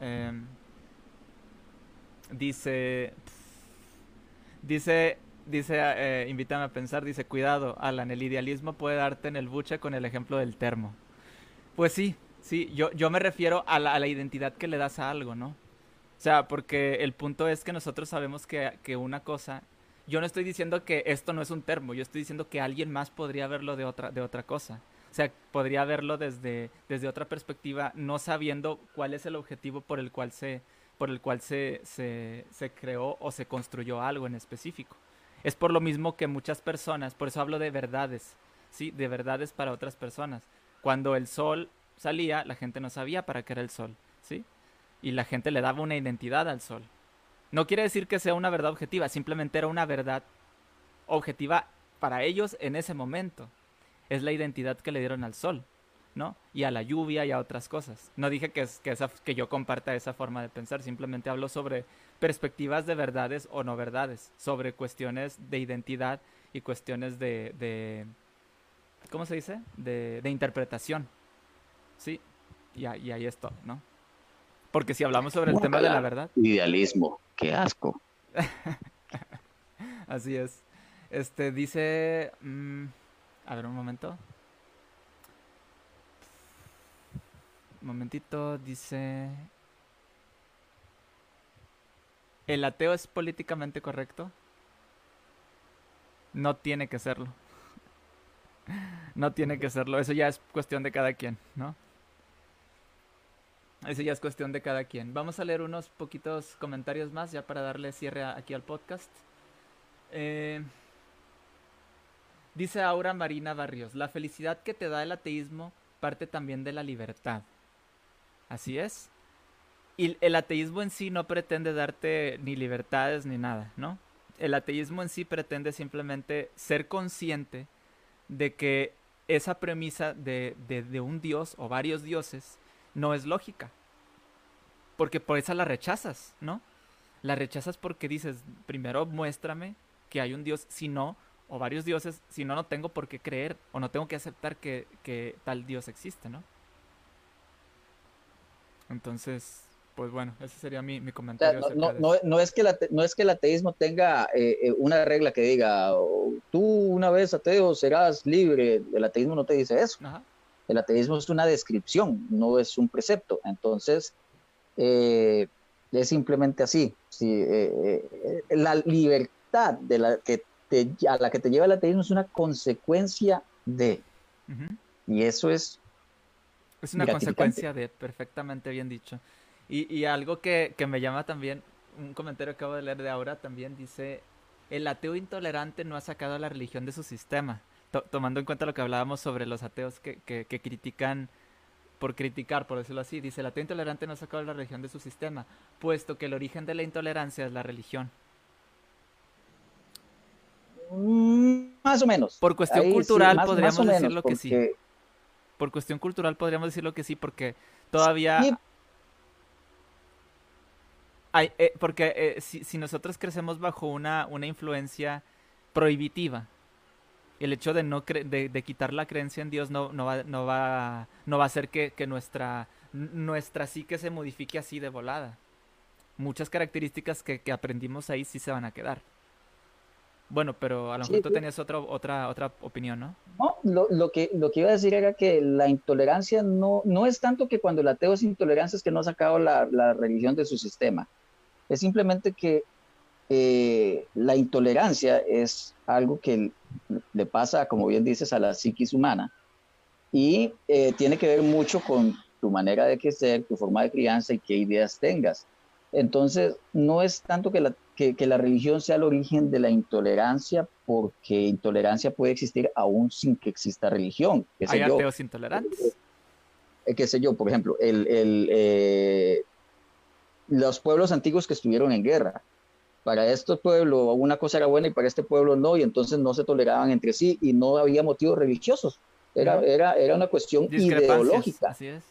Eh, Dice. Dice. Dice, eh, invítame a pensar, dice, cuidado, Alan, el idealismo puede darte en el buche con el ejemplo del termo. Pues sí, sí, yo, yo me refiero a la, identidad que le das a algo, ¿no? O sea, porque el punto es que nosotros sabemos que, que, una cosa, yo no estoy diciendo que esto no es un termo, yo estoy diciendo que alguien más podría verlo de otra, de otra cosa. O sea, podría verlo desde, desde otra perspectiva, no sabiendo cuál es el objetivo por el cual se, por el cual se, se, creó o se construyó algo en específico. Es por lo mismo que muchas personas, por eso hablo de verdades, ¿sí? De verdades para otras personas. Cuando el sol salía, la gente no sabía para qué era el sol, ¿sí? Y la gente le daba una identidad al sol. No quiere decir que sea una verdad objetiva, simplemente era una verdad objetiva para ellos en ese momento. Es la identidad que le dieron al sol. ¿No? Y a la lluvia y a otras cosas. No dije que, que, esa, que yo comparta esa forma de pensar, simplemente hablo sobre perspectivas de verdades o no verdades, sobre cuestiones de identidad y cuestiones de, de ¿cómo se dice? De, de interpretación. Sí, y, y, ahí es todo, ¿no? Porque si hablamos sobre el tema de la verdad. Idealismo, qué asco. *laughs* Así es. Este dice. Mm, a ver un momento. Momentito, dice... ¿El ateo es políticamente correcto? No tiene que serlo. *laughs* No tiene que serlo. Eso ya es cuestión de cada quien, ¿no? Eso ya es cuestión de cada quien. Vamos a leer unos poquitos comentarios más ya para darle cierre aquí al podcast. Eh, dice Aura Marina Barrios, la felicidad que te da el ateísmo parte también de la libertad. Así es. Y el ateísmo en sí no pretende darte ni libertades ni nada, ¿no? El ateísmo en sí pretende simplemente ser consciente de que esa premisa de, de, un dios o varios dioses no es lógica. Porque por esa la rechazas, ¿no? La rechazas porque dices, primero muéstrame que hay un dios, si no, o varios dioses, si no, no tengo por qué creer o no tengo que aceptar que, que tal dios existe, ¿no? Entonces, pues bueno, ese sería mi, comentario. no, no, no, es que no es que el ateísmo tenga eh, eh, una regla que diga, tú una vez ateo serás libre. El ateísmo no te dice eso. El ateísmo es una descripción, no es un precepto. Entonces, eh, es simplemente así. la dificultad de la que te, a la que te lleva el ateísmo es una consecuencia de. Y eso es... Es una consecuencia de, perfectamente bien dicho. Y, y algo que, que, me llama también, un comentario que acabo de leer de ahora también dice, el ateo intolerante no ha sacado a la religión de su sistema. tomando en cuenta lo que hablábamos sobre los ateos que, que, que critican por criticar, por decirlo así. Dice, el ateo intolerante no ha sacado a la religión de su sistema, puesto que el origen de la intolerancia es la religión. Mm, más o menos. Por cuestión cultural podríamos decirlo que sí. Por cuestión cultural podríamos decirlo que sí, porque todavía... Hay, eh, porque eh, si, si, nosotros crecemos bajo una, una influencia prohibitiva, el hecho de no de, de, quitar la creencia en Dios no, no, va, no, va, no va a hacer que, que nuestra, nuestra psique se modifique así de volada. Muchas características que, que aprendimos ahí sí se van a quedar. Bueno, pero a lo mejor tú tenías otra, otra, otra opinión, ¿no? No, lo, lo, que, lo que iba a decir era que la intolerancia no, no es tanto que cuando el ateo es intolerancia es que no ha sacado la, la religión de su sistema. Es simplemente que eh, la intolerancia es algo que le pasa, como bien dices, a la psiquis humana y eh, tiene que ver mucho con tu manera de crecer, tu forma de crianza y qué ideas tengas. Entonces, no es tanto que la, que, la religión sea el origen de la intolerancia, porque intolerancia puede existir aún sin que exista religión. ¿Hay ateos intolerantes? Eh, qué sé yo, por ejemplo, el, el, eh, los pueblos antiguos que estuvieron en guerra. Para este pueblo una cosa era buena y para este pueblo no, y entonces no se toleraban entre sí y no había motivos religiosos. Era, era, era una cuestión ideológica. Así es.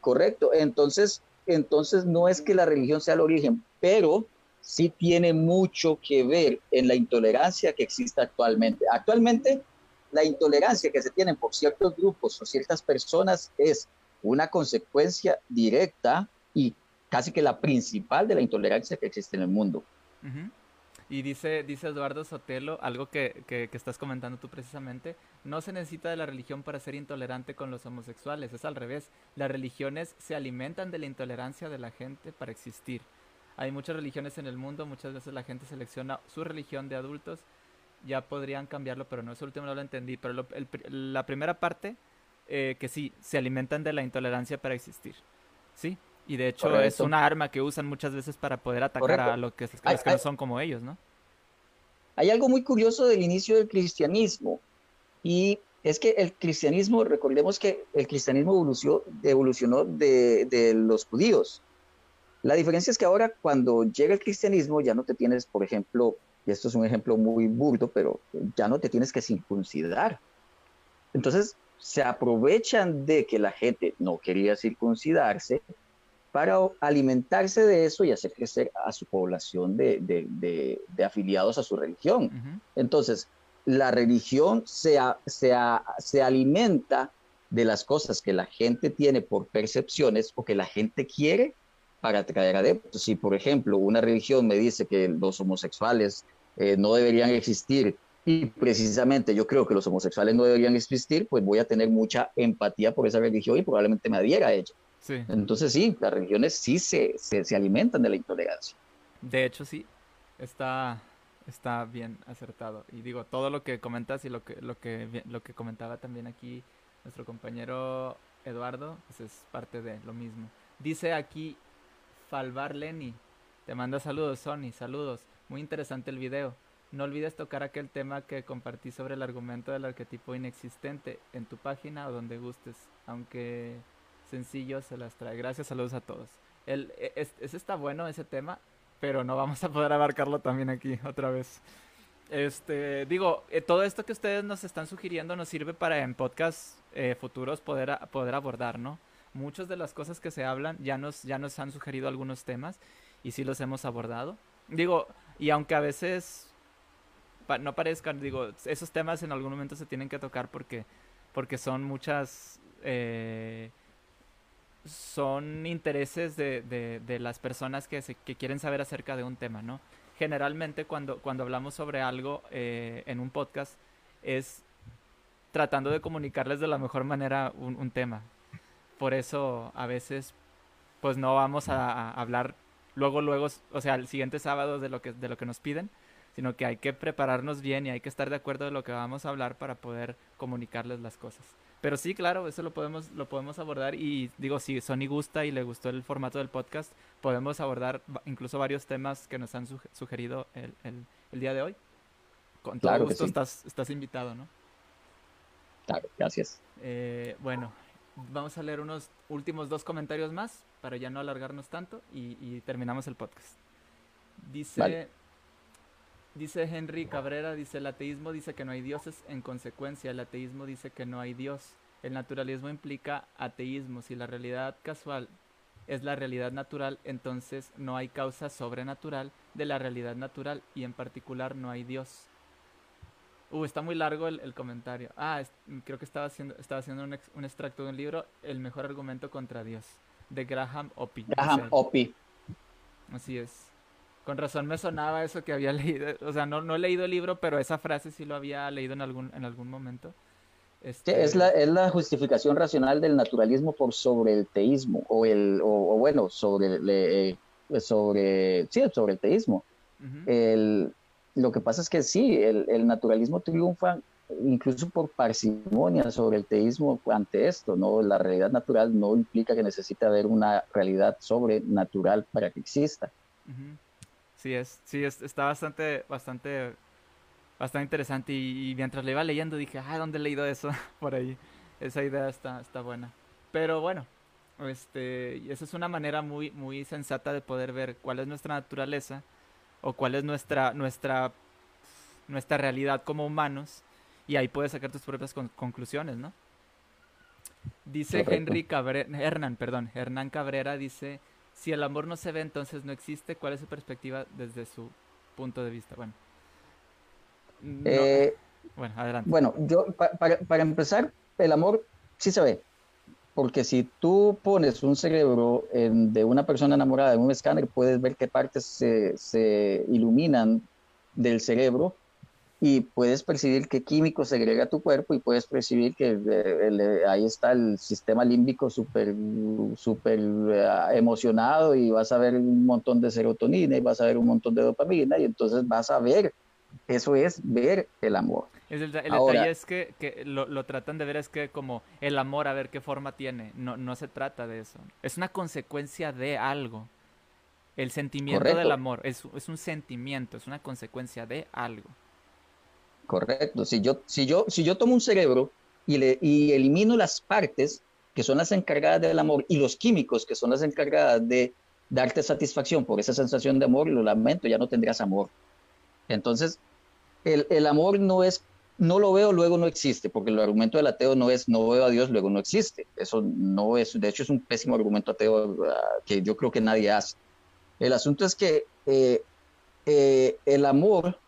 Correcto. Entonces, entonces no es que la religión sea el origen, pero sí tiene mucho que ver en la intolerancia que existe actualmente. Actualmente, la intolerancia que se tiene por ciertos grupos o ciertas personas es una consecuencia directa y casi que la principal de la intolerancia que existe en el mundo. Y dice, dice Eduardo Sotelo, algo que, que, estás comentando tú precisamente, no se necesita de la religión para ser intolerante con los homosexuales, es al revés, las religiones se alimentan de la intolerancia de la gente para existir. Hay muchas religiones en el mundo, muchas veces la gente selecciona su religión de adultos, ya podrían cambiarlo, pero no, eso último no lo entendí, pero la primera parte, eh, que sí, se alimentan de la intolerancia para existir, ¿sí? Y de hecho es una arma que usan muchas veces para poder atacar a los que, los que no son como ellos, ¿no? Hay algo muy curioso del inicio del cristianismo y es que el cristianismo, recordemos que el cristianismo evolucionó, evolucionó de, de, los judíos. La diferencia es que ahora cuando llega el cristianismo ya no te tienes, por ejemplo, y esto es un ejemplo muy burdo, pero ya no te tienes que circuncidar. Entonces se aprovechan de que la gente no quería circuncidarse para alimentarse de eso y hacer crecer a su población de, de, de, afiliados a su religión. Entonces, la religión se, se, se alimenta de las cosas que la gente tiene por percepciones o que la gente quiere para atraer adeptos. Si, por ejemplo, una religión me dice que los homosexuales eh, no deberían existir y precisamente yo creo que los homosexuales no deberían existir, pues voy a tener mucha empatía por esa religión y probablemente me adhiera a ella. Entonces sí, las religiones sí se, se, alimentan de la intolerancia. De hecho, sí, está, está bien acertado. Y digo, todo lo que comentas y lo que, lo que, lo que comentaba también aquí nuestro compañero Eduardo, pues es parte de lo mismo. Dice aquí Falvar Lenny, te manda saludos, Sony, saludos. Muy interesante el video. No olvides tocar aquel tema que compartí sobre el argumento del arquetipo inexistente en tu página o donde gustes, aunque sencillo se las trae. Gracias, saludos a todos. El, e, es, está bueno ese tema, pero no vamos a poder abarcarlo también aquí otra vez. Este, digo, eh, todo esto que ustedes nos están sugiriendo nos sirve para en podcasts eh, futuros poder, poder abordar, ¿no? Muchas de las cosas que se hablan ya nos, ya nos han sugerido algunos temas y sí los hemos abordado. Digo, y aunque a veces no parezcan, digo, esos temas en algún momento se tienen que tocar porque, porque son muchas... Eh, son intereses de, de, las personas que, se, que quieren saber acerca de un tema, ¿no? Generalmente cuando, cuando hablamos sobre algo eh, en un podcast es tratando de comunicarles de la mejor manera un, tema. Por eso a veces pues no vamos a, hablar luego, luego, o sea, el siguiente sábado de lo que, de lo que nos piden, sino que hay que prepararnos bien y hay que estar de acuerdo de lo que vamos a hablar para poder comunicarles las cosas. Pero sí, claro, eso lo podemos, lo podemos abordar y digo, si Sony gusta y le gustó el formato del podcast, podemos abordar incluso varios temas que nos han sugerido el, el, día de hoy. Con todo gusto estás, estás invitado, ¿no? Claro, gracias. Eh, bueno, vamos a leer unos últimos dos comentarios más para ya no alargarnos tanto y, terminamos el podcast. Dice, dice Henry Cabrera, dice el ateísmo dice que no hay dioses, en consecuencia el ateísmo dice que no hay Dios. El naturalismo implica ateísmo. Si la realidad casual es la realidad natural, entonces no hay causa sobrenatural de la realidad natural y en particular no hay Dios. Uh, está muy largo el, comentario. Ah, creo que estaba haciendo, estaba haciendo un, un, extracto de un libro, El mejor argumento contra Dios, de Graham Oppy. Graham Oppy. Así es. Con razón me sonaba eso que había *laughs* leído. O sea, no, no he leído el libro, pero esa frase sí lo había leído en algún, en algún momento. Este... es, la, es la justificación racional del naturalismo por sobre el teísmo, o, el, o, bueno, sobre, eh, sobre, sí, sobre el teísmo. el, lo que pasa es que sí, el, naturalismo triunfa incluso por parsimonia sobre el teísmo ante esto, ¿no? La realidad natural no implica que necesite haber una realidad sobrenatural para que exista. Sí, es, sí, es, está bastante, bastante, bastante interesante y, mientras le iba leyendo dije, ah, ¿dónde he leído eso? *laughs* por ahí. Esa idea está, está buena. Pero bueno, este, esa es una manera muy, muy sensata de poder ver cuál es nuestra naturaleza o cuál es nuestra, nuestra, nuestra realidad como humanos y ahí puedes sacar tus propias conclusiones, ¿no? Dice Henry Cabrera, Hernán, perdón, Hernán Cabrera dice, si el amor no se ve, entonces no existe. ¿Cuál es su perspectiva desde su punto de vista? Bueno. Eh, bueno, adelante. Bueno, yo, para, para empezar, el amor sí se ve. Porque si tú pones un cerebro de una persona enamorada en un escáner, puedes ver qué partes se, iluminan del cerebro y puedes percibir qué químico se agrega a tu cuerpo y puedes percibir que eh, ahí está el sistema límbico súper super, eh, emocionado y vas a ver un montón de serotonina y vas a ver un montón de dopamina y entonces vas a ver, eso es ver el amor. Es el, detalle es que, que lo, lo, tratan de ver es que como el amor a ver qué forma tiene. No, no se trata de eso. Es una consecuencia de algo. El sentimiento del amor es, es, un sentimiento, es una consecuencia de algo. Correcto. Si yo, si yo, si yo tomo un cerebro y, le, y elimino las partes que son las encargadas del amor y los químicos que son las encargadas de darte satisfacción por esa sensación de amor, lo lamento, ya no tendrás amor. Entonces, el, el amor no es no lo veo, luego no existe, porque el argumento del ateo no es no veo a Dios, luego no existe. Eso no es, de hecho es un pésimo argumento ateo ah, que yo creo que nadie hace. El asunto es que eh, eh, el amor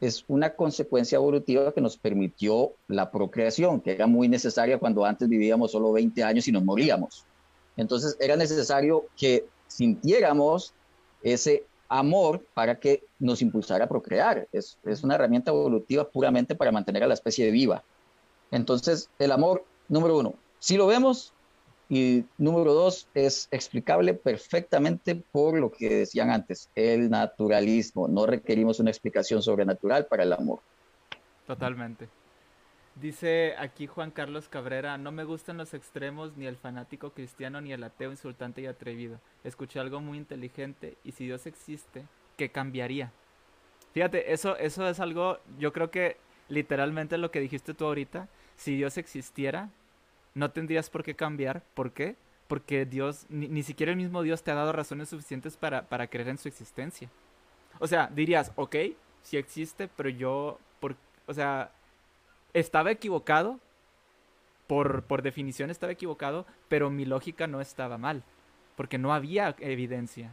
es una consecuencia evolutiva que nos permitió la procreación, que era muy necesaria cuando antes vivíamos solo 20 años y nos moríamos. Entonces era necesario que sintiéramos ese amor para que nos impulsara a procrear. Es, una herramienta evolutiva puramente para mantener a la especie viva. Entonces, el amor, número uno, si lo vemos, y número dos, es explicable perfectamente por lo que decían antes, el naturalismo. No requerimos una explicación sobrenatural para el amor. Totalmente. Dice aquí Juan Carlos Cabrera, no me gustan los extremos, ni el fanático cristiano, ni el ateo insultante y atrevido. Escuché algo muy inteligente y si Dios existe, ¿qué cambiaría? Fíjate, eso, eso es algo, yo creo que literalmente lo que dijiste tú ahorita, si Dios existiera, no tendrías por qué cambiar. ¿Por qué? Porque Dios, ni, siquiera el mismo Dios te ha dado razones suficientes para, para creer en su existencia. O sea, dirías, ok, sí existe, pero yo, por, o sea, estaba equivocado, por, por definición estaba equivocado, pero mi lógica no estaba mal, porque no había evidencia.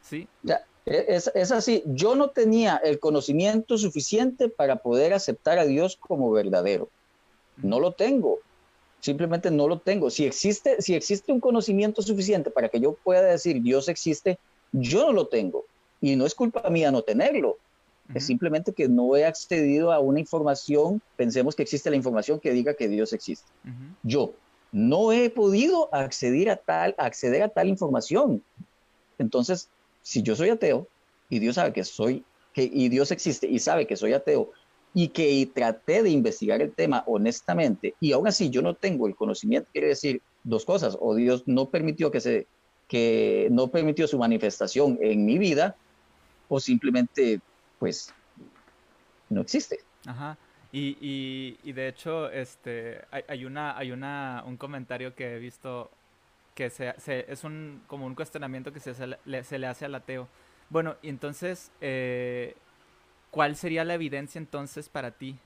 ¿Sí? Ya, e, es, es, así, yo no tenía el conocimiento suficiente para poder aceptar a Dios como verdadero. No lo tengo, simplemente no lo tengo. Si existe, si existe un conocimiento suficiente para que yo pueda decir Dios existe, yo no lo tengo. Y no es culpa mía no tenerlo. Es simplemente que no he accedido a una información, pensemos que existe la información que diga que Dios existe. Yo no he podido acceder a tal, acceder a tal información. Entonces, si yo soy ateo y Dios sabe que soy que, y Dios existe y sabe que soy ateo y que traté de investigar el tema honestamente y aún así yo no tengo el conocimiento, quiere decir dos cosas, o Dios no permitió que se que no permitió su manifestación en mi vida o simplemente pues no existe. Ajá. Y, y, y de hecho, este, hay, una, hay una, un comentario que he visto que se, se, es un, como un cuestionamiento que se, se, le, se le hace al ateo. Bueno, y entonces, eh, ¿cuál sería la evidencia entonces para ti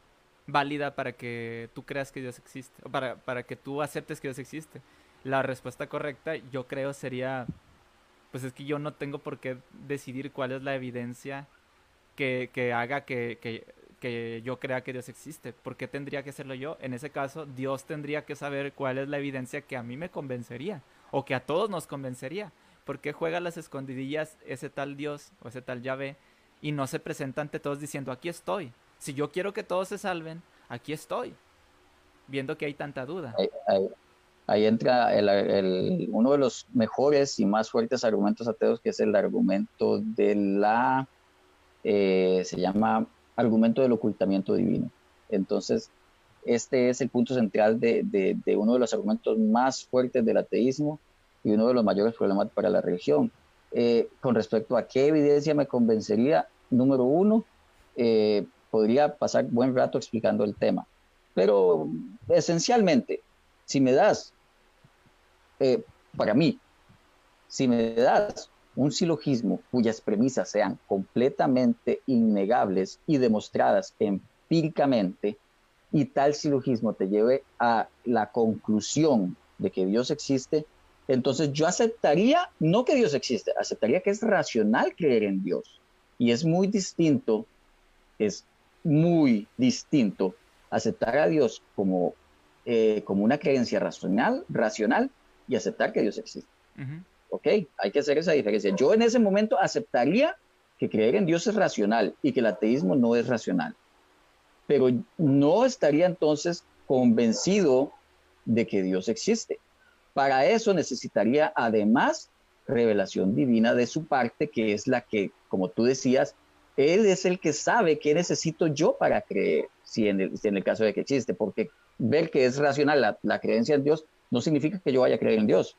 válida para que tú creas que Dios existe? O para, para que tú aceptes que Dios existe. La respuesta correcta, yo creo, sería, pues es que yo no tengo por qué decidir cuál es la evidencia que, haga que, que, que yo crea que Dios existe. ¿Por qué tendría que hacerlo yo? En ese caso, Dios tendría que saber cuál es la evidencia que a mí me convencería o que a todos nos convencería. ¿Por qué juega las escondidillas ese tal Dios o ese tal Yahvé y no se presenta ante todos diciendo, aquí estoy? Si yo quiero que todos se salven, aquí estoy. Viendo que hay tanta duda. Ahí, entra uno de los mejores y más fuertes argumentos ateos, que es el argumento de la, eh, se llama argumento del ocultamiento divino. Entonces, este es el punto central de, uno de los argumentos más fuertes del ateísmo y uno de los mayores problemas para la religión. Eh, con respecto a qué evidencia me convencería, número uno, eh, podría pasar buen rato explicando el tema, pero esencialmente, si me das, para mí, si me das un silogismo cuyas premisas sean completamente innegables y demostradas empíricamente, y tal silogismo te lleve a la conclusión de que Dios existe, entonces yo aceptaría, no que Dios existe, aceptaría que es racional creer en Dios. Y es muy distinto, es muy distinto aceptar a Dios como, eh, como una creencia racional, racional y aceptar que Dios existe. Uh. ¿Ok? Hay que hacer esa diferencia. Yo en ese momento aceptaría que creer en Dios es racional y que el ateísmo no es racional. Pero no estaría entonces convencido de que Dios existe. Para eso necesitaría además revelación divina de su parte, que es la que, como tú decías, Él es el que sabe qué necesito yo para creer, si en el, si en el caso de que existe, porque ver que es racional la, la creencia en Dios no significa que yo vaya a creer en Dios.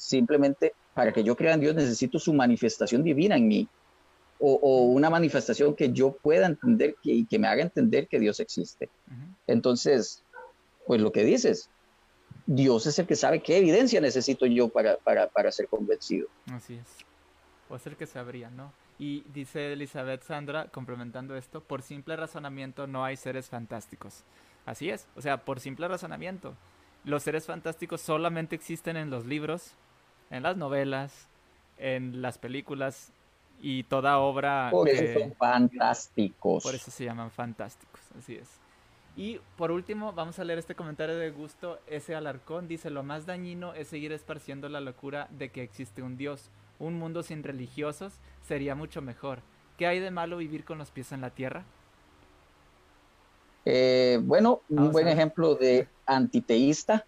Simplemente para que yo crea en Dios necesito su manifestación divina en mí o, o una manifestación que yo pueda entender que, y que me haga entender que Dios existe. Uh -huh. Entonces, pues lo que dices, Dios es el que sabe qué evidencia necesito yo para, para, para ser convencido. Así es. O es el que sabría, ¿no? Y dice Elizabeth Sandra, complementando esto, por simple razonamiento no hay seres fantásticos. Así es, o sea, por simple razonamiento. Los seres fantásticos solamente existen en los libros, en las novelas, en las películas y toda obra. Por eso que, son fantásticos. Por eso se llaman fantásticos, así es. Y por último, vamos a leer este comentario de gusto. Ese Alarcón dice: Lo más dañino es seguir esparciendo la locura de que existe un Dios. Un mundo sin religiosos sería mucho mejor. ¿Qué hay de malo vivir con los pies en la tierra? Eh, bueno, un buen ejemplo de antiteísta.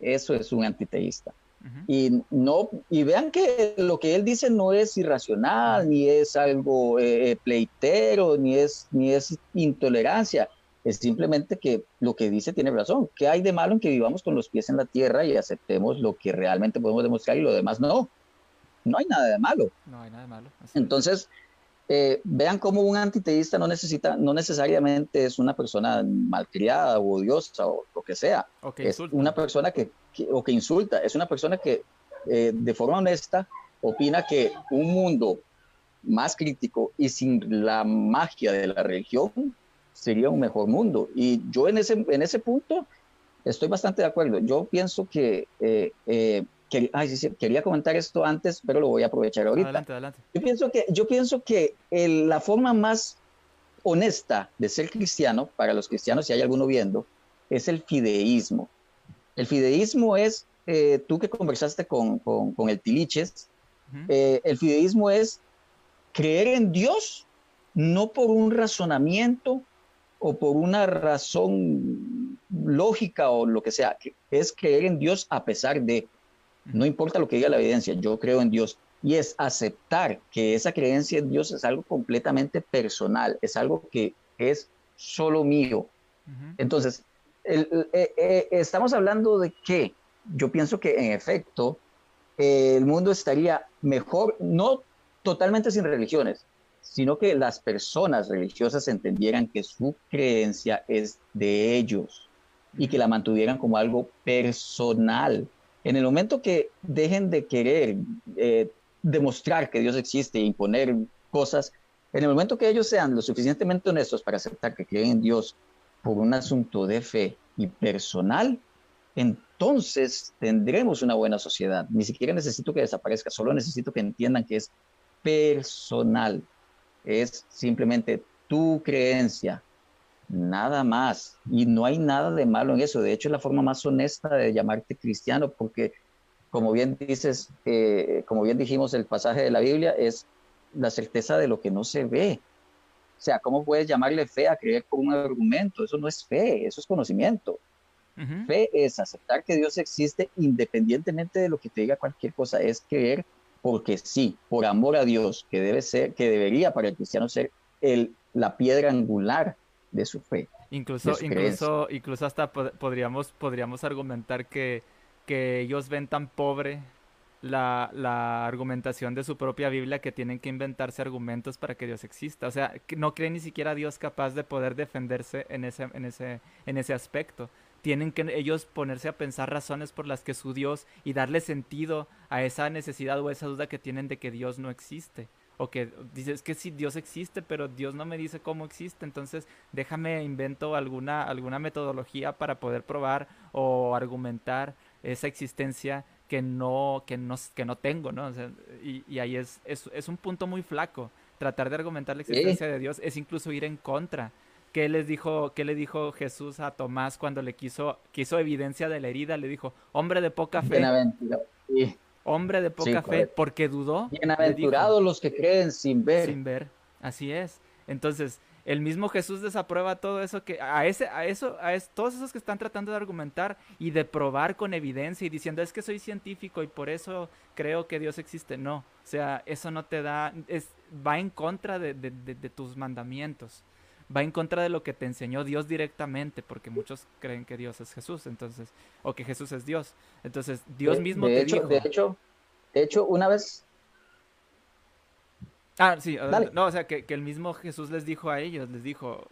Eso es un antiteísta. Uh -huh. Y no, y vean que lo que él dice no es irracional, uh -huh. ni es algo eh, pleitero, ni es, ni es intolerancia. Es simplemente que lo que dice tiene razón. ¿Qué hay de malo en que vivamos con los pies en la tierra y aceptemos lo que realmente podemos demostrar y lo demás no? No hay nada de malo. No hay nada de malo. Entonces, eh, vean cómo un antiteísta no necesita, no necesariamente es una persona malcriada o odiosa o lo que sea. O que es una persona que, que, o que insulta, es una persona que eh, de forma honesta opina que un mundo más crítico y sin la magia de la religión sería un mejor mundo. Y yo en ese, en ese punto estoy bastante de acuerdo. Yo pienso que, eh, que ay, sí, sí, quería comentar esto antes, pero lo voy a aprovechar ahorita. Adelante, adelante. Yo pienso que, yo pienso que el, la forma más honesta de ser cristiano, para los cristianos, si hay alguno viendo, es el fideísmo. El fideísmo es, eh, tú que conversaste con, con, con el Tiliches, uh -huh. el fideísmo es creer en Dios, no por un razonamiento o por una razón lógica o lo que sea, es creer en Dios a pesar de, no importa lo que diga la evidencia, yo creo en Dios. y es aceptar que esa creencia en Dios es algo completamente personal, es algo que es solo mío. Entonces, eh, eh, estamos hablando de que yo pienso que en efecto el mundo estaría mejor, no totalmente sin religiones, sino que las personas religiosas entendieran que su creencia es de ellos y que la mantuvieran como algo personal. En el momento que dejen de querer eh, demostrar que Dios existe e imponer cosas, en el momento que ellos sean lo suficientemente honestos para aceptar que creen en Dios por un asunto de fe y personal, entonces tendremos una buena sociedad. Ni siquiera necesito que desaparezca, solo necesito que entiendan que es personal, es simplemente tu creencia, nada más. Y no hay nada de malo en eso. De hecho, es la forma más honesta de llamarte cristiano, porque como bien dices, eh, como bien dijimos, el pasaje de la Biblia es la certeza de lo que no se ve. O sea, ¿cómo puedes llamarle fe a creer con un argumento? Eso no es fe, eso es conocimiento. Fe es aceptar que Dios existe independientemente de lo que te diga cualquier cosa, es creer porque sí, por amor a Dios, que debe ser, que debería para el cristiano ser el, la piedra angular de su fe. Incluso, incluso, incluso hasta podríamos, podríamos argumentar que que ellos ven tan pobre la, la, argumentación de su propia Biblia que tienen que inventarse argumentos para que Dios exista. O sea, que no creen ni siquiera a Dios capaz de poder defenderse en ese, en ese, en ese aspecto. Tienen que ellos ponerse a pensar razones por las que su Dios y darle sentido a esa necesidad o esa duda que tienen de que Dios no existe. O que dices que sí, Dios existe, pero Dios no me dice cómo existe, entonces déjame invento alguna, alguna metodología para poder probar o argumentar esa existencia que no, que no, que no tengo, ¿no? y, ahí es, es, un punto muy flaco. Tratar de argumentar la existencia de Dios es incluso ir en contra. ¿Qué les dijo, qué le dijo Jesús a Tomás cuando le quiso, quiso evidencia de la herida? Le dijo, hombre de poca fe. Hombre de poca fe, porque dudó. Bienaventurados los que creen sin ver. Sin ver, así es. Entonces, el mismo Jesús desaprueba todo eso que a ese a eso a todos esos que están tratando de argumentar y de probar con evidencia y diciendo es que soy científico y por eso creo que Dios existe no o sea eso no te da es va en contra de, tus mandamientos va en contra de lo que te enseñó Dios directamente porque muchos creen que Dios es Jesús entonces o que Jesús es Dios entonces Dios mismo te dijo de hecho de hecho una vez Ah, sí, no, o sea, que, el mismo Jesús les dijo a ellos, les dijo,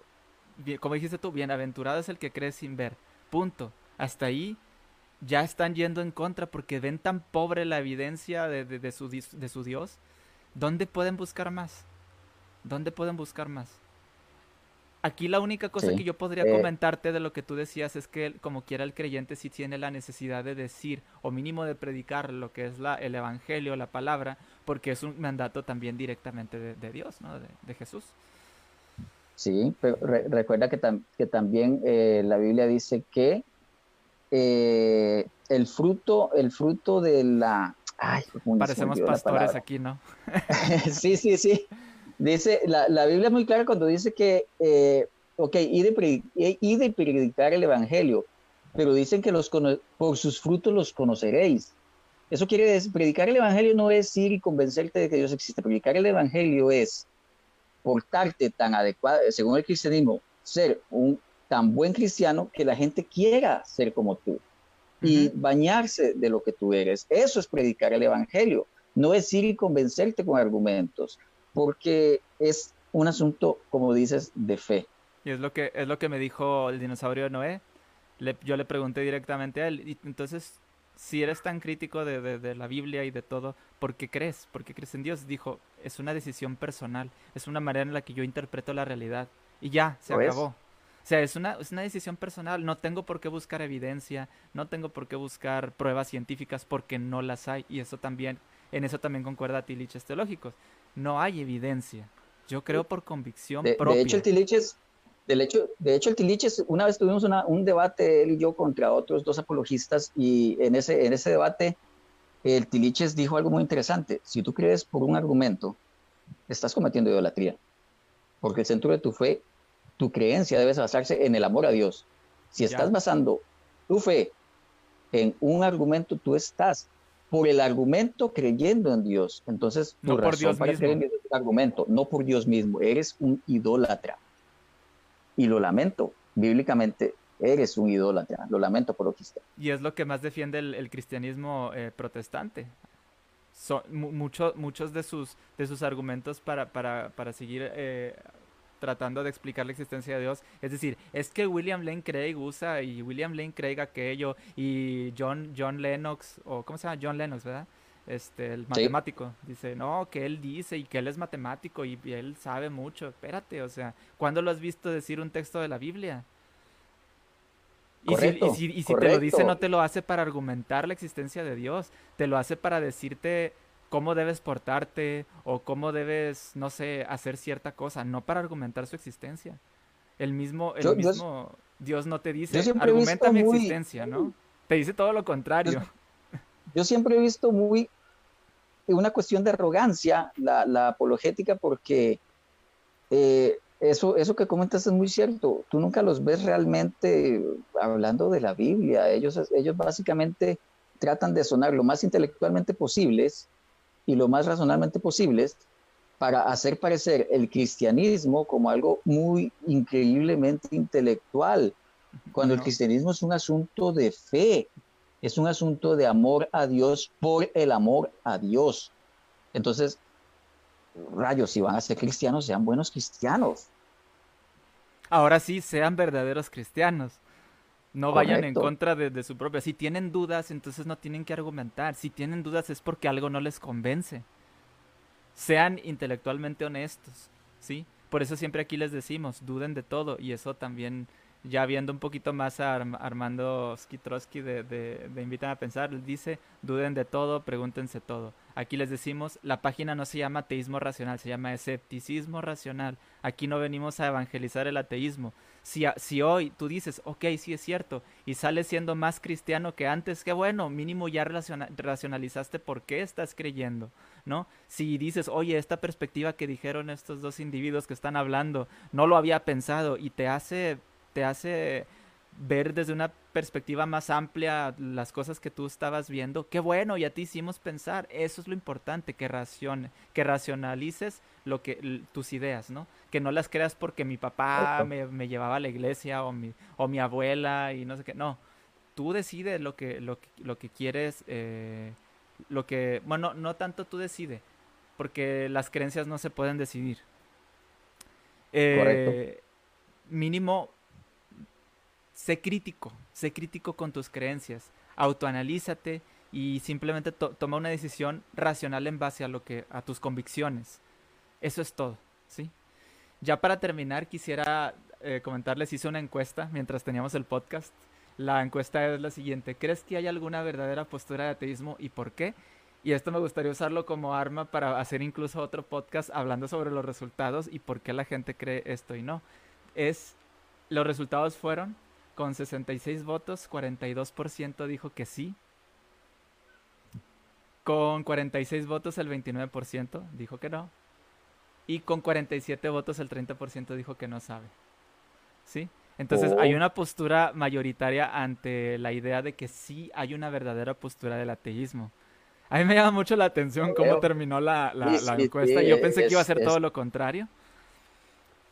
como dijiste tú, bienaventurado es el que cree sin ver, punto. Hasta ahí ya están yendo en contra porque ven tan pobre la evidencia de, de, su, de su Dios. ¿Dónde pueden buscar más? ¿Dónde pueden buscar más? Aquí la única cosa que yo podría eh, comentarte de lo que tú decías es que como quiera el creyente sí tiene la necesidad de decir o mínimo de predicar lo que es la, el evangelio, la palabra, porque es un mandato también directamente de, Dios, ¿no? De, Jesús. Sí, pero recuerda que, que también eh, la Biblia dice que eh, el fruto, el fruto de la... Ay, Parecemos pastores aquí, ¿no? *laughs* sí, sí, sí. Dice, la, la, Biblia es muy clara cuando dice que, eh, ok, y de, predicar el Evangelio, pero dicen que los por sus frutos los conoceréis. Eso quiere decir, predicar el Evangelio no es ir y convencerte de que Dios existe. Predicar el Evangelio es portarte tan adecuado, según el cristianismo, ser un tan buen cristiano que la gente quiera ser como tú y bañarse de lo que tú eres. Eso es predicar el Evangelio. No es ir y convencerte con argumentos porque es un asunto, como dices, de fe. Y es lo que, es lo que me dijo el dinosaurio de Noé. yo le pregunté directamente a él, y entonces, si eres tan crítico de, la Biblia y de todo, ¿por qué crees? ¿Por qué crees en Dios? Dijo, es una decisión personal, es una manera en la que yo interpreto la realidad. Y ya, se acabó. O sea, es una, es una decisión personal. No tengo por qué buscar evidencia, no tengo por qué buscar pruebas científicas porque no las hay. Y eso también, en eso también concuerda Tiliches teológicos no hay evidencia. Yo creo por convicción de, propia. De hecho, el Tiliches, de hecho, de hecho, el Tiliches, una vez tuvimos un debate, él y yo, contra otros dos apologistas, y en ese, en ese debate, el Tiliches dijo algo muy interesante. Si tú crees por un argumento, estás cometiendo idolatría. Porque el centro de tu fe, tu creencia debe basarse en el amor a Dios. Si estás basando tu fe en un argumento, tú estás por el argumento creyendo en Dios. Entonces, no por Dios para mismo. creer en argumento, no por Dios mismo. Eres un idólatra. Y lo lamento, bíblicamente eres un idólatra, lo lamento por lo que está. Y es lo que más defiende el, cristianismo eh, protestante. Son, muchos de sus, de sus argumentos para, para, para seguir eh, tratando de explicar la existencia de Dios. Es decir, es que William Lane Craig usa y William Lane Craig aquello y John, John Lennox, o ¿cómo se llama? John Lennox, ¿verdad? Este, el matemático, dice, no, que él dice y que él es matemático y, él sabe mucho. Espérate, o sea, ¿cuándo lo has visto decir un texto de la Biblia? y si, y si te lo dice, no te lo hace para argumentar la existencia de Dios, te lo hace para decirte cómo debes portarte o cómo debes, no sé, hacer cierta cosa, no para argumentar su existencia. El mismo, el mismo Dios no te dice, argumenta mi existencia, ¿no? Te dice todo lo contrario yo siempre he visto muy una cuestión de arrogancia la, la apologética porque eh, eso, eso que comentas es muy cierto. Tú nunca los ves realmente hablando de la Biblia. Ellos, ellos básicamente tratan de sonar lo más intelectualmente posibles y lo más razonablemente posibles para hacer parecer el cristianismo como algo muy increíblemente intelectual, cuando el cristianismo es un asunto de fe, es un asunto de amor a Dios por el amor a Dios. Entonces, rayos, si van a ser cristianos, sean buenos cristianos. Ahora sí, sean verdaderos cristianos. No vayan en contra de, su propia. Si tienen dudas, entonces no tienen que argumentar. Si tienen dudas es porque algo no les convence. Sean intelectualmente honestos, ¿sí? Por eso siempre aquí les decimos, duden de todo y eso también ya viendo un poquito más a Armando Skitrosky de, de, Invitan a Pensar, dice, duden de todo, pregúntense todo. Aquí les decimos, la página no se llama ateísmo racional, se llama escepticismo racional. Aquí no venimos a evangelizar el ateísmo. Si, si hoy tú dices, ok, sí es cierto, y sales siendo más cristiano que antes, qué bueno, mínimo ya racionalizaste por qué estás creyendo, ¿no? Si dices, oye, esta perspectiva que dijeron estos dos individuos que están hablando, no lo había pensado y te hace te hace ver desde una perspectiva más amplia las cosas que tú estabas viendo, qué bueno, y a ti hicimos pensar, eso es lo importante, que racione, que racionalices lo que tus ideas, ¿no? Que no las creas porque mi papá me, llevaba a la iglesia o mi, o mi abuela y no sé qué, no, tú decides lo que, lo, lo que quieres, eh, lo que, bueno, no tanto tú decides, porque las creencias no se pueden decidir. Eh, mínimo sé crítico, sé crítico con tus creencias, autoanalízate y simplemente toma una decisión racional en base a lo que a tus convicciones. Eso es todo, ¿sí? Ya para terminar quisiera eh, comentarles hice una encuesta mientras teníamos el podcast. La encuesta es la siguiente: ¿Crees que hay alguna verdadera postura de ateísmo y por qué? Y esto me gustaría usarlo como arma para hacer incluso otro podcast hablando sobre los resultados y por qué la gente cree esto y no. Es los resultados fueron con 66 votos, 42% dijo que sí. Con 46 votos, el 29% dijo que no. Y con 47 votos, el 30% dijo que no sabe. ¿Sí? Entonces hay oh. una postura mayoritaria ante la idea de que sí hay una verdadera postura del ateísmo. A mí me llama mucho la atención cómo terminó la, encuesta. Yo pensé que iba a ser todo lo contrario,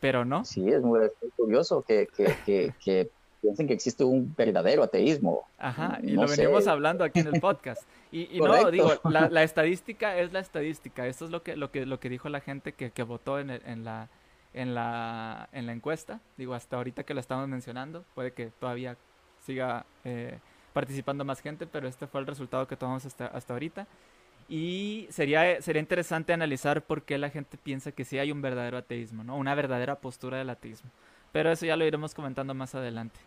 pero no. Sí, es muy, curioso que, que, que piensen que existe un verdadero ateísmo. Ajá, y lo venimos hablando aquí en el podcast. Y, no, digo, *laughs* la, estadística es la estadística. Esto es lo que, lo que, lo que dijo la gente que, que votó en, en, la, en, la, en la encuesta. Digo, hasta ahorita que lo estamos mencionando, puede que todavía siga eh, participando más gente, pero este fue el resultado que tomamos hasta, hasta ahorita. Y sería, sería interesante analizar por qué la gente piensa que sí hay un verdadero ateísmo, ¿no? Una verdadera postura del ateísmo. Pero eso ya lo iremos comentando más adelante.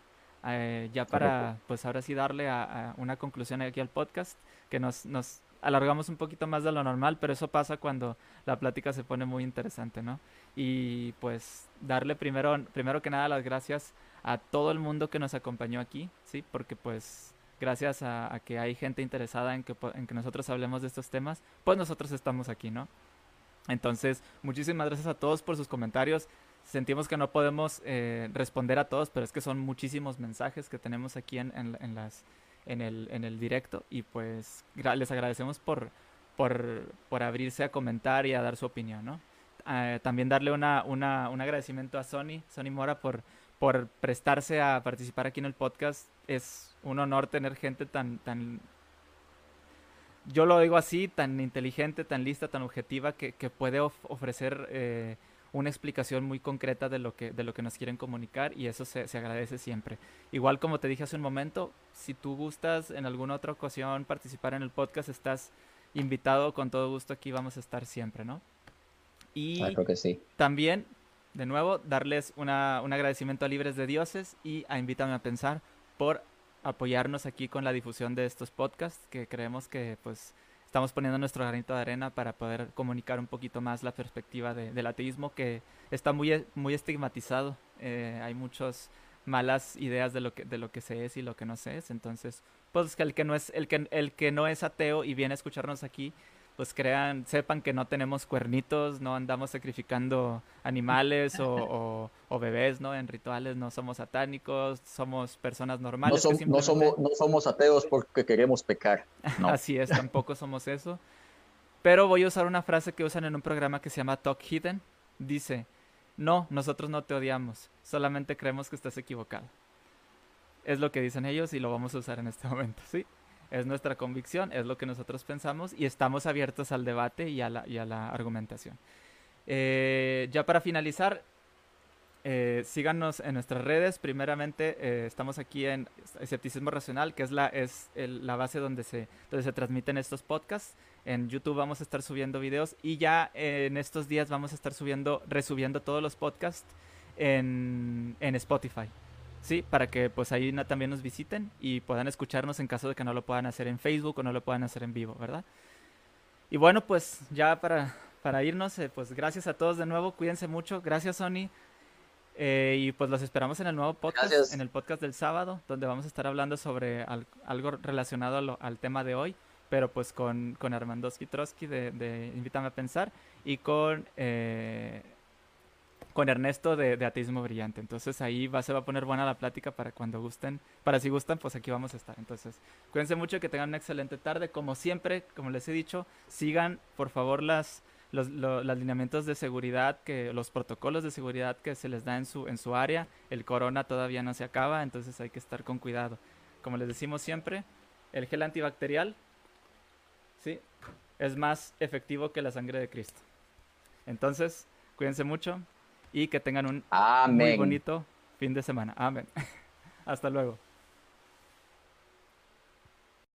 Eh, ya para, pues ahora sí darle a, una conclusión aquí al podcast, que nos, nos alargamos un poquito más de lo normal, pero eso pasa cuando la plática se pone muy interesante, ¿no? Y pues darle primero, primero que nada las gracias a todo el mundo que nos acompañó aquí, ¿sí? Porque pues gracias a, que hay gente interesada en que, en que nosotros hablemos de estos temas, pues nosotros estamos aquí, ¿no? Entonces, muchísimas gracias a todos por sus comentarios sentimos que no podemos eh, responder a todos, pero es que son muchísimos mensajes que tenemos aquí en, en, las, en el, en el directo y pues les agradecemos por, por, abrirse a comentar y a dar su opinión, ¿no? Eh, también darle una, una, un agradecimiento a Sony, Sony Mora, por, por prestarse a participar aquí en el podcast. Es un honor tener gente tan, tan yo lo digo así, tan inteligente, tan lista, tan objetiva, que, que puede ofrecer eh, una explicación muy concreta de lo que, de lo que nos quieren comunicar y eso se, se, agradece siempre. Igual como te dije hace un momento, si tú gustas en alguna otra ocasión participar en el podcast, estás invitado con todo gusto aquí, vamos a estar siempre, ¿no? Y ah, creo que sí. también, de nuevo, darles una, un agradecimiento a Libres de Dioses y a Invítame a Pensar por apoyarnos aquí con la difusión de estos podcasts, que creemos que pues estamos poniendo nuestro granito de arena para poder comunicar un poquito más la perspectiva del ateísmo que está muy, muy estigmatizado. Eh, hay muchas malas ideas de lo que de lo que se es y lo que no se es. Entonces, pues el que no es el que el que no es ateo y viene a escucharnos aquí pues crean, sepan que no tenemos cuernitos, no andamos sacrificando animales o, *laughs* bebés, ¿no? En rituales, no somos satánicos, somos personas normales. No, somos, no somos ateos porque queremos pecar. *laughs* Así es, tampoco somos eso. Pero voy a usar una frase que usan en un programa que se llama Talk Hidden. Dice, no, nosotros no te odiamos, solamente creemos que estás equivocado. Es lo que dicen ellos y lo vamos a usar en este momento, ¿sí? Es nuestra convicción, es lo que nosotros pensamos y estamos abiertos al debate y a la, y a la argumentación. Eh, ya para finalizar, eh, síganos en nuestras redes. Primeramente, eh, estamos aquí en Escepticismo Racional, que es la, es la base donde se, se transmiten estos podcasts. En YouTube vamos a estar subiendo videos y ya en estos días vamos a estar subiendo, resubiendo todos los podcasts en, en Spotify. Sí, para que pues ahí también nos visiten y puedan escucharnos en caso de que no lo puedan hacer en Facebook o no lo puedan hacer en vivo, ¿verdad? Y bueno, pues ya para, para irnos, eh, pues gracias a todos de nuevo, cuídense mucho, gracias Sony. Eh, y pues los esperamos en el nuevo podcast, en el podcast del sábado, donde vamos a estar hablando sobre algo relacionado al tema de hoy, pero pues con, con Armandowski Trotsky de, de Invítame a Pensar y con eh, con Ernesto de, de, Ateísmo Brillante. Entonces ahí va, se va a poner buena la plática para cuando gusten. Para si gustan, pues aquí vamos a estar. Entonces, cuídense mucho, que tengan una excelente tarde. Como siempre, como les he dicho, sigan por favor las, los, lineamientos de seguridad, que los protocolos de seguridad que se les da en su, en su área. El corona todavía no se acaba, entonces hay que estar con cuidado. Como les decimos siempre, el gel antibacterial, ¿sí? Es más efectivo que la sangre de Cristo. Entonces, cuídense mucho, y que tengan un muy bonito fin de semana. Amén. *laughs* Hasta luego.